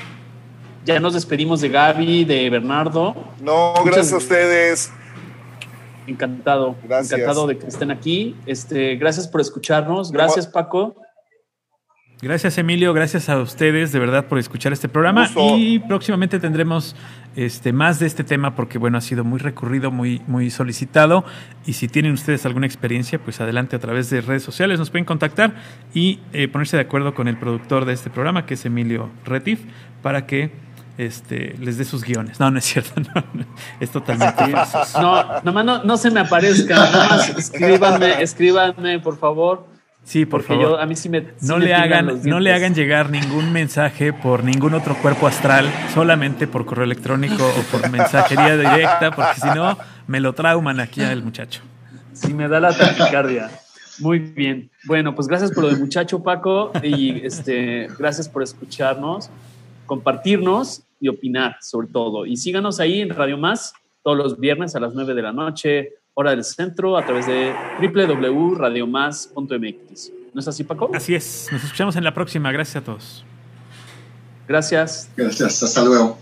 Ya nos despedimos de Gaby, de Bernardo. No, gracias a ustedes. Encantado. Gracias. Encantado de que estén aquí. Este, gracias por escucharnos. Gracias, Paco. Gracias Emilio, gracias a ustedes de verdad por escuchar este programa. Y próximamente tendremos este, más de este tema porque bueno ha sido muy recurrido, muy, muy solicitado. Y si tienen ustedes alguna experiencia pues adelante a través de redes sociales. Nos pueden contactar y eh, ponerse de acuerdo con el productor de este programa que es Emilio Retif para que este, les dé sus guiones. No, no es cierto, [laughs] es totalmente [laughs] No, nomás no, no se me aparezca, nomás escríbanme, escríbanme por favor Sí, por favor. a mí sí me, no le hagan, no le hagan llegar ningún mensaje por ningún otro cuerpo astral, solamente por correo electrónico o por mensajería directa, porque si no me lo trauman aquí al muchacho. Sí, me da la taquicardia. Muy bien. Bueno, pues gracias por lo del muchacho, Paco, y este, gracias por escucharnos, compartirnos y opinar sobre todo. Y síganos ahí en Radio Más todos los viernes a las 9 de la noche, hora del centro a través de www.radiomás.mx. ¿No es así, Paco? Así es. Nos escuchamos en la próxima. Gracias a todos. Gracias. Gracias. Hasta luego.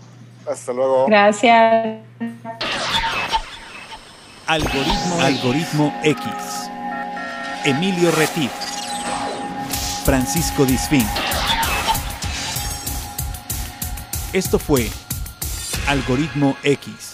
Hasta luego. Gracias. Algoritmo, Algoritmo X. Emilio Retif. Francisco Disfín. Esto fue Algoritmo X